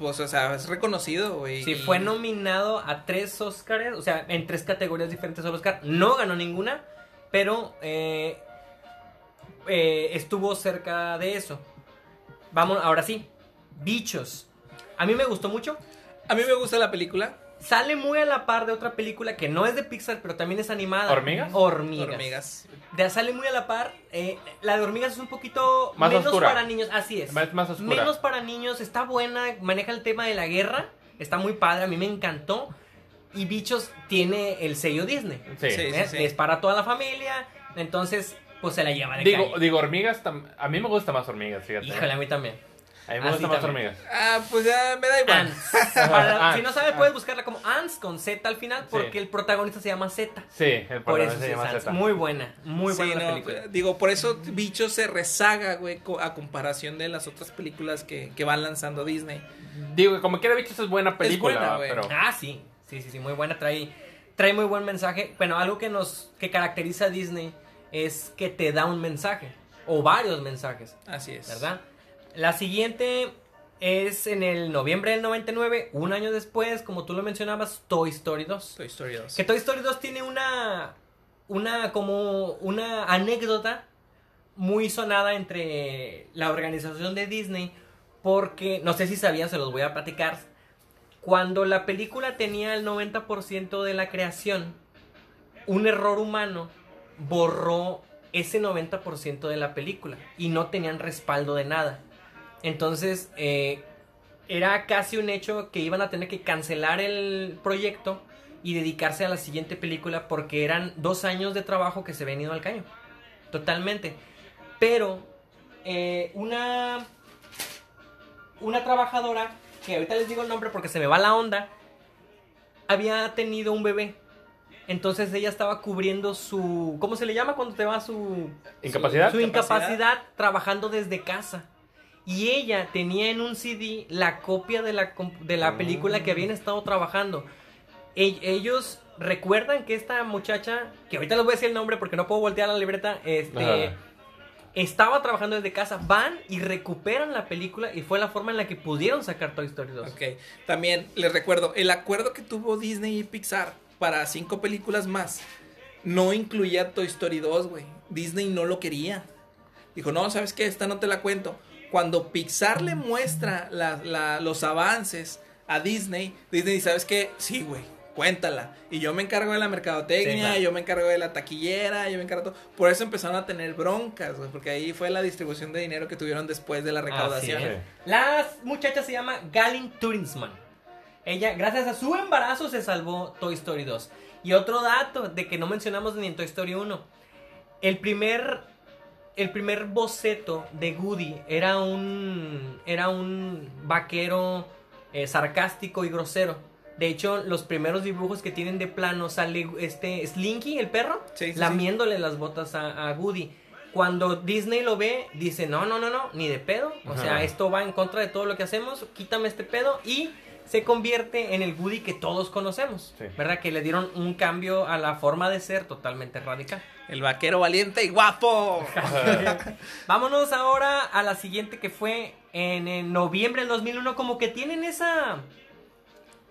Speaker 3: pues, o sea, es reconocido, güey.
Speaker 1: Sí,
Speaker 3: y-
Speaker 1: fue nominado a tres Oscars, o sea, en tres categorías diferentes al Oscar. No ganó ninguna, pero eh, eh, estuvo cerca de eso. Vamos, ahora sí, Bichos. A mí me gustó mucho.
Speaker 3: A mí me gusta la película.
Speaker 1: Sale muy a la par de otra película que no es de Pixar, pero también es animada.
Speaker 2: ¿Hormigas?
Speaker 1: Hormigas.
Speaker 3: Hormigas.
Speaker 1: De- sale muy a la par. eh, la de Hormigas es un poquito
Speaker 2: Más
Speaker 1: menos
Speaker 2: oscura.
Speaker 1: para niños. Así es.
Speaker 2: Más oscura.
Speaker 1: Menos para niños, está buena, maneja el tema de la guerra, está muy padre, a mí me encantó. Y Bichos tiene el sello Disney.
Speaker 2: Sí.
Speaker 3: Sí.
Speaker 1: ¿eh? Es para toda la familia, entonces pues se la lleva de
Speaker 2: Digo,
Speaker 1: calle.
Speaker 2: digo, hormigas, tam- a mí me gusta más hormigas, fíjate.
Speaker 1: Híjole, a mí también.
Speaker 2: A mí me
Speaker 1: Ah,
Speaker 2: gusta
Speaker 1: sí,
Speaker 2: más hormigas.
Speaker 3: Ah, pues ya me da igual.
Speaker 1: Ants. Para-
Speaker 2: Ants,
Speaker 1: si no sabe,
Speaker 2: Ants.
Speaker 1: puedes buscarla como Ants con Z al final, porque
Speaker 2: Sí.
Speaker 1: el protagonista se llama Z.
Speaker 2: Sí, el
Speaker 1: Por eso
Speaker 2: se
Speaker 1: es
Speaker 2: llama. Z.
Speaker 1: Muy buena, muy
Speaker 3: Sí,
Speaker 1: buena la
Speaker 3: no,
Speaker 1: película.
Speaker 3: Digo, por eso Bicho se rezaga, güey, a comparación de las otras películas que, que van lanzando Disney.
Speaker 2: Digo, como quiera, bichos es buena película,
Speaker 3: buena, güey.
Speaker 2: pero...
Speaker 1: Ah, sí, sí, sí, sí, muy buena, trae, trae muy buen mensaje. Bueno, algo que nos, que caracteriza a Disney es que te da un mensaje, o varios mensajes,
Speaker 3: Así es.
Speaker 1: ¿verdad? La siguiente es en el noviembre del 99, un año después, como tú lo mencionabas, Toy Story 2.
Speaker 3: Toy Story 2.
Speaker 1: Que Toy Story 2 tiene una, una, como, una anécdota muy sonada entre la organización de Disney, porque, no sé si sabían, se los voy a platicar, cuando la película tenía el 90% de la creación, un error humano borró ese 90% de la película y no tenían respaldo de nada. Entonces, eh, era casi un hecho que iban a tener que cancelar el proyecto y dedicarse a la siguiente película porque eran dos años de trabajo que se habían ido al caño. Totalmente. Pero eh, una, una trabajadora, que ahorita les digo el nombre porque se me va la onda, había tenido un bebé. Entonces ella estaba cubriendo su... ¿Cómo se le llama cuando te va su...
Speaker 2: ¿Incapacidad?
Speaker 1: Su
Speaker 3: Incapacidad.
Speaker 1: incapacidad trabajando desde casa. Y ella tenía en un CD la copia de la, de la película que habían estado trabajando. E- ellos recuerdan que esta muchacha, que ahorita les voy a decir el nombre porque no puedo voltear la libreta, este,
Speaker 2: Ajá.
Speaker 1: estaba trabajando desde casa, van y recuperan la película y fue la forma en la que pudieron sacar Toy Story 2.
Speaker 3: Ok, también les recuerdo, el acuerdo que tuvo Disney y Pixar para cinco películas más no incluía Toy Story 2, güey. Disney no lo quería. Dijo, no, ¿sabes qué? Esta no te la cuento. Cuando Pixar le muestra la- la- los avances a Disney, Disney, ¿sabes qué? Sí, güey, cuéntala. Y yo me encargo de la mercadotecnia,
Speaker 1: Sí, claro.
Speaker 3: yo me encargo de la taquillera, yo me encargo de todo. Por eso empezaron a tener broncas, güey, porque ahí fue la distribución de dinero que tuvieron después de la recaudación.
Speaker 1: Así es.
Speaker 2: Sí.
Speaker 1: La muchacha se llama Galin Turinsman. Ella, gracias a su embarazo, se salvó Toy Story 2. Y otro dato de que no mencionamos ni en Toy Story 1. El primer, el primer boceto de Woody era un, era un vaquero eh, sarcástico y grosero. De hecho, los primeros dibujos que tienen de plano sale este Slinky, el perro,
Speaker 3: Sí, sí,
Speaker 1: lamiéndole las botas a, a Woody. Cuando Disney lo ve, dice, no, no, no, no, ni de pedo. O sea,
Speaker 2: Ajá.
Speaker 1: esto va en contra de todo lo que hacemos, quítame este pedo y se convierte en el Woody que todos conocemos. ¿Verdad? Que le dieron un cambio a la forma de ser totalmente radical.
Speaker 3: El vaquero valiente y guapo.
Speaker 1: Vámonos ahora a la siguiente que fue en, en noviembre del 2001. Como que tienen esa...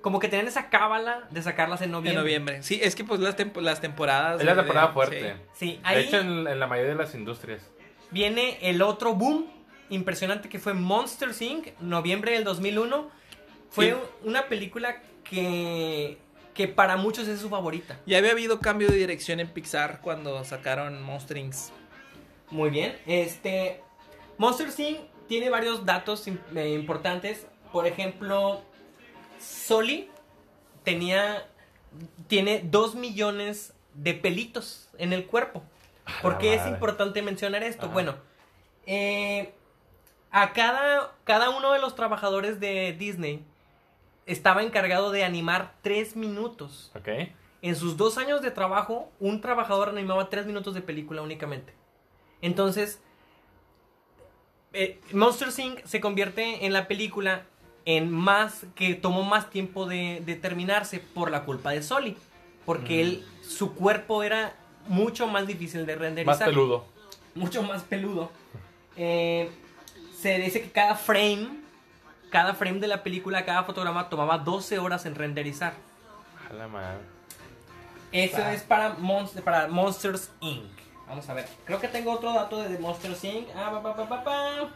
Speaker 1: Como que tienen esa cábala de sacarlas en noviembre.
Speaker 3: En noviembre. Sí, es que pues las, tempo- las temporadas.
Speaker 2: Es la
Speaker 3: de-
Speaker 2: temporada
Speaker 3: de-
Speaker 2: fuerte.
Speaker 1: Sí,
Speaker 2: De
Speaker 1: ahí
Speaker 2: hecho, en, en la mayoría de las industrias.
Speaker 1: viene el otro boom impresionante que fue Monster Inc. Noviembre del 2001. Fue
Speaker 3: Sí.
Speaker 1: una película que, que para muchos es su favorita.
Speaker 3: Ya había habido cambio de dirección en Pixar cuando sacaron Monster Inc.
Speaker 1: Muy bien. Este. Monster Inc. tiene varios datos eh, importantes. Por ejemplo, Soli tenía. Tiene 2 millones de pelitos en el cuerpo. ¿Por
Speaker 2: la
Speaker 1: qué es importante mencionar esto?
Speaker 2: Ajá.
Speaker 1: Bueno, eh, a cada, cada uno de los trabajadores de Disney estaba encargado de animar 3 minutos.
Speaker 2: ¿Ok?
Speaker 1: En sus dos años de trabajo, un trabajador animaba tres minutos de película únicamente. Entonces, eh, Monster Inc. se convierte en la película en más que tomó más tiempo de, de terminarse por la culpa de Soli. Porque
Speaker 2: Mm.
Speaker 1: él, su cuerpo era mucho más difícil de renderizar.
Speaker 2: Más peludo.
Speaker 1: Mucho más peludo. Eh, se dice que cada frame, cada frame de la película, cada fotograma tomaba 12 horas en renderizar.
Speaker 2: A la madre.
Speaker 1: Eso
Speaker 3: Ah.
Speaker 1: es para, Monst- para Monsters Inc. Vamos a ver. Creo que tengo otro dato de Monsters Inc. Ah, pa, pa, pa, pa, pa.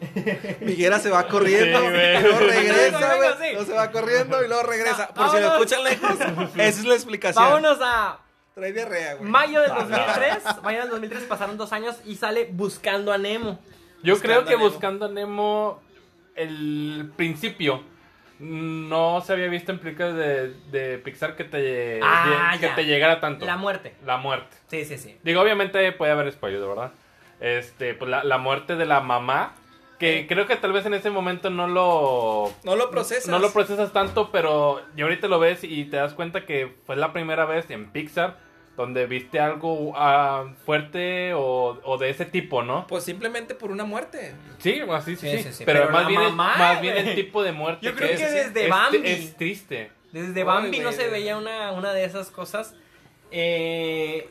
Speaker 3: Miguera se va corriendo
Speaker 2: Sí,
Speaker 3: y luego regresa, güey.
Speaker 1: sí.
Speaker 3: Luego se va corriendo y luego regresa.
Speaker 1: No,
Speaker 3: Por si lo escuchan lejos, esa es la explicación.
Speaker 1: Vámonos a
Speaker 3: Trae diarrea, güey.
Speaker 1: mayo del 2003. Mayo del 2003 pasaron dos años y sale Buscando a Nemo.
Speaker 2: Yo
Speaker 3: Buscando
Speaker 2: creo que
Speaker 3: a
Speaker 2: buscando a Nemo, el principio no se había visto en películas de, de Pixar que te,
Speaker 1: Ah,
Speaker 2: que
Speaker 1: ya.
Speaker 2: te llegara tanto.
Speaker 1: La muerte.
Speaker 2: La muerte.
Speaker 1: Sí, sí, sí.
Speaker 2: Digo, obviamente puede haber spoilers, ¿verdad? Este, pues la, la muerte de la mamá, que creo que tal vez en ese momento no lo...
Speaker 3: No lo procesas.
Speaker 2: No lo procesas tanto, pero y ahorita lo ves y te das cuenta que fue la primera vez en Pixar donde viste algo ah, fuerte o, o de ese tipo, ¿no?
Speaker 3: Pues simplemente por una muerte.
Speaker 2: Sí, así sí,
Speaker 1: Sí,
Speaker 2: sí.
Speaker 1: sí, sí,
Speaker 2: Pero,
Speaker 1: pero
Speaker 2: más, bien,
Speaker 1: mamá,
Speaker 2: es, más bien el tipo de muerte.
Speaker 1: Yo creo
Speaker 2: es,
Speaker 1: que desde
Speaker 2: es-
Speaker 1: Bambi.
Speaker 2: Es triste.
Speaker 1: Desde
Speaker 3: Ay,
Speaker 1: Bambi no se veía una, una de esas cosas. Eh,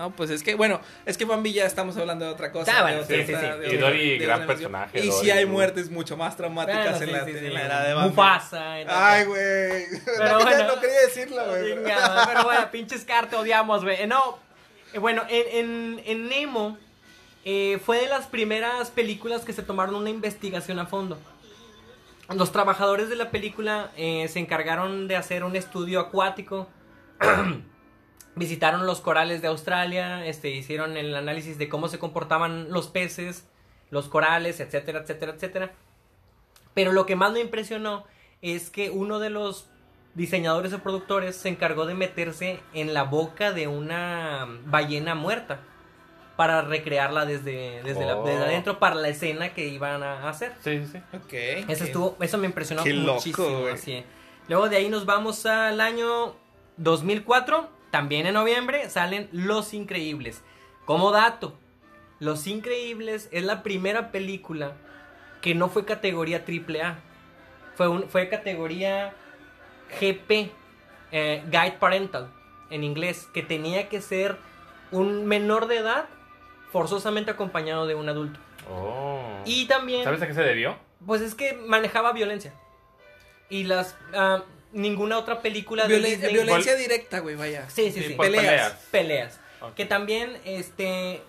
Speaker 3: No, pues es que, bueno, es que Bambi ya estamos hablando de otra cosa.
Speaker 1: Ah, bueno, sí, sí, sí.
Speaker 2: Y Dory, gran personaje,
Speaker 3: Y sí hay
Speaker 2: uh.
Speaker 3: muertes mucho más traumáticas
Speaker 1: bueno,
Speaker 3: en, la, en la era de Bambi.
Speaker 1: Mufasa.
Speaker 3: Ay, güey.
Speaker 1: Pero
Speaker 3: no, quería,
Speaker 1: bueno.
Speaker 3: no quería decirlo, güey.
Speaker 1: Pero bueno, pinches Car, te odiamos, güey. Eh, No, eh, bueno, en, en, en Nemo eh, fue de las primeras películas que se tomaron una investigación a fondo. Los trabajadores de la película eh, se encargaron de hacer un estudio acuático. Visitaron los corales de Australia, este, hicieron el análisis de cómo se comportaban los peces, los corales, etcétera, etcétera, etcétera. Pero lo que más me impresionó es que uno de los diseñadores o productores se encargó de meterse en la boca de una ballena muerta para recrearla desde, desde, la-
Speaker 2: Oh.
Speaker 1: desde adentro para la escena que iban a hacer.
Speaker 2: Sí, sí, sí.
Speaker 3: Ok.
Speaker 1: Eso estuvo, eso me impresionó
Speaker 3: Qué loco,
Speaker 1: muchísimo.
Speaker 3: güey.
Speaker 1: así. Luego de ahí nos vamos al año 2004. También en noviembre salen Los Increíbles. Como dato, Los Increíbles es la primera película que no fue categoría AAA. Fue, un, fue categoría GP, eh, Guide Parental, en inglés, que tenía que ser un menor de edad forzosamente acompañado de un adulto.
Speaker 2: Oh.
Speaker 1: Y también,
Speaker 2: ¿Sabes a qué se debió?
Speaker 1: pues es que manejaba violencia. Y las ah, ninguna otra película de
Speaker 3: Violen-
Speaker 1: Disney-
Speaker 3: violencia directa, güey, vaya.
Speaker 1: Sí, sí, sí.
Speaker 3: Peleas.
Speaker 1: Peleas. Que también, este.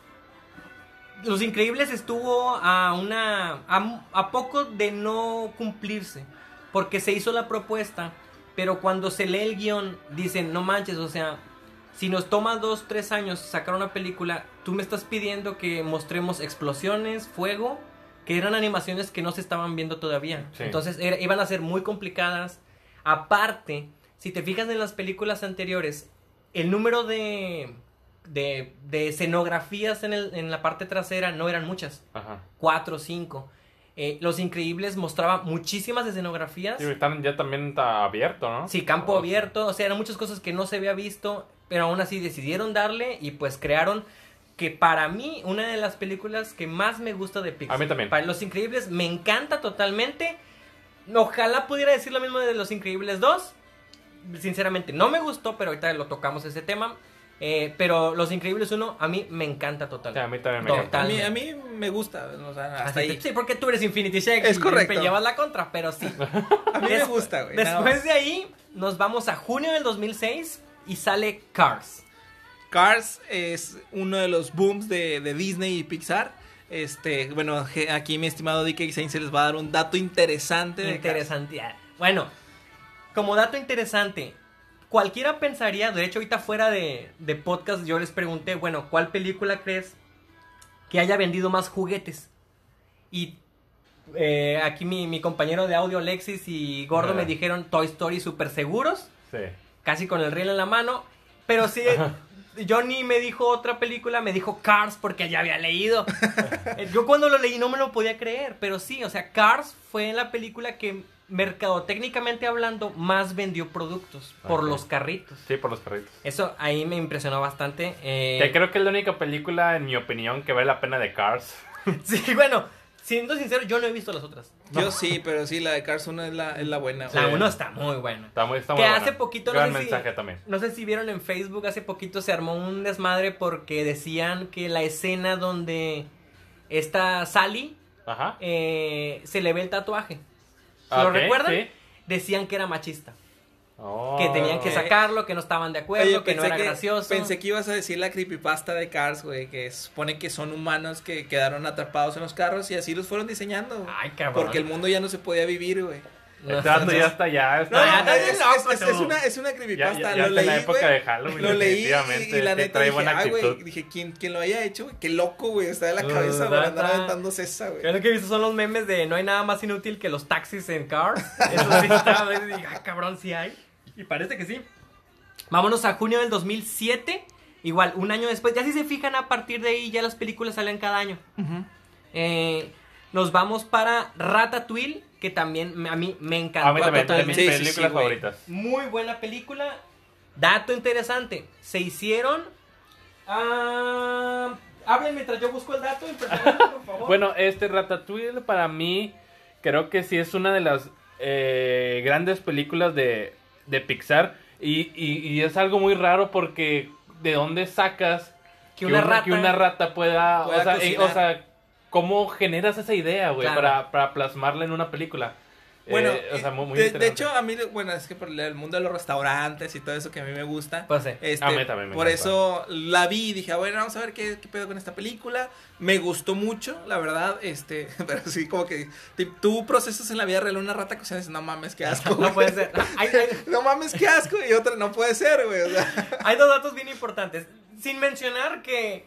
Speaker 1: Los Increíbles estuvo a una. A, a poco de no cumplirse. Porque se hizo la propuesta. Pero cuando se lee el guion, dicen: No manches, o sea. Si nos toma dos, tres años sacar una película, tú me estás pidiendo que mostremos explosiones, fuego, que eran animaciones que no se estaban viendo todavía.
Speaker 2: Sí.
Speaker 1: Entonces era- iban a ser muy complicadas. Aparte, si te fijas en las películas anteriores, el número de, de, de escenografías en, el- en la parte trasera no eran muchas,
Speaker 2: Ajá.
Speaker 1: cuatro o cinco. Eh, Los Increíbles mostraba muchísimas escenografías.
Speaker 2: Sí, están, ya también está abierto, ¿no?
Speaker 1: Sí, campo
Speaker 2: Oh,
Speaker 1: abierto, o sea, eran muchas cosas que no se había visto, pero aún así decidieron darle y pues crearon que para mí una de las películas que más me gusta de Pixar.
Speaker 2: A mí también.
Speaker 1: Para Los Increíbles me encanta totalmente. Ojalá pudiera decir lo mismo de Los Increíbles 2. Sinceramente no me gustó, pero ahorita lo tocamos ese tema. Eh, pero Los Increíbles 1 a mí me encanta
Speaker 2: Sí, a
Speaker 1: totalmente.
Speaker 2: mí también me encanta.
Speaker 3: A mí, a mí me gusta, o sea, hasta
Speaker 1: Así
Speaker 3: ahí.
Speaker 1: que- Sí, porque tú eres Infinity Shake
Speaker 3: Es correcto.
Speaker 1: me llevas la contra, pero sí.
Speaker 3: A mí me gusta, güey.
Speaker 1: Después de ahí, nos vamos a junio del 2006 y sale Cars.
Speaker 3: Cars es uno de los booms de, de Disney y Pixar. Este, bueno, aquí mi estimado DK Sainz se les va a dar un dato interesante.
Speaker 1: Interesante. Bueno, como dato interesante, cualquiera pensaría, de hecho ahorita fuera de, de podcast yo les pregunté, bueno, ¿cuál película crees que haya vendido más juguetes? Y eh, aquí mi, mi compañero de audio, Alexis y Gordo, me dijeron Toy Story super seguros.
Speaker 2: Sí.
Speaker 1: casi con el riel en la mano. Pero sí, Johnny me dijo otra película, me dijo Cars porque ya había leído. Yo cuando lo leí no me lo podía creer, pero sí, o sea, Cars fue la película que mercadotécnicamente hablando más vendió productos por los carritos.
Speaker 2: Sí, por los carritos.
Speaker 1: Eso ahí me impresionó bastante. eh,
Speaker 2: Que creo que es la única película, en mi opinión, que vale la pena de Cars.
Speaker 1: Sí, bueno, siendo sincero, yo no he visto las otras.
Speaker 3: Yo sí, pero sí, la de Cars 1 es la, es la buena.
Speaker 1: La
Speaker 3: güey.
Speaker 1: 1 está muy buena.
Speaker 2: Está muy, está
Speaker 1: Que
Speaker 2: muy
Speaker 1: hace
Speaker 2: buena.
Speaker 1: poquito, no
Speaker 2: Gran
Speaker 1: sé si-
Speaker 2: mensaje también.
Speaker 1: No sé si vieron en Facebook, hace poquito se armó un desmadre porque decían que la escena donde está Sally
Speaker 2: Ajá.
Speaker 1: eh, se le ve el tatuaje.
Speaker 2: Ah,
Speaker 1: ¿Lo
Speaker 2: ok,
Speaker 1: recuerdan?
Speaker 2: sí.
Speaker 1: Decían que era machista.
Speaker 2: Oh.
Speaker 1: Que tenían que sacarlo, que no estaban de acuerdo,
Speaker 3: Oye,
Speaker 1: que no era gracioso.
Speaker 3: Pensé que ibas a decir la creepypasta de Cars, güey, que supone que son humanos que quedaron atrapados en los carros y así los fueron diseñando.
Speaker 1: Ay, cabrón.
Speaker 3: Porque el mundo ya no se podía vivir, güey.
Speaker 1: No, no,
Speaker 2: ya está ya.
Speaker 3: No,
Speaker 2: Está,
Speaker 1: ya,
Speaker 3: es,
Speaker 1: ya,
Speaker 3: es-
Speaker 1: ya,
Speaker 3: es- una, es una creepypasta.
Speaker 2: ya, ya
Speaker 3: lo
Speaker 2: está en la
Speaker 3: leí,
Speaker 2: época
Speaker 3: güey.
Speaker 2: de Halloween.
Speaker 3: Lo leí y, y la neta
Speaker 2: trae
Speaker 3: dije,
Speaker 2: buena
Speaker 3: ay, güey, dije, ¿quién, quién lo haya hecho? güey? Qué loco, güey, está de la cabeza por andar aventando esa, güey.
Speaker 1: Yo lo que he visto son los memes de no hay nada más inútil que los taxis en Cars. Eso sí está, digo, ah, cabrón, sí hay. Y parece que sí. Vámonos a junio del 2007. Igual, un año después. Ya si se fijan, a partir de ahí ya las películas salen cada año. Eh, nos vamos para Ratatouille, que también a mí me encantó.
Speaker 2: A mí también, de mis.
Speaker 3: Sí, sí,
Speaker 2: películas
Speaker 3: sí, güey.
Speaker 2: favoritas.
Speaker 1: Muy buena película. Dato interesante. Se hicieron... Ah, hablen mientras yo busco el dato. por favor.
Speaker 2: Bueno, este Ratatouille para mí creo que sí es una de las eh, grandes películas de, de Pixar y, y- y es algo muy raro porque de dónde sacas
Speaker 1: Que una rata-
Speaker 2: que una rata pueda,
Speaker 3: pueda
Speaker 2: o, sea, eh, o sea, cómo generas esa idea, güey,
Speaker 1: Claro.
Speaker 2: para, para plasmarla en una película.
Speaker 3: Bueno,
Speaker 2: Eh, o sea, muy,
Speaker 3: de, hecho, a mí, bueno, es que por el mundo de los restaurantes y todo eso que a mí me gusta.
Speaker 1: Pues sí.
Speaker 3: este,
Speaker 2: A mí también me
Speaker 3: por
Speaker 2: encanta.
Speaker 3: eso la vi y dije, bueno, vamos a ver qué, qué pedo con esta película. Me gustó mucho, la verdad, este, pero sí, como que tú procesas en la vida real una rata que dices, no mames, qué asco.
Speaker 1: No
Speaker 3: güey".
Speaker 1: puede ser.
Speaker 3: No mames, qué asco. Y otra, no puede ser, güey. O sea,
Speaker 1: hay dos datos bien importantes. Sin mencionar que.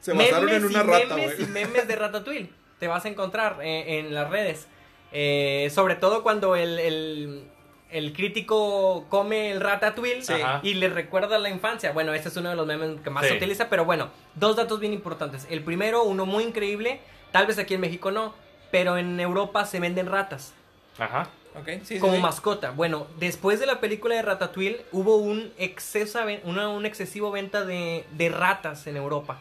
Speaker 3: se basaron en una
Speaker 1: y
Speaker 3: rata,
Speaker 1: memes y memes de Ratatouille. Te vas a encontrar eh, en las redes. Eh, sobre todo cuando el, el, el crítico come el Ratatouille
Speaker 3: Sí.
Speaker 1: Y le recuerda la infancia. Bueno, este es uno de los memes que más
Speaker 2: Sí.
Speaker 1: se utiliza. Pero bueno, dos datos bien importantes. El primero, uno muy increíble. Tal vez aquí en México no. Pero en Europa se venden ratas.
Speaker 2: Ajá.
Speaker 3: Ok, sí, sí,
Speaker 1: como
Speaker 3: sí.
Speaker 1: mascota. Bueno, después de la película de Ratatouille hubo un, exceso, una, un excesivo venta de, de ratas en Europa.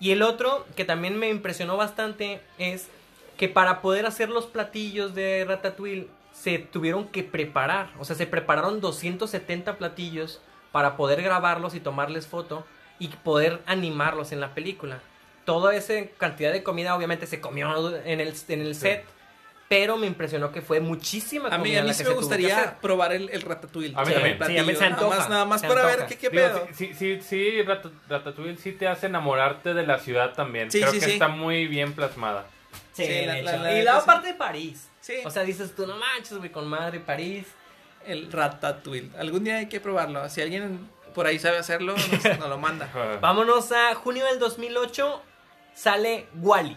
Speaker 1: Y el otro, que también me impresionó bastante, es que para poder hacer los platillos de Ratatouille se tuvieron que preparar. O sea, se prepararon 270 platillos para poder grabarlos y tomarles foto y poder animarlos en la película. toda esa cantidad de comida obviamente se comió en el, en el set. Pero me impresionó que fue muchísima
Speaker 3: A
Speaker 1: comida.
Speaker 3: mí, a mí sí me gustaría probar el, el ratatouille.
Speaker 2: A mí
Speaker 3: Sí,
Speaker 2: también.
Speaker 3: el
Speaker 1: Sí, a mí se antoja,
Speaker 3: Nada más, nada más
Speaker 1: se
Speaker 3: para
Speaker 1: antoja.
Speaker 3: ver qué, qué
Speaker 2: Digo,
Speaker 3: pedo.
Speaker 2: sí, sí, sí, Rat- Ratatouille sí te hace enamorarte de la ciudad también.
Speaker 3: Sí,
Speaker 2: Creo
Speaker 3: sí,
Speaker 2: que
Speaker 3: sí.
Speaker 2: está muy bien plasmada.
Speaker 1: Sí,
Speaker 3: Sí,
Speaker 1: de
Speaker 3: la-
Speaker 1: hecho.
Speaker 3: la- la
Speaker 1: y la
Speaker 3: sí.
Speaker 1: parte de París.
Speaker 3: Sí.
Speaker 1: O sea, dices tú, no manches, güey, con madre París.
Speaker 3: El ratatouille. Algún día hay que probarlo. Si alguien por ahí sabe hacerlo, nos, nos lo manda.
Speaker 1: Vámonos a junio del 2008. Sale Wally.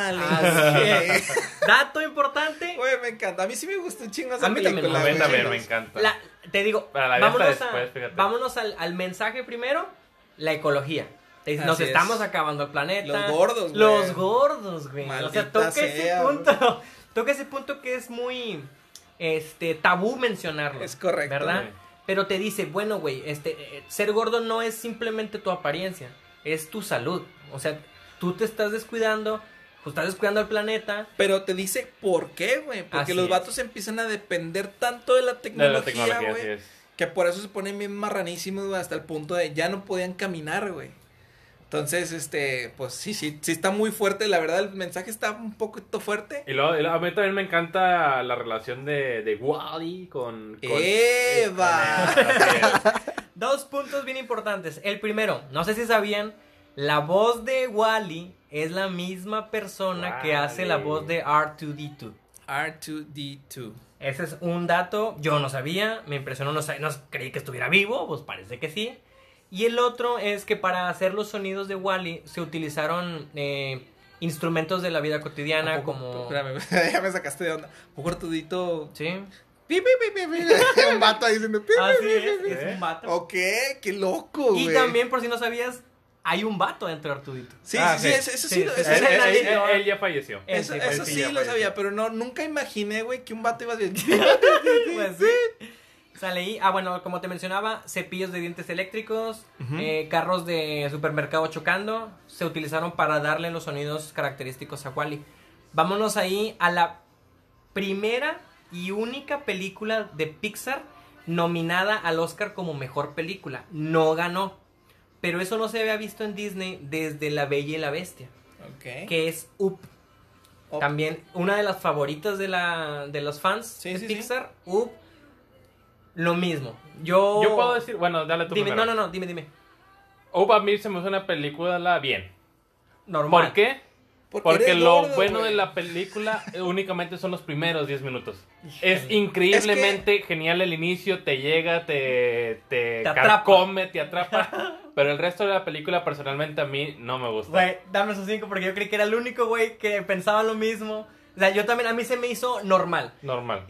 Speaker 1: Así Dato importante.
Speaker 3: Güey, me encanta. A mí sí me gusta un chingo esa
Speaker 1: A mí también,
Speaker 3: película.
Speaker 1: a
Speaker 2: A mí
Speaker 1: güey.
Speaker 2: también me encanta.
Speaker 1: La- te digo,
Speaker 2: Para la
Speaker 1: vámonos,
Speaker 2: después,
Speaker 1: a-
Speaker 2: fíjate.
Speaker 1: vámonos al, al mensaje primero. La ecología. Te dice, Nos
Speaker 3: Así es.
Speaker 1: estamos acabando el planeta.
Speaker 3: Los gordos, güey.
Speaker 1: Los gordos, güey. o sea, toca ese punto. Toca ese punto que es muy este tabú mencionarlo.
Speaker 3: Es correcto.
Speaker 1: ¿Verdad? Pero te dice, bueno, güey, este, eh, ser gordo no es simplemente tu apariencia, es tu salud. O sea, tú te estás descuidando, pues, estás descuidando al planeta.
Speaker 3: Pero te dice por qué, güey. Porque
Speaker 1: Así
Speaker 3: los
Speaker 1: es.
Speaker 3: vatos empiezan a depender tanto de la
Speaker 2: De la
Speaker 3: tecnología, güey.
Speaker 2: es.
Speaker 3: Que por eso se ponen bien marranísimos, güey, hasta el punto de ya no podían caminar, güey. Entonces, este, pues sí, sí, sí está muy fuerte. La verdad, el mensaje está un poquito fuerte.
Speaker 2: Y luego, y luego a mí también me encanta la relación de, de Wally con, con-
Speaker 3: ¡Eva!
Speaker 1: Dos puntos bien importantes. El primero, no sé si sabían, la voz de Wally es la misma persona que hace la voz de R2D2.
Speaker 3: R2D2.
Speaker 1: Ese es un dato, yo no sabía, me impresionó, no, no creí que estuviera vivo, pues parece que sí. Y el otro es que para hacer los sonidos de Wally se utilizaron eh, instrumentos de la vida cotidiana como...
Speaker 3: Espérame, ya me sacaste de onda. Un cortudito.
Speaker 1: Sí,
Speaker 3: Pi, pi, pi, pi, pi. Un vato ahí diciendo.
Speaker 1: así
Speaker 3: pi,
Speaker 1: es,
Speaker 3: pi,
Speaker 1: es un vato.
Speaker 3: Ok, qué loco, güey.
Speaker 1: Y también, por si no sabías, hay un vato dentro de Artudito.
Speaker 3: Sí,
Speaker 2: Ah,
Speaker 3: sí, sí, eso, eso
Speaker 1: Sí,
Speaker 3: sí, eso
Speaker 2: Él, él- él- él ya falleció.
Speaker 3: Eso,
Speaker 1: sí,
Speaker 3: eso
Speaker 2: él sí
Speaker 3: sí
Speaker 2: ya
Speaker 3: lo
Speaker 2: falleció.
Speaker 3: sabía, pero no, nunca imaginé, güey, que un vato iba a decir.
Speaker 1: Pues sí. Sale ahí. Ah, bueno, como te mencionaba, cepillos de dientes eléctricos, eh, carros de supermercado chocando, se utilizaron para darle los sonidos característicos a Wally. Vámonos ahí a la primera y única película de Pixar nominada al Oscar como mejor película. No ganó. Pero eso no se había visto en Disney desde La Bella y la Bestia, que es Up.
Speaker 3: Up.
Speaker 1: También una de las favoritas de, la, de los fans
Speaker 3: Sí,
Speaker 1: de
Speaker 3: sí, sí.
Speaker 1: Pixar, Up. Lo mismo. Yo.
Speaker 2: Yo puedo decir, bueno, dale tú
Speaker 1: Dime,
Speaker 2: primero.
Speaker 1: no, no, no, dime, dime.
Speaker 2: Up a mí se me hace una película bien.
Speaker 1: Normal.
Speaker 2: ¿Por qué?
Speaker 3: Porque
Speaker 2: Porque lo
Speaker 3: gordo,
Speaker 2: bueno
Speaker 3: güey.
Speaker 2: de la película eh, únicamente son los primeros 10 minutos. Es increíblemente genial el inicio, te llega, te, te,
Speaker 1: Te atrapa.
Speaker 2: carcome, te atrapa. pero el resto de la película personalmente a mí no me gusta.
Speaker 1: Güey, dame esos cinco porque yo creí que era el único güey que pensaba lo mismo. O sea, yo también, a mí se me hizo normal.
Speaker 2: Normal.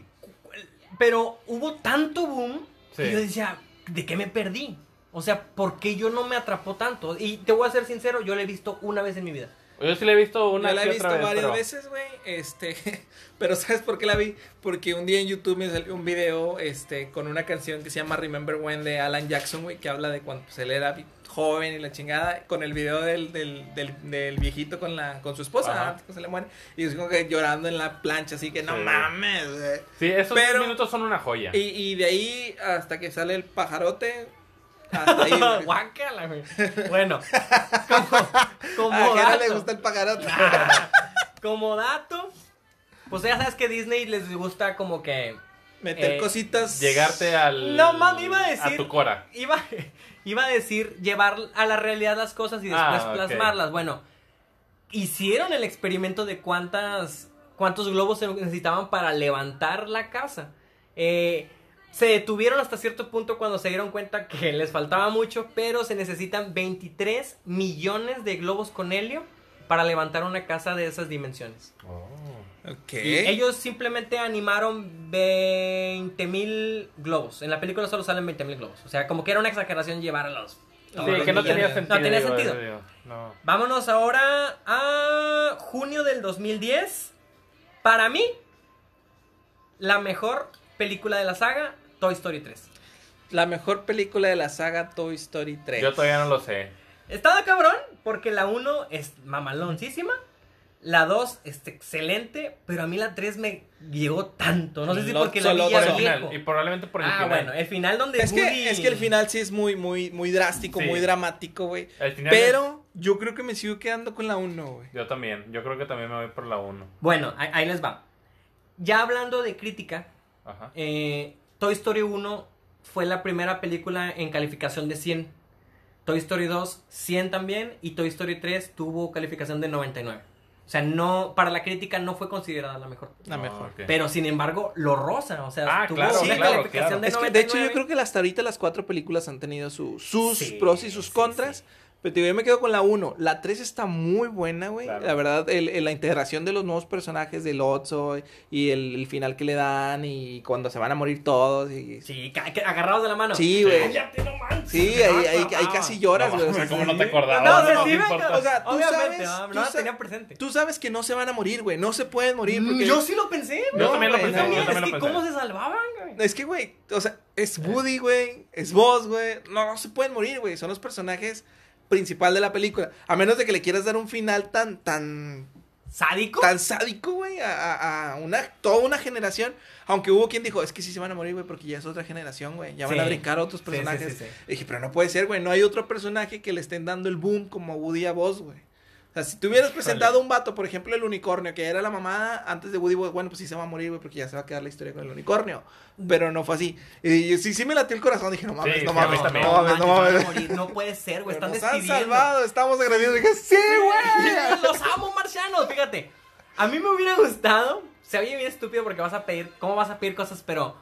Speaker 1: Pero hubo tanto boom
Speaker 2: Sí.
Speaker 1: que yo decía, ¿de qué me perdí? O sea, ¿por qué yo no me atrapó tanto? Y te voy a ser sincero, yo lo he visto una vez en mi vida.
Speaker 2: Yo sí la he visto una
Speaker 3: Yo la he visto
Speaker 2: otra vez,
Speaker 3: varias
Speaker 2: pero-
Speaker 3: veces, güey. Este, pero ¿sabes por qué la vi? Porque un día en YouTube me salió un video este con una canción que se llama Remember When de Alan Jackson, güey, que habla de cuando pues, él era joven y la chingada, con el video del, del, del, del viejito con la con su esposa,
Speaker 2: Ajá.
Speaker 3: que se le muere, y yo como que llorando en la plancha, así que no
Speaker 2: Sí.
Speaker 3: mames, güey.
Speaker 2: Sí, esos
Speaker 3: Pero-
Speaker 2: 10 minutos son una joya.
Speaker 3: Y, y de ahí hasta que sale el pajarote, hasta ahí. güey.
Speaker 1: Guácala, güey. Bueno, como, como
Speaker 3: A
Speaker 1: dato,
Speaker 3: le gusta el pajarote.
Speaker 1: como dato, pues ya sabes que Disney les gusta como que
Speaker 3: Meter
Speaker 1: Eh,
Speaker 3: cositas.
Speaker 2: Llegarte al.
Speaker 1: No, mami, iba a decir-
Speaker 2: tu cora.
Speaker 1: Iba, iba a decir llevar a la realidad las cosas y después
Speaker 2: Ah,
Speaker 1: plasmarlas. Bueno, hicieron el experimento de cuántas cuántos globos se necesitaban para levantar la casa. Eh, se detuvieron hasta cierto punto cuando se dieron cuenta que les faltaba mucho, pero se necesitan 23 millones de globos con helio para levantar una casa de esas dimensiones.
Speaker 3: Ok.
Speaker 1: Y ellos simplemente animaron 20 mil globos. En la película solo salen 20 mil globos. O sea, como que era una exageración llevar a los.
Speaker 2: Sí,
Speaker 1: los
Speaker 2: que no tenía sentido.
Speaker 1: No tenía
Speaker 2: digo,
Speaker 1: sentido.
Speaker 2: digo, no.
Speaker 1: Vámonos ahora a junio del 2010. Para mí, la mejor película de la saga, Toy Story 3.
Speaker 3: La mejor película de la saga Toy Story 3.
Speaker 2: Yo todavía no lo sé.
Speaker 1: Estaba cabrón porque la 1 es mamaloncísima. La 2 es excelente, pero a mí la 3 me llegó tanto. No sé si
Speaker 3: Lo-
Speaker 1: porque la vi ya
Speaker 2: y probablemente por el
Speaker 1: Ah,
Speaker 2: final.
Speaker 1: bueno, el final donde
Speaker 3: Es que,
Speaker 1: Woody-
Speaker 3: es que el final sí es muy, muy, muy drástico,
Speaker 2: Sí.
Speaker 3: muy dramático, güey. Pero Yo creo que me sigo quedando con la 1, güey.
Speaker 2: Yo también. Yo creo que también me voy por la 1.
Speaker 1: Bueno, ahí, ahí les va. Ya hablando de crítica,
Speaker 2: Ajá.
Speaker 1: eh, Toy Story 1 fue la primera película en calificación de 100. Toy Story 2, 100 también. Y Toy Story 3 tuvo calificación de 99. O sea, no, para la crítica no fue considerada la mejor.
Speaker 3: La mejor.
Speaker 2: ok.
Speaker 1: Pero sin embargo, lo rosa. O sea,
Speaker 2: Ah,
Speaker 1: tuvo
Speaker 2: claro,
Speaker 1: una
Speaker 3: claro,
Speaker 1: calificación
Speaker 2: claro.
Speaker 1: de
Speaker 3: Es que,
Speaker 1: 99.
Speaker 3: de hecho, yo creo que hasta ahorita las cuatro películas han tenido su- sus
Speaker 1: Sí,
Speaker 3: pros y sus
Speaker 1: sí,
Speaker 3: contras. Pero te digo, yo me quedo con la 1. La 3 está muy buena, güey.
Speaker 2: Claro.
Speaker 3: La verdad, el- el- la integración de los nuevos personajes del Otso y el, el final que le dan y cuando se van a morir todos. Y...
Speaker 1: Sí, agarrados de la mano.
Speaker 3: Sí, güey.
Speaker 1: No.
Speaker 3: Sí, ahí, ahí, casi lloras,
Speaker 2: No,
Speaker 3: güey. o sea,
Speaker 2: ¿cómo no te acordabas?
Speaker 1: No,
Speaker 2: No,
Speaker 1: sí.
Speaker 3: O sea, tú
Speaker 1: Obviamente,
Speaker 3: sabes-
Speaker 1: no,
Speaker 3: tú
Speaker 1: tenía presente.
Speaker 3: Tú sabes que no se van a morir, güey. No se pueden morir. Porque...
Speaker 1: Mm, Yo sí lo pensé, güey.
Speaker 2: Yo también lo pensé,
Speaker 3: no,
Speaker 2: yo
Speaker 1: es
Speaker 2: también
Speaker 1: que
Speaker 2: lo pensé.
Speaker 1: cómo se salvaban, güey.
Speaker 3: Es que, güey, o sea, es Woody, güey, es Buzz, güey. No, no se pueden morir, güey. Son los personajes principal de la película. A menos de que le quieras dar un final tan, tan,
Speaker 1: ¿Sádico?
Speaker 3: tan sádico, güey, a, a- una, toda una generación. Aunque hubo quien dijo, es que sí se van a morir, güey, porque ya es otra generación, güey. Ya van
Speaker 1: Sí.
Speaker 3: a brincar otros personajes.
Speaker 1: sí,
Speaker 3: dije, pero no puede ser, güey. No hay otro personaje que le estén dando el boom como Woody a Buzz, güey. Sea, si tú hubieras presentado un vato, por ejemplo, el unicornio, que era la mamá antes de Woody, bueno, pues sí se va a morir, güey, porque ya se va a quedar la historia con el unicornio. Pero no fue así. Y sí, sí me latió el corazón. Dije, no mames,
Speaker 2: Sí,
Speaker 3: no mames, no
Speaker 2: también.
Speaker 3: mames, no
Speaker 1: van a
Speaker 3: mames.
Speaker 1: morir. No puede ser, güey. Están
Speaker 3: nos han salvado, estamos agradecidos. Dije, sí, güey.
Speaker 1: Los amo, marcianos. Fíjate. A mí me hubiera gustado. Se oye bien estúpido porque vas a pedir. ¿Cómo vas a pedir cosas? Pero.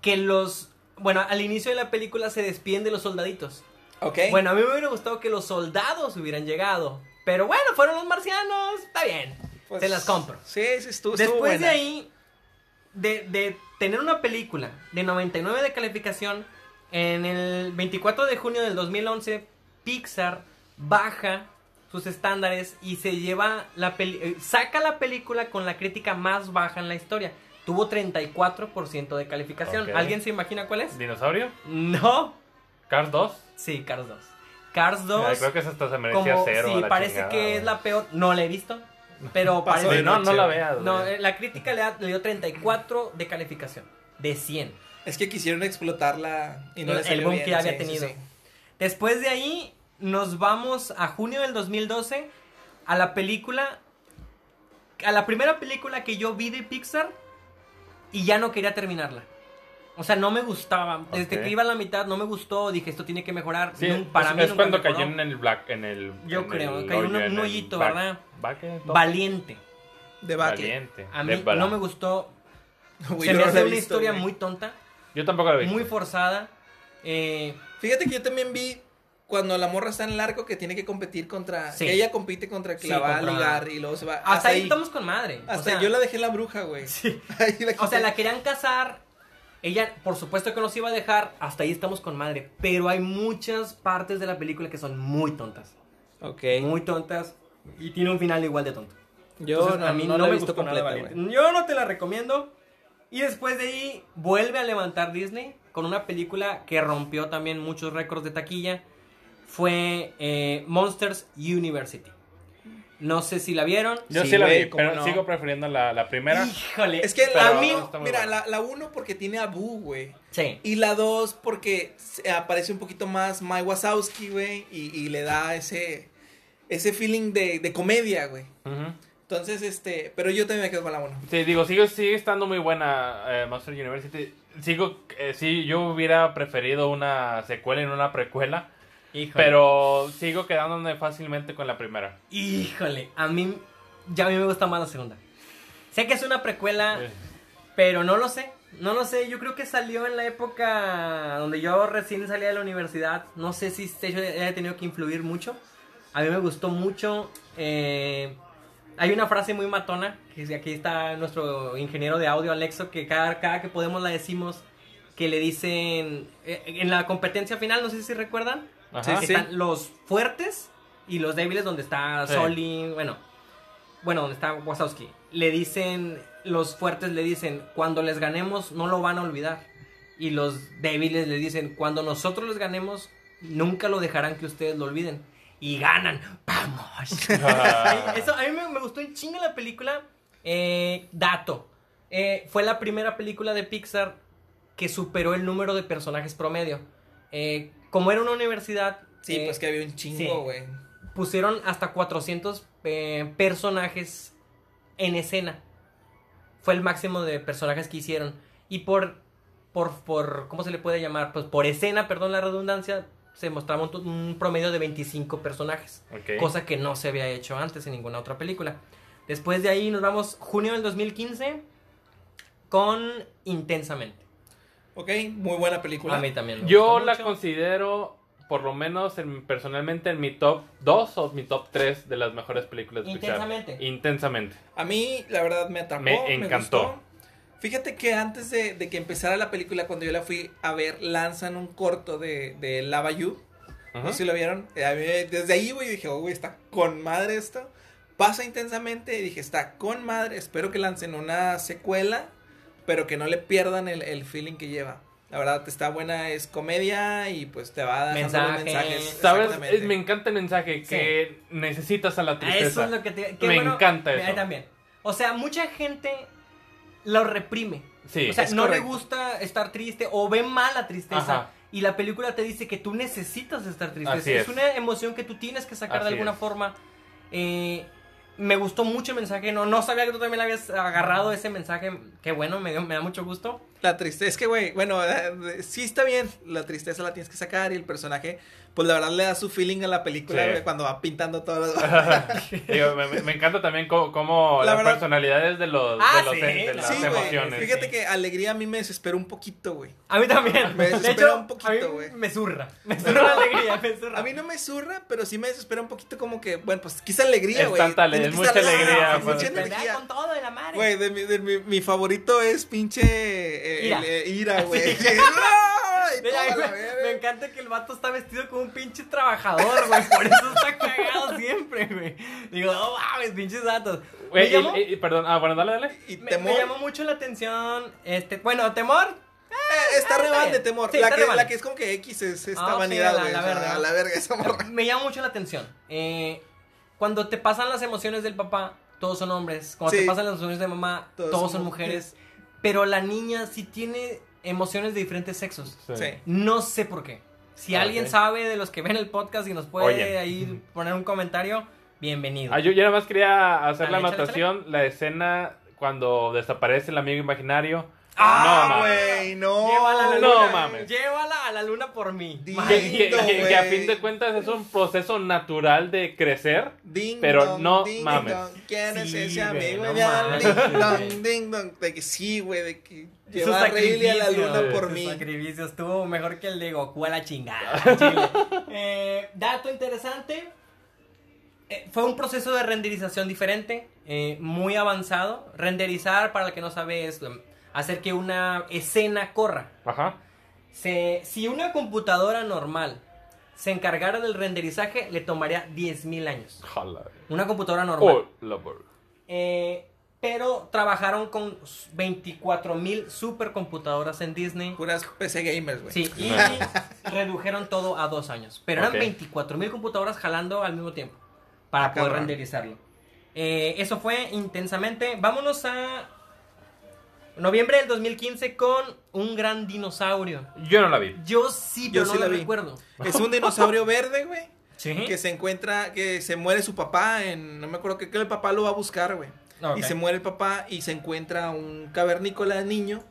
Speaker 1: Que los. Bueno, al inicio de la película se despiden de los soldaditos.
Speaker 3: Ok.
Speaker 1: Bueno, a mí me hubiera gustado que los soldados hubieran llegado. Pero bueno, fueron los marcianos. Está bien.
Speaker 3: Pues,
Speaker 1: se las compro.
Speaker 3: Sí, sí, estuvo, estuvo
Speaker 1: Después de ahí, de, de tener una película de 99 de calificación, en el 24 de junio del 2011, Pixar baja sus estándares y se lleva la peli eh, saca la película con la crítica más baja en la historia. Tuvo 34% de calificación. ¿Alguien se imagina cuál es?
Speaker 2: ¿Dinosaurio?
Speaker 1: No.
Speaker 2: ¿Cars 2?
Speaker 1: Sí, Cars 2. Cars 2.
Speaker 2: Ay, creo que esa hasta se merecía
Speaker 1: como,
Speaker 2: cero.
Speaker 1: sí,
Speaker 2: la
Speaker 1: parece
Speaker 2: chingada,
Speaker 1: que es la peor. No la he visto. Pero parece
Speaker 2: Sí, no, no la veas.
Speaker 1: no,
Speaker 2: güey.
Speaker 1: la crítica le, da- le dio 34 de calificación. De 100.
Speaker 3: Es que quisieron explotarla y no
Speaker 1: El- el boom
Speaker 3: bien,
Speaker 1: que ya había
Speaker 3: sí, sí,
Speaker 1: tenido.
Speaker 3: sí.
Speaker 1: Después de ahí, nos vamos a junio del 2012 a la película. A la primera película que yo vi de Pixar y ya no quería terminarla. O sea, no me gustaba. Desde
Speaker 2: Ok.
Speaker 1: que iba a la mitad no me gustó. Dije, esto tiene que mejorar.
Speaker 2: Sí,
Speaker 1: Nun- para
Speaker 2: es,
Speaker 1: mí
Speaker 2: es
Speaker 1: nunca
Speaker 2: cuando
Speaker 1: mejoró.
Speaker 2: cayó en el black, en el...
Speaker 1: Yo
Speaker 2: en
Speaker 1: creo,
Speaker 2: el
Speaker 1: cayó
Speaker 2: en
Speaker 1: un hoyito, ¿verdad?
Speaker 2: back- top.
Speaker 1: Valiente.
Speaker 3: De Baque.
Speaker 2: Valiente.
Speaker 1: A mí no me gustó. Se me
Speaker 3: no la
Speaker 1: hace una
Speaker 3: visto,
Speaker 1: historia
Speaker 3: güey.
Speaker 1: muy tonta,
Speaker 2: Yo tampoco la vi.
Speaker 1: muy forzada. Eh,
Speaker 3: Fíjate que yo también vi cuando la morra está en el arco que tiene que competir contra.
Speaker 1: Sí.
Speaker 3: Que ella compite contra que
Speaker 1: Sí,
Speaker 3: la va a
Speaker 1: contra-
Speaker 3: ligar y luego se va.
Speaker 1: hasta, ahí estamos con madre. O
Speaker 3: Hasta
Speaker 1: sea,
Speaker 3: yo la dejé en la bruja, güey.
Speaker 1: Sí.
Speaker 3: Ahí la
Speaker 1: O sea, la querían casar. Ella, por supuesto que nos iba a dejar. Hasta ahí estamos con madre. Pero hay muchas partes de la película que son muy tontas.
Speaker 3: Ok.
Speaker 1: Muy tontas. Y tiene un final igual de tonto.
Speaker 3: Yo
Speaker 1: Entonces,
Speaker 3: no,
Speaker 1: a mí
Speaker 3: no
Speaker 1: no,
Speaker 3: la he
Speaker 1: me
Speaker 3: visto completa,
Speaker 1: Valiente.
Speaker 3: güey.
Speaker 1: Yo no te la recomiendo. Y después de ahí vuelve a levantar Disney con una película que rompió también muchos récords de taquilla. Fue eh, Monsters University. No sé si la vieron.
Speaker 2: Yo sí,
Speaker 3: Sí,
Speaker 2: la vi,
Speaker 3: ¿cómo
Speaker 2: pero
Speaker 3: no?
Speaker 2: sigo prefiriendo la, la primera.
Speaker 1: Híjole.
Speaker 3: Es que a mí, mira,
Speaker 2: buena.
Speaker 3: la, la uno porque tiene a Boo, güey.
Speaker 1: Sí.
Speaker 3: Y la dos porque se- aparece un poquito más Mike Wazowski, güey. Y, y le da ese, ese feeling de, de comedia, güey. Entonces, este, pero yo también me quedo con la uno.
Speaker 2: Sí, digo, sigue, sigue estando muy buena eh, Monster University. Sigo, eh, sí, yo hubiera preferido una secuela y no una precuela.
Speaker 1: Híjole.
Speaker 2: Pero sigo quedándome fácilmente con la primera.
Speaker 1: Híjole. A mí. Ya a mí me gusta más la segunda. Sé que es una precuela.
Speaker 2: Eh,
Speaker 1: Pero no lo sé, no lo sé. Yo creo que salió en la época donde yo recién salía de la universidad. No sé si este hecho haya tenido que influir mucho. A mí me gustó mucho. eh, hay una frase muy matona, que aquí está nuestro ingeniero de audio, Alexo, que cada, cada que podemos la decimos, que le dicen, eh, en la competencia final, no sé si recuerdan,
Speaker 2: Ajá.
Speaker 1: que
Speaker 3: Sí.
Speaker 1: están los fuertes y los débiles donde está
Speaker 2: Sí.
Speaker 1: Soli, bueno, bueno, donde está Wazowski. Le dicen, los fuertes le dicen, cuando les ganemos no lo van a olvidar. Y los débiles le dicen, cuando nosotros les ganemos, nunca lo dejarán que ustedes lo olviden. Y ganan. ¡Vamos!
Speaker 2: Ah.
Speaker 1: Eso a mí me, me gustó en chinga la película. Eh, dato. Eh, fue la primera película de Pixar que superó el número de personajes promedio. Eh, como era una universidad...
Speaker 3: Sí,
Speaker 1: eh,
Speaker 3: pues que había un chingo, güey.
Speaker 1: pusieron hasta 400 eh, personajes en escena. Fue el máximo de personajes que hicieron. Y por, por, por, ¿cómo se le puede llamar? Pues por escena, perdón la redundancia, se mostraba un, promedio de 25 personajes.
Speaker 2: Ok.
Speaker 1: Cosa que no se había hecho antes en ninguna otra película. Después de ahí nos vamos junio del 2015 con Intensamente.
Speaker 3: Ok, muy buena película.
Speaker 1: A mí también. me
Speaker 2: Yo
Speaker 1: gustó
Speaker 2: la
Speaker 1: mucho.
Speaker 2: considero, por lo menos en- personalmente, en mi top 2 o mi top 3 de las mejores películas de Pixar.
Speaker 1: Intensamente.
Speaker 2: Intensamente.
Speaker 3: A mí, la verdad, me atrapó.
Speaker 2: Me
Speaker 3: Me,
Speaker 2: encantó.
Speaker 3: gustó. Fíjate que antes de, de que empezara la película, cuando yo la fui a ver, lanzan un corto de, de Lava You. No
Speaker 2: Ujú.
Speaker 3: sé si lo vieron. Eh, a mí, desde ahí, güey, dije, oh, güey, está con madre esto. Pasa intensamente y dije, está con madre. Espero que lancen una secuela, pero que no le pierdan el, el feeling que lleva. La verdad, está buena, es comedia y pues te va a
Speaker 1: Mensaje.
Speaker 3: mensajes.
Speaker 2: ¿Sabes? me encanta el mensaje que necesitas a la
Speaker 1: Ah,
Speaker 2: tristeza.
Speaker 1: Eso es lo que te. qué
Speaker 2: Me
Speaker 1: bueno,
Speaker 2: encanta eso.
Speaker 1: también. O sea, mucha gente lo reprime.
Speaker 2: Sí.
Speaker 1: o sea,
Speaker 3: es
Speaker 1: no
Speaker 3: correcto.
Speaker 1: le gusta estar triste o ve mal la tristeza.
Speaker 2: Ajá.
Speaker 1: Y la película te dice que tú necesitas estar triste.
Speaker 2: Así
Speaker 1: es.
Speaker 2: es.
Speaker 1: una emoción que tú tienes que sacar de alguna
Speaker 2: es.
Speaker 1: forma. Eh, me gustó mucho el mensaje. No, no sabía que tú también habías agarrado ese mensaje. Qué bueno, me, me da mucho gusto.
Speaker 3: La tristeza, es que, güey, bueno, eh, sí está bien, la tristeza la tienes que sacar y el personaje, pues la verdad le da su feeling a la película,
Speaker 2: Sí.
Speaker 3: güey, cuando va pintando todas las...
Speaker 2: Digo, me, encanta también cómo, cómo
Speaker 3: La
Speaker 2: las
Speaker 3: verdad-
Speaker 2: personalidades de los,
Speaker 1: Ah,
Speaker 2: de, los-
Speaker 1: sí,
Speaker 2: de las
Speaker 3: Sí,
Speaker 2: emociones.
Speaker 3: fíjate
Speaker 1: sí.
Speaker 3: que alegría a mí me desesperó un poquito, güey.
Speaker 1: A mí también.
Speaker 3: Me
Speaker 1: de
Speaker 3: desespera
Speaker 1: hecho,
Speaker 3: un poquito, güey.
Speaker 1: me zurra. Me zurra la alegría, me zurra.
Speaker 3: A mí no me zurra, pero sí me desespera un poquito como que, bueno, pues quizá alegría,
Speaker 2: Es
Speaker 3: güey.
Speaker 2: tanta ale-
Speaker 3: Tiene
Speaker 2: es mucha alegría, pues.
Speaker 3: mucha energía.
Speaker 1: con todo de la madre.
Speaker 3: Güey, de mi, de mi, mi favorito es pinche eh,
Speaker 1: Ira.
Speaker 3: eh, ira, güey.
Speaker 1: Sí. Mira,
Speaker 3: la
Speaker 1: me encanta que el vato está vestido como un pinche trabajador, güey. Por eso está cagado siempre, güey. Digo, no mames, pinches datos.
Speaker 2: Güey,
Speaker 1: me, llamó,
Speaker 2: y- y- perdón, ah, bueno, dale, dale.
Speaker 3: Y
Speaker 1: me-
Speaker 3: temor.
Speaker 1: me llamó mucho la atención. Este, bueno, temor.
Speaker 3: Eh, está
Speaker 1: Ah,
Speaker 3: re
Speaker 1: está
Speaker 3: mal de temor.
Speaker 1: Sí,
Speaker 3: la, que, la es como que X es esta
Speaker 1: Ah, sí,
Speaker 3: vanidad,
Speaker 1: la-
Speaker 3: güey.
Speaker 1: la
Speaker 3: o sea,
Speaker 1: verga.
Speaker 3: a la verga esa morra.
Speaker 1: Me llama mucho la atención. Eh, cuando te pasan las emociones del papá, todos son hombres. Cuando
Speaker 3: Sí.
Speaker 1: te pasan las emociones de mamá,
Speaker 3: Todos
Speaker 1: todos,
Speaker 3: son
Speaker 1: son mujeres. Pero la niña sí tiene emociones de diferentes sexos.
Speaker 3: Sí.
Speaker 1: No sé por qué. Si
Speaker 2: Ah,
Speaker 1: alguien sabe de los que ven el podcast y nos puede
Speaker 2: Oye.
Speaker 1: ahí poner un comentario, bienvenido.
Speaker 2: Ah, yo, yo nada más quería hacer
Speaker 1: Dale,
Speaker 2: la anotación, la escena cuando desaparece el amigo imaginario.
Speaker 3: Ah,
Speaker 2: no, mames.
Speaker 3: güey, no.
Speaker 1: Llévala a la
Speaker 2: No
Speaker 1: luna.
Speaker 2: mames.
Speaker 1: Llévala a la luna por mí.
Speaker 3: Di-
Speaker 1: Madre.
Speaker 2: Que, que-
Speaker 3: Lindo,
Speaker 2: que- que a fin de cuentas es un proceso natural de crecer.
Speaker 3: Ding
Speaker 2: Pero
Speaker 3: dong,
Speaker 2: no
Speaker 3: ding
Speaker 2: mames.
Speaker 3: ¿Quién es
Speaker 1: Sí,
Speaker 3: ese amigo?
Speaker 1: no
Speaker 3: ding ding dong. De que sí, güey, de que lleva a Rayleigh a la luna por mí.
Speaker 1: sacrificio estuvo mejor que el de Goku a la chingada. Eh, dato interesante. eh, fue un proceso de renderización diferente, eh, muy avanzado. Renderizar, para el que no sabe, es hacer que una escena corra.
Speaker 2: Ajá.
Speaker 1: Se- si una computadora normal se encargara del renderizaje, le tomaría 10.000 años.
Speaker 2: Jala.
Speaker 1: Una computadora normal.
Speaker 2: Oh, la.
Speaker 1: Eh, pero trabajaron con 24.000 supercomputadoras en Disney.
Speaker 3: Puras PC gamers, güey.
Speaker 1: Sí, y redujeron todo a dos años. Pero eran
Speaker 2: Ok.
Speaker 1: 24.000 computadoras jalando al mismo tiempo para
Speaker 3: Ah,
Speaker 1: poder renderizarlo. Eh, eso fue intensamente. Vámonos a noviembre del 2015 con un gran dinosaurio.
Speaker 2: Yo no la vi.
Speaker 1: Yo sí,
Speaker 3: Yo
Speaker 1: pero
Speaker 3: sí
Speaker 1: no
Speaker 3: la vi.
Speaker 1: recuerdo.
Speaker 3: Es un dinosaurio verde, güey.
Speaker 1: Sí.
Speaker 3: Que se encuentra, que se muere su papá en, no me acuerdo que, que el papá lo va a buscar, güey.
Speaker 1: Ok.
Speaker 3: Y se muere el papá y se encuentra un cavernícola niño,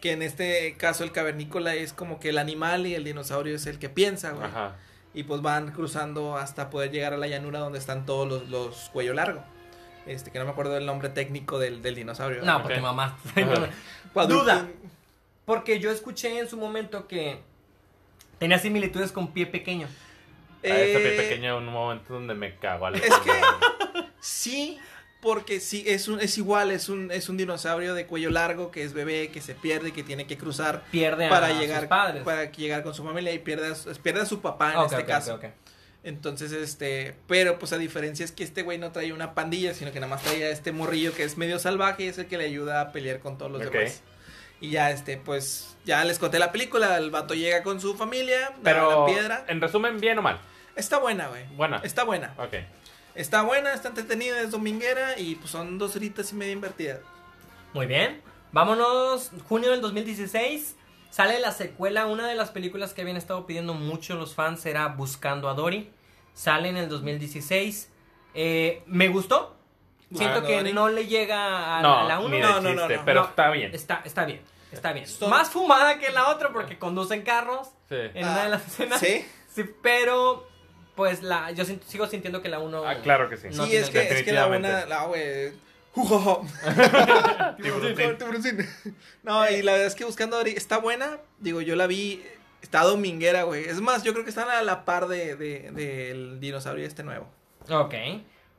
Speaker 3: que en este caso el cavernícola es como que el animal y el dinosaurio es el que piensa, güey.
Speaker 2: Ajá.
Speaker 3: Y pues van cruzando hasta poder llegar a la llanura donde están todos los, los cuello largo. Este, que no me acuerdo del nombre técnico del, del dinosaurio.
Speaker 1: No,
Speaker 2: Ok.
Speaker 1: porque mamá. Duda. Porque yo escuché en su momento que tenía similitudes con pie pequeño.
Speaker 2: A esta
Speaker 3: Eh,
Speaker 2: pie pequeña un momento donde me cago a la
Speaker 3: Es que sí, porque sí, es, un, es igual, es un, es un dinosaurio de cuello largo que es bebé, que se pierde, que tiene que cruzar
Speaker 1: Pierde
Speaker 3: para
Speaker 1: a
Speaker 3: llegar
Speaker 1: sus padres.
Speaker 3: para llegar con su familia y pierde a, su- pierde a su papá en
Speaker 1: Ok,
Speaker 3: este
Speaker 1: ok,
Speaker 3: caso. Entonces, este, pero pues a diferencia es que este güey no trae una pandilla, sino que nada más trae a este morrillo que es medio salvaje y es el que le ayuda a pelear con todos los demás. Y ya, este, pues, ya les conté la película, el vato llega con su familia,
Speaker 2: Pero,
Speaker 3: la piedra.
Speaker 2: en resumen, bien o mal.
Speaker 3: Está buena, güey.
Speaker 2: Buena.
Speaker 3: Está buena.
Speaker 2: Ok.
Speaker 3: Está buena, está entretenida, es dominguera y pues son dos horitas y media invertidas.
Speaker 1: Muy bien. Vámonos, junio del 2016. Sale la secuela, una de las películas que habían estado pidiendo mucho los fans era Buscando a Dory. sale en el 2016. Eh, me gustó. Siento
Speaker 3: Ah,
Speaker 1: que no le llega a,
Speaker 2: No,
Speaker 1: a la 1.
Speaker 2: ni de
Speaker 3: No, no, no,
Speaker 2: pero
Speaker 1: No,
Speaker 2: está bien.
Speaker 1: Está, está bien, está bien. Más fumada que la otra porque conducen carros
Speaker 2: Sí.
Speaker 1: en
Speaker 3: Ah,
Speaker 1: una de las escenas.
Speaker 3: ¿Sí?
Speaker 1: Sí, pero pues la yo siento- sigo sintiendo que la 1
Speaker 2: Ah, claro que sí.
Speaker 1: No
Speaker 3: sí, es que, es que la
Speaker 2: definitivamente.
Speaker 3: una, la güey.
Speaker 2: Tiburoncín.
Speaker 3: No, y la verdad es que buscando está buena. Digo, yo la vi, está dominguera, güey. Es más, yo creo que están a la par de, de, del dinosaurio este nuevo.
Speaker 1: Ok.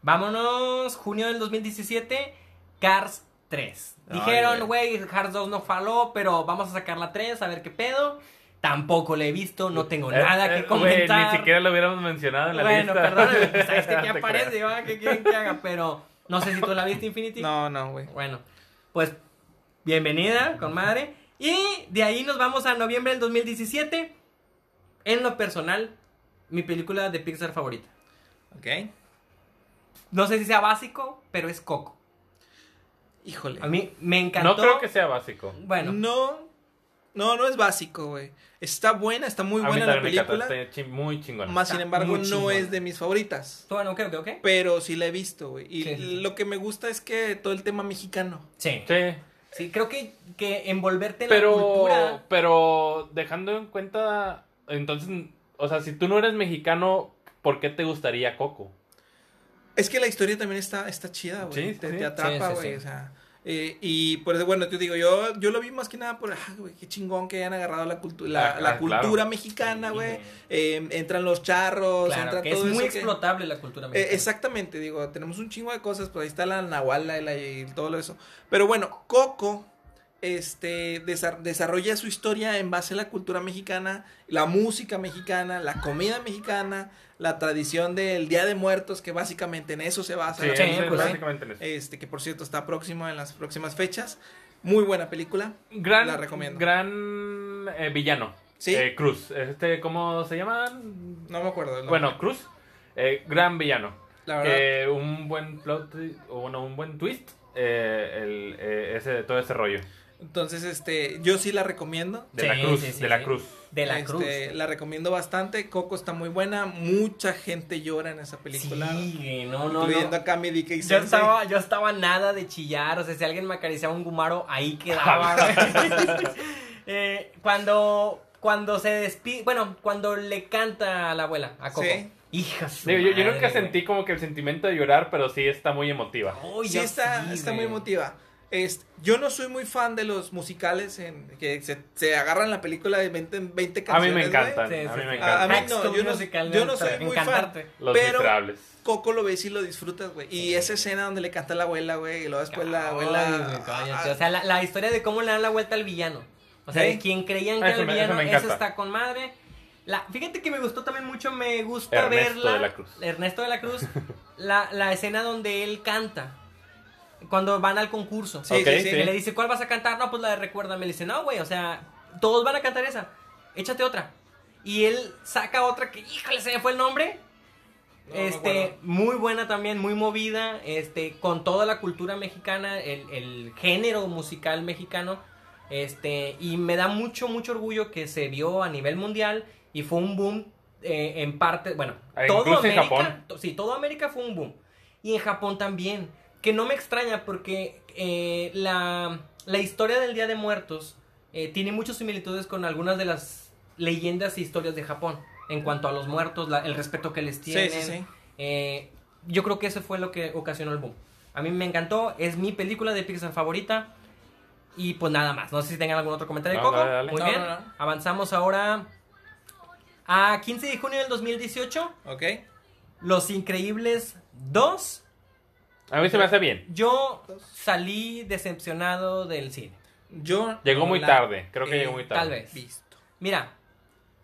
Speaker 1: Vámonos, junio del 2017, Cars 3.
Speaker 3: Ay,
Speaker 1: Dijeron, güey, Cars 2 no faló, pero vamos a sacar la 3, a ver qué pedo. Tampoco la he visto, no tengo
Speaker 2: Eh,
Speaker 1: nada
Speaker 2: eh,
Speaker 1: que comentar.
Speaker 2: ni siquiera lo hubiéramos mencionado en la
Speaker 1: bueno,
Speaker 2: lista.
Speaker 1: perdóname, pues, sabes que aquí aparece. ¿va? ¿Qué quieren que haga? Pero no sé si tú la viste, Infinity.
Speaker 3: No, no, güey.
Speaker 1: Bueno, pues bienvenida, con madre. Y de ahí nos vamos a noviembre del 2017. En lo personal, mi película de Pixar favorita.
Speaker 3: Ok.
Speaker 1: No sé si sea básico, pero es Coco.
Speaker 3: Híjole.
Speaker 1: A mí me encantó.
Speaker 2: No creo que sea básico.
Speaker 1: Bueno,
Speaker 3: No, no, no es básico, güey. Está buena, está muy buena la
Speaker 2: también me encanta,
Speaker 3: película.
Speaker 2: está muy chingona.
Speaker 3: Más sin embargo, no
Speaker 1: chingona.
Speaker 3: es de mis favoritas.
Speaker 1: bueno, ok, ok, ok.
Speaker 3: Pero sí la he visto, güey. Y
Speaker 1: Sí, sí, sí.
Speaker 3: lo que me gusta es que todo el tema mexicano.
Speaker 1: Sí.
Speaker 2: Sí,
Speaker 1: Sí, creo que, que envolverte en la
Speaker 2: pero,
Speaker 1: cultura.
Speaker 2: pero dejando en cuenta, entonces, o sea, si tú no eres mexicano, ¿por qué te gustaría Coco?
Speaker 3: Es que la historia también está, está chida, güey.
Speaker 2: Sí,
Speaker 3: te,
Speaker 2: sí.
Speaker 3: te atrapa,
Speaker 1: Sí, sí,
Speaker 3: güey.
Speaker 1: sí.
Speaker 3: O sea. Eh, y por eso, bueno, te digo, yo, yo lo vi más que nada por, ah, güey, qué chingón que hayan agarrado la, cultu- la,
Speaker 2: Ah,
Speaker 3: la cultura
Speaker 2: claro.
Speaker 3: mexicana, güey. Eh, entran los charros,
Speaker 1: Claro,
Speaker 3: entra
Speaker 1: que es
Speaker 3: todo
Speaker 1: muy
Speaker 3: eso que-
Speaker 1: explotable la cultura
Speaker 3: Eh,
Speaker 1: mexicana.
Speaker 3: exactamente, digo, tenemos un chingo de cosas, pues ahí está la Nahuala y, la- y todo eso. Pero bueno, Coco este, desa- desarrolla su historia en base a la cultura mexicana, la música mexicana, la comida mexicana, la tradición del Día de Muertos, que básicamente en eso se basa.
Speaker 2: Sí,
Speaker 1: Sí, pues,
Speaker 2: básicamente en eso.
Speaker 3: este, que por cierto está próximo en las próximas fechas. Muy buena película.
Speaker 2: gran,
Speaker 3: la recomiendo.
Speaker 2: Gran eh, villano.
Speaker 3: Sí.
Speaker 2: Eh, Cruz. Este, ¿Cómo se llama?
Speaker 3: No me acuerdo.
Speaker 2: Bueno, Cruz. eh, gran villano.
Speaker 3: la verdad.
Speaker 2: Un buen plot, o bueno, un buen twist. eh, el, eh, ese, todo ese rollo.
Speaker 3: Entonces, este, yo sí la recomiendo.
Speaker 2: De
Speaker 1: Sí,
Speaker 2: la cruz.
Speaker 1: sí, sí,
Speaker 2: de la
Speaker 1: sí.
Speaker 2: cruz.
Speaker 1: De la
Speaker 3: Este,
Speaker 1: cruz.
Speaker 3: La recomiendo bastante. Coco está muy buena. Mucha gente llora en esa película.
Speaker 1: Sí, no, no,
Speaker 3: incluyendo
Speaker 1: no.
Speaker 3: a Cami Dick y
Speaker 1: Yo
Speaker 3: Sensei.
Speaker 1: estaba, yo estaba nada de chillar, o sea, si alguien me acariciaba un gumaro, ahí quedaba. güey. Eh, cuando, cuando se despide, bueno, cuando le canta a la abuela, a Coco.
Speaker 3: Sí.
Speaker 1: Hija
Speaker 2: Digo, yo, yo nunca sentí como que el sentimiento de llorar, pero sí está muy emotiva.
Speaker 1: Uy,
Speaker 3: Sí, está,
Speaker 1: sí,
Speaker 3: está muy emotiva. Este, yo no soy muy fan de los musicales en que se, se agarran la película de 20, 20
Speaker 2: A mí
Speaker 3: canciones.
Speaker 2: me encantan.
Speaker 1: Sí,
Speaker 2: a
Speaker 1: sí,
Speaker 2: mí me
Speaker 1: sí.
Speaker 3: A- a
Speaker 2: encantan.
Speaker 3: mí
Speaker 1: Hacks
Speaker 3: no, yo no-
Speaker 1: Musical,
Speaker 3: yo no soy muy fan.
Speaker 2: Los
Speaker 3: pero-
Speaker 2: miserables.
Speaker 3: Coco lo ves y lo disfrutas, güey. Y esa escena donde le canta a la abuela, güey. Y luego después la abuela.
Speaker 1: Ay,
Speaker 3: ah,
Speaker 1: O sea, la, la historia de cómo le dan la vuelta al villano. O sea,
Speaker 3: Sí.
Speaker 1: de quien creían que era el villano,
Speaker 2: eso
Speaker 1: eso
Speaker 2: encanta.
Speaker 1: está con madre. La, fíjate que me gustó también mucho, me gusta
Speaker 2: Ernesto
Speaker 1: verla.
Speaker 2: de la Cruz.
Speaker 1: Ernesto de la Cruz. la, la escena donde él canta. Cuando van al concurso.
Speaker 3: Sí,
Speaker 2: Ok,
Speaker 3: sí, sí.
Speaker 1: Que le dice, ¿cuál vas a cantar? No, pues la de Recuérdame. Le dice, no, güey, o sea, todos van a cantar esa. Échate otra. Y él saca otra que, híjole, se me fue el nombre.
Speaker 3: No, no
Speaker 1: este,
Speaker 3: acuerdo.
Speaker 1: muy buena también, muy movida, este, con toda la cultura mexicana, el, el género musical mexicano, este, y me da mucho, mucho orgullo que se vio a nivel mundial y fue un boom eh, en parte, bueno,
Speaker 2: Ah,
Speaker 1: todo América,
Speaker 2: Japón.
Speaker 1: to- sí, todo América fue un boom, y en Japón también, que no me extraña porque eh, la, la historia del Día de Muertos eh, tiene muchas similitudes con algunas de las leyendas e historias de Japón en cuanto a los muertos, la- el respeto que les
Speaker 3: Sí,
Speaker 1: tienen.
Speaker 3: sí, sí.
Speaker 1: Eh, yo creo que eso fue lo que ocasionó el boom. A mí me encantó, es mi película de Pixar favorita. Y pues nada más. No sé si tengan algún otro comentario de
Speaker 2: No,
Speaker 1: Coco.
Speaker 2: dale, dale.
Speaker 1: Muy
Speaker 3: No,
Speaker 1: bien.
Speaker 3: no, no.
Speaker 1: Avanzamos ahora a 15 de junio del 2018.
Speaker 3: Ok.
Speaker 1: Los Increíbles 2.
Speaker 2: A mí se me hace bien.
Speaker 1: Yo salí decepcionado del cine.
Speaker 3: Yo.
Speaker 2: Llegó muy
Speaker 3: la
Speaker 2: tarde. Creo que
Speaker 3: he
Speaker 2: llegó muy tarde.
Speaker 1: Tal vez.
Speaker 3: Visto.
Speaker 1: Mira,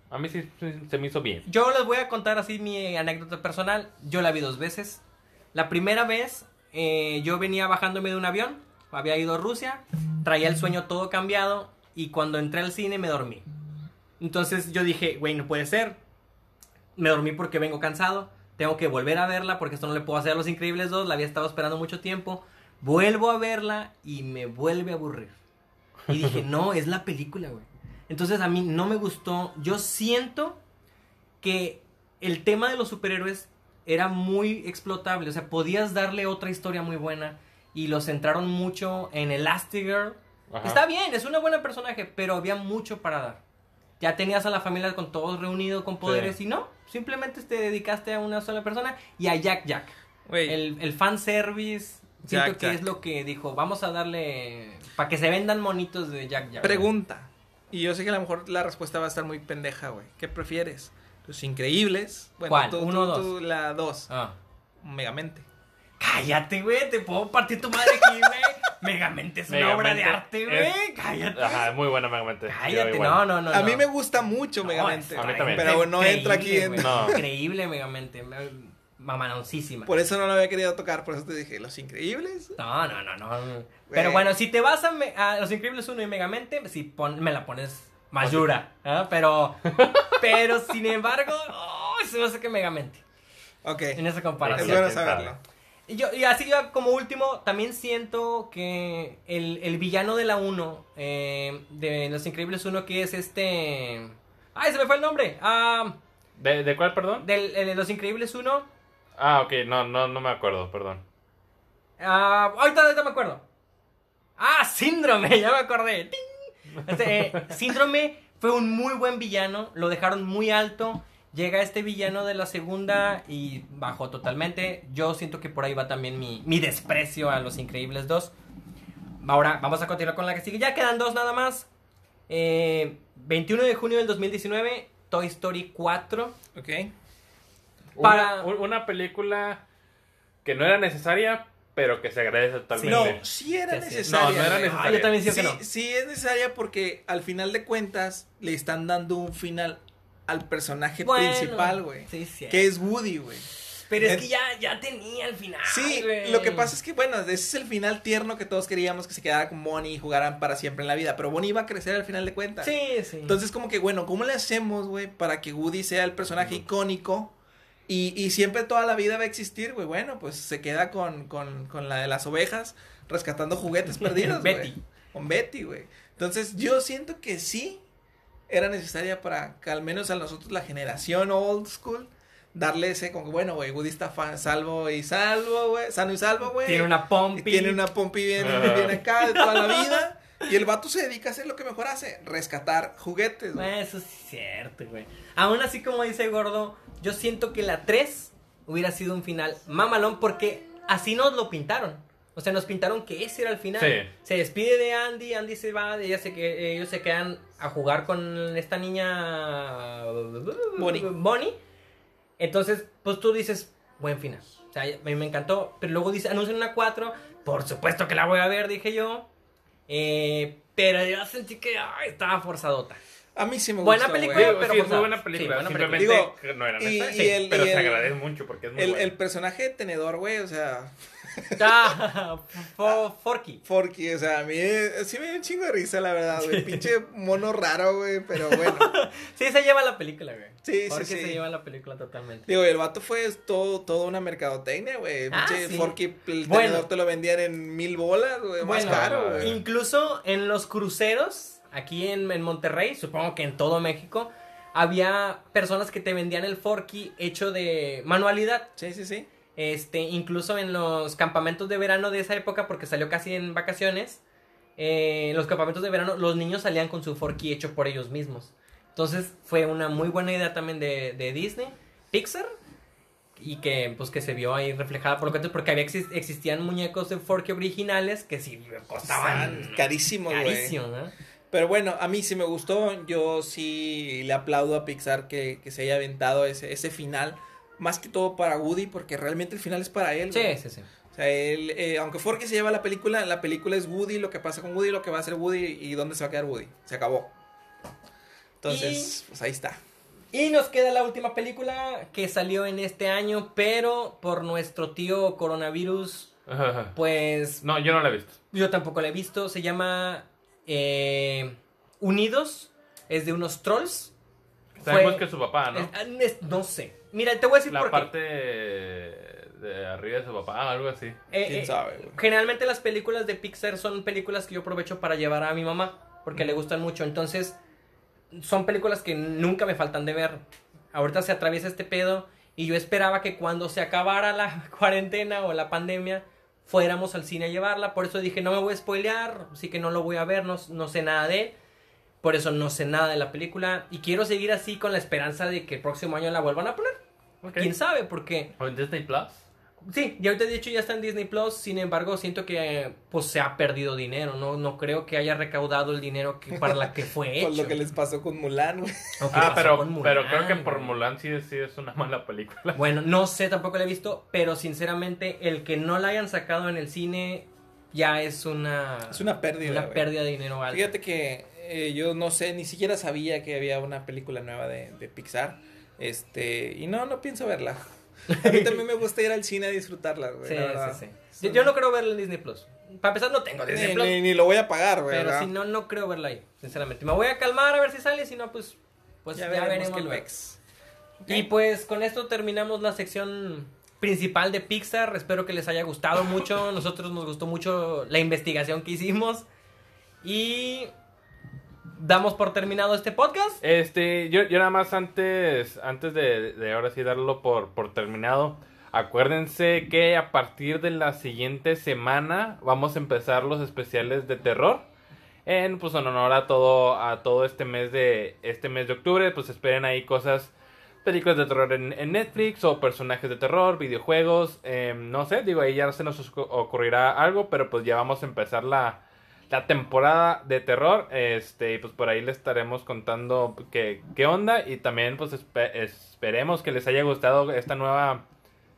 Speaker 2: A mí sí, sí se me hizo bien.
Speaker 1: Yo les voy a contar así mi anécdota personal. Yo la vi dos veces. La primera vez eh, yo venía bajándome de un avión, había ido a Rusia, traía el sueño todo cambiado y cuando entré al cine me dormí. Entonces yo dije, güey, no puede ser. Me dormí porque vengo cansado. Tengo que volver a verla porque esto no le puedo hacer a Los Increíbles 2. La había estado esperando mucho tiempo. Vuelvo a verla y me vuelve a aburrir. Y dije, no, es la película, güey. Entonces a mí no me gustó. Yo siento que el tema de los superhéroes era muy explotable. O sea, podías darle otra historia muy buena. Y lo centraron mucho en Elastigirl.
Speaker 2: Ajá.
Speaker 1: Está bien, es una buena personaje, pero había mucho para dar. Ya tenías a la familia con todos reunidos con poderes y no. Simplemente te dedicaste a una sola persona y a Jack Jack. El, el fanservice, siento
Speaker 3: Jack
Speaker 1: que
Speaker 3: Jack.
Speaker 1: es lo que dijo. Vamos a darle. Para que se vendan monitos de Jack Jack.
Speaker 3: pregunta. Y yo sé que a lo mejor la respuesta va a estar muy pendeja, güey. ¿Qué prefieres? ¿Los increíbles? Bueno,
Speaker 1: ¿Cuál?
Speaker 3: tú-
Speaker 1: ¿Uno
Speaker 3: tú-
Speaker 1: dos?
Speaker 3: tú la dos.
Speaker 1: Ah.
Speaker 3: Megamente.
Speaker 1: Cállate, güey. Te puedo partir tu madre aquí, güey. Megamente es una obra de arte, güey.
Speaker 2: es-
Speaker 1: Cállate.
Speaker 2: Ajá, muy buena Megamente. Yo
Speaker 1: Cállate, no, no, no.
Speaker 3: a mí me gusta mucho
Speaker 1: No,
Speaker 3: Megamente.
Speaker 2: A mí también.
Speaker 3: Pero no entra aquí
Speaker 1: increíble,
Speaker 3: en...
Speaker 2: No.
Speaker 1: Increíble, Megamente. me- Mamanoncísima.
Speaker 3: Por eso no lo había querido tocar, por eso te dije, ¿los increíbles?
Speaker 1: No, no, no, no. Pero bueno, si te vas a, Me- a Los Increíbles 1 y Megamente, si pon- me la pones más dura. ¿ah? Pero, pero sin embargo, oh, se me hace que Megamente.
Speaker 3: Ok.
Speaker 1: En esa
Speaker 3: Es
Speaker 1: comparación.
Speaker 3: bueno
Speaker 2: quién
Speaker 3: saberlo.
Speaker 1: Y, yo, y así yo como último, también siento que el, el villano de la 1, eh, de Los Increíbles 1, que es este... ¡Ay, se me fue el nombre! Ah,
Speaker 2: ¿De, ¿De cuál, perdón?
Speaker 1: del, de Los Increíbles 1.
Speaker 2: Ah, ok, no, no, no me acuerdo, perdón.
Speaker 1: Ah, ahorita, ahorita me acuerdo. Ah, Síndrome, ya me acordé. Este, eh, Síndrome fue un muy buen villano, lo dejaron muy alto. Llega este villano de la segunda y bajó totalmente. Yo siento que por ahí va también mi, mi desprecio a Los Increíbles 2. Ahora vamos a continuar con la que sigue. Ya quedan dos nada más. Eh, 21 de junio del 2019, Toy Story 4.
Speaker 3: Ok.
Speaker 1: Para-
Speaker 2: Una, una película que no era necesaria, pero que se agradece totalmente.
Speaker 3: No, sí era
Speaker 1: Sí, sí.
Speaker 3: necesaria.
Speaker 2: No, no era necesaria.
Speaker 1: Ah, yo también
Speaker 3: Sí,
Speaker 1: que no.
Speaker 3: sí es necesaria porque al final de cuentas le están dando un final al personaje
Speaker 1: Bueno,
Speaker 3: principal, güey.
Speaker 1: Sí, sí.
Speaker 3: Que es Woody, güey.
Speaker 1: Pero es que ya, ya tenía el final.
Speaker 3: Sí,
Speaker 1: güey.
Speaker 3: lo que pasa es que, bueno, ese es el final tierno que todos queríamos que se quedara con Bonnie y jugaran para siempre en la vida. Pero Bonnie iba a crecer al final de cuentas.
Speaker 1: Sí, sí.
Speaker 3: Entonces, como que, bueno, ¿cómo le hacemos, güey, para que Woody sea el personaje icónico y, y siempre toda la vida va a existir, güey? Bueno, pues se queda con, con, con la de las ovejas rescatando juguetes perdidos, güey.
Speaker 1: Betty.
Speaker 3: Con Betty, güey. Entonces, yo siento que sí era necesaria para que al menos a nosotros, la generación old school, darle ese, como que, bueno, güey, Woody está fa- salvo y salvo, güey, sano y salvo, güey.
Speaker 1: Tiene una
Speaker 3: Y
Speaker 1: pompi.
Speaker 3: Tiene una pompi bien, bien acá de toda la vida. Y el vato se dedica a hacer lo que mejor hace, rescatar juguetes, güey.
Speaker 1: Eso sí es cierto, güey. Aún así, como dice Gordo, yo siento que la 3 hubiera sido un final mamalón porque así nos lo pintaron. O sea, nos pintaron que ese era el final.
Speaker 2: Sí.
Speaker 1: Se despide de Andy, Andy se va, ella se que ellos se quedan a jugar con esta niña
Speaker 3: Bonnie.
Speaker 1: Bonnie. Entonces, pues tú dices, buen final. O sea, a mí me encantó. Pero luego dice, anuncian una 4. Por supuesto que la voy a ver, dije yo. Eh, pero yo sentí que ay, estaba forzadota.
Speaker 3: A mí sí me
Speaker 1: Buena
Speaker 3: gustó,
Speaker 1: película.
Speaker 2: Digo,
Speaker 1: pero
Speaker 2: sí, muy buena película.
Speaker 1: Sí, buena
Speaker 2: simplemente
Speaker 3: película.
Speaker 2: que no era
Speaker 3: y-
Speaker 2: necesaria.
Speaker 3: y el-
Speaker 2: pero
Speaker 3: y
Speaker 2: se
Speaker 3: el-
Speaker 2: agradece mucho porque es muy
Speaker 3: El,
Speaker 2: buena.
Speaker 3: el personaje de tenedor, güey, o sea,
Speaker 1: Ah, Fo- Forky.
Speaker 3: Forky, o sea, a mí eh, sí me dio un chingo de risa, la verdad, güey. Pinche mono raro, güey, pero bueno.
Speaker 1: Sí, se lleva la película, güey.
Speaker 3: Sí, sí,
Speaker 1: Forky
Speaker 3: sí.
Speaker 1: se lleva la película totalmente.
Speaker 3: Digo, el vato fue todo, toda una mercadotecnia, güey.
Speaker 1: Ah,
Speaker 3: Pinche
Speaker 1: sí.
Speaker 3: Forky, el
Speaker 1: Bueno.
Speaker 3: tenedor te lo vendían en mil bolas, güey, más
Speaker 1: Bueno,
Speaker 3: caro, güey.
Speaker 1: Incluso en los cruceros, aquí en, en Monterrey, supongo que en todo México, había personas que te vendían el Forky hecho de manualidad.
Speaker 3: Sí, sí, sí.
Speaker 1: Este, incluso en los campamentos de verano de esa época, porque salió casi en vacaciones, eh, en los campamentos de verano, los niños salían con su forky hecho por ellos mismos. Entonces fue una muy buena idea también de, de Disney, Pixar, y que pues que se vio ahí reflejada por lo que antes, porque había exis- existían muñecos de forky originales que sí costaban carísimo, ¿no?
Speaker 3: Pero bueno, a mí sí me gustó. Yo sí le aplaudo a Pixar que, que se haya aventado ese, ese final. Más que todo para Woody, porque realmente el final es para él.
Speaker 1: Sí, sí, sí.
Speaker 3: O sea, él, eh, aunque Forky se lleva la película, la película es Woody, lo que pasa con Woody, lo que va a hacer Woody y dónde se va a quedar Woody. Se acabó. Entonces, pues ahí está.
Speaker 1: Y nos queda la última película que salió en este año, pero por nuestro tío coronavirus,
Speaker 2: Ajá.
Speaker 1: pues
Speaker 2: No, yo no la he visto.
Speaker 1: Yo tampoco la he visto. Se llama eh, Unidos. Es de unos trolls.
Speaker 2: Sabemos
Speaker 1: Fue-
Speaker 2: que es su papá, ¿no?
Speaker 1: Es- es- no sé. Mira, te voy a decir
Speaker 2: la
Speaker 1: por qué.
Speaker 2: parte de arriba de su papá, algo así.
Speaker 1: Eh,
Speaker 3: ¿Quién
Speaker 1: eh,
Speaker 3: sabe, güey?
Speaker 1: generalmente las películas de Pixar son películas que yo aprovecho para llevar a mi mamá. Porque le gustan mucho. Entonces, son películas que nunca me faltan de ver. ahorita se atraviesa este pedo y yo esperaba que cuando se acabara la cuarentena o la pandemia fuéramos al cine a llevarla, por eso dije no me voy a spoilear, así que no lo voy a ver, no, no sé nada de él, por eso no sé nada de la película y quiero seguir así con la esperanza de que el próximo año la vuelvan a poner. ¿Quién sabe? Porque
Speaker 2: ¿O en Disney Plus?
Speaker 1: Sí, ya ahorita de hecho ya está en Disney Plus, sin embargo siento que pues se ha perdido dinero, no, no creo que haya recaudado el dinero que, para la que fue hecho.
Speaker 3: Con lo que les pasó con Mulan, güey.
Speaker 2: Ah, pero,
Speaker 1: con Mulan,
Speaker 2: pero creo que por. Mulan sí, sí es una mala película.
Speaker 1: Bueno, no sé, tampoco la he visto, pero sinceramente el que no la hayan sacado en el cine ya es una,
Speaker 3: Es una pérdida,
Speaker 1: una
Speaker 3: güey.
Speaker 1: pérdida de dinero alta.
Speaker 3: Fíjate que eh, yo no sé, ni siquiera sabía que había una película nueva de, de Pixar. Este, y no, no pienso verla. A mí también me gusta ir al cine a disfrutarla, güey.
Speaker 1: Sí, sí, sí. Yo, yo no creo verla en Disney Plus. Para empezar no tengo Disney
Speaker 3: Ni,
Speaker 1: Plus,
Speaker 3: ni- ni lo voy a pagar, güey.
Speaker 1: pero
Speaker 3: ¿verdad?
Speaker 1: si no, no creo verla ahí, sinceramente. Me voy a calmar a ver si sale, si no, pues, pues ya, veremos,
Speaker 3: qué
Speaker 1: luego.
Speaker 3: pex.
Speaker 1: Y pues con esto terminamos la sección principal de Pixar. Espero que les haya gustado mucho. Nosotros nos gustó mucho la investigación que hicimos. Y damos por terminado este podcast.
Speaker 2: Este, yo, yo nada más antes, antes de, ahora sí darlo por, por terminado, acuérdense que a partir de la siguiente semana vamos a empezar los especiales de terror. En, pues en honor a todo, a todo este mes de, este mes de octubre, pues esperen ahí cosas, películas de terror en, Netflix o personajes de terror, videojuegos, em, no sé, digo, ahí ya se nos ocurrirá algo, pero pues ya vamos a empezar la, la temporada de terror. Este, y pues por ahí les estaremos contando qué, qué onda. Y también, pues espe- esperemos que les haya gustado esta nueva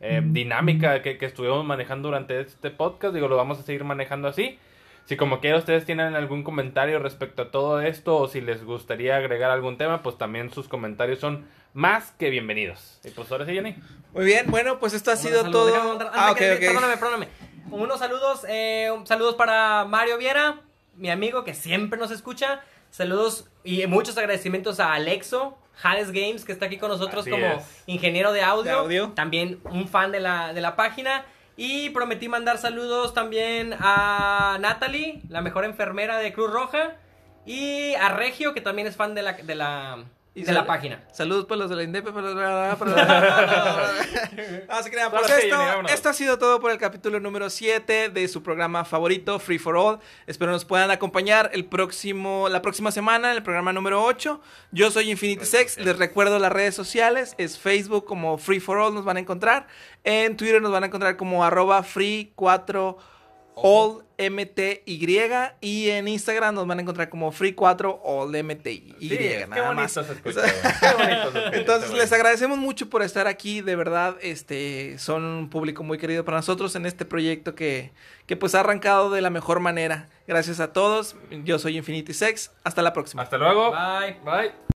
Speaker 2: eh, dinámica que, que estuvimos manejando durante este podcast. Digo, lo vamos a seguir manejando así. Si como quiera ustedes tienen algún comentario respecto a todo esto o si les gustaría agregar algún tema, pues también sus comentarios son más que bienvenidos. Y pues ahora sí, Jenny.
Speaker 3: Muy bien, bueno, pues esto ha sido todo. Ah,
Speaker 1: antes
Speaker 3: ok,
Speaker 1: que-
Speaker 3: ok.
Speaker 1: Perdóname, perdóname. Unos saludos, eh, saludos para Mario Viera, mi amigo que siempre nos escucha. Saludos y muchos agradecimientos a Alexo, Hades Games, que está aquí con nosotros
Speaker 2: Así
Speaker 1: como
Speaker 2: es.
Speaker 1: ingeniero de audio,
Speaker 3: De audio.
Speaker 1: También un fan de la, de la página. Y prometí mandar saludos también a Natalie, la mejor enfermera de Cruz Roja. Y a Regio, que también es fan de la, de la,
Speaker 3: y
Speaker 1: de la página.
Speaker 3: Saludos para los de la INDEP. no se crean. Pues esto, ha sido todo por el capítulo número 7 de su programa favorito, Free for All. Espero nos puedan acompañar el próximo, la próxima semana en el programa número 8. Yo soy Infinity Sex. Les recuerdo las redes sociales. Es Facebook como Free for All. Nos van a encontrar. En Twitter nos van a encontrar como arroba free 4 AllMTY y en Instagram nos van a encontrar como Free4AllMTY.
Speaker 2: Sí, qué
Speaker 3: nada
Speaker 2: qué bonito se escucha,
Speaker 3: Entonces les agradecemos mucho por estar aquí, de verdad, este, son un público muy querido para nosotros en este proyecto que, que pues ha arrancado de la mejor manera. Gracias a todos, yo soy Infinity Sex, hasta la próxima.
Speaker 2: Hasta luego.
Speaker 1: Bye.
Speaker 2: Bye.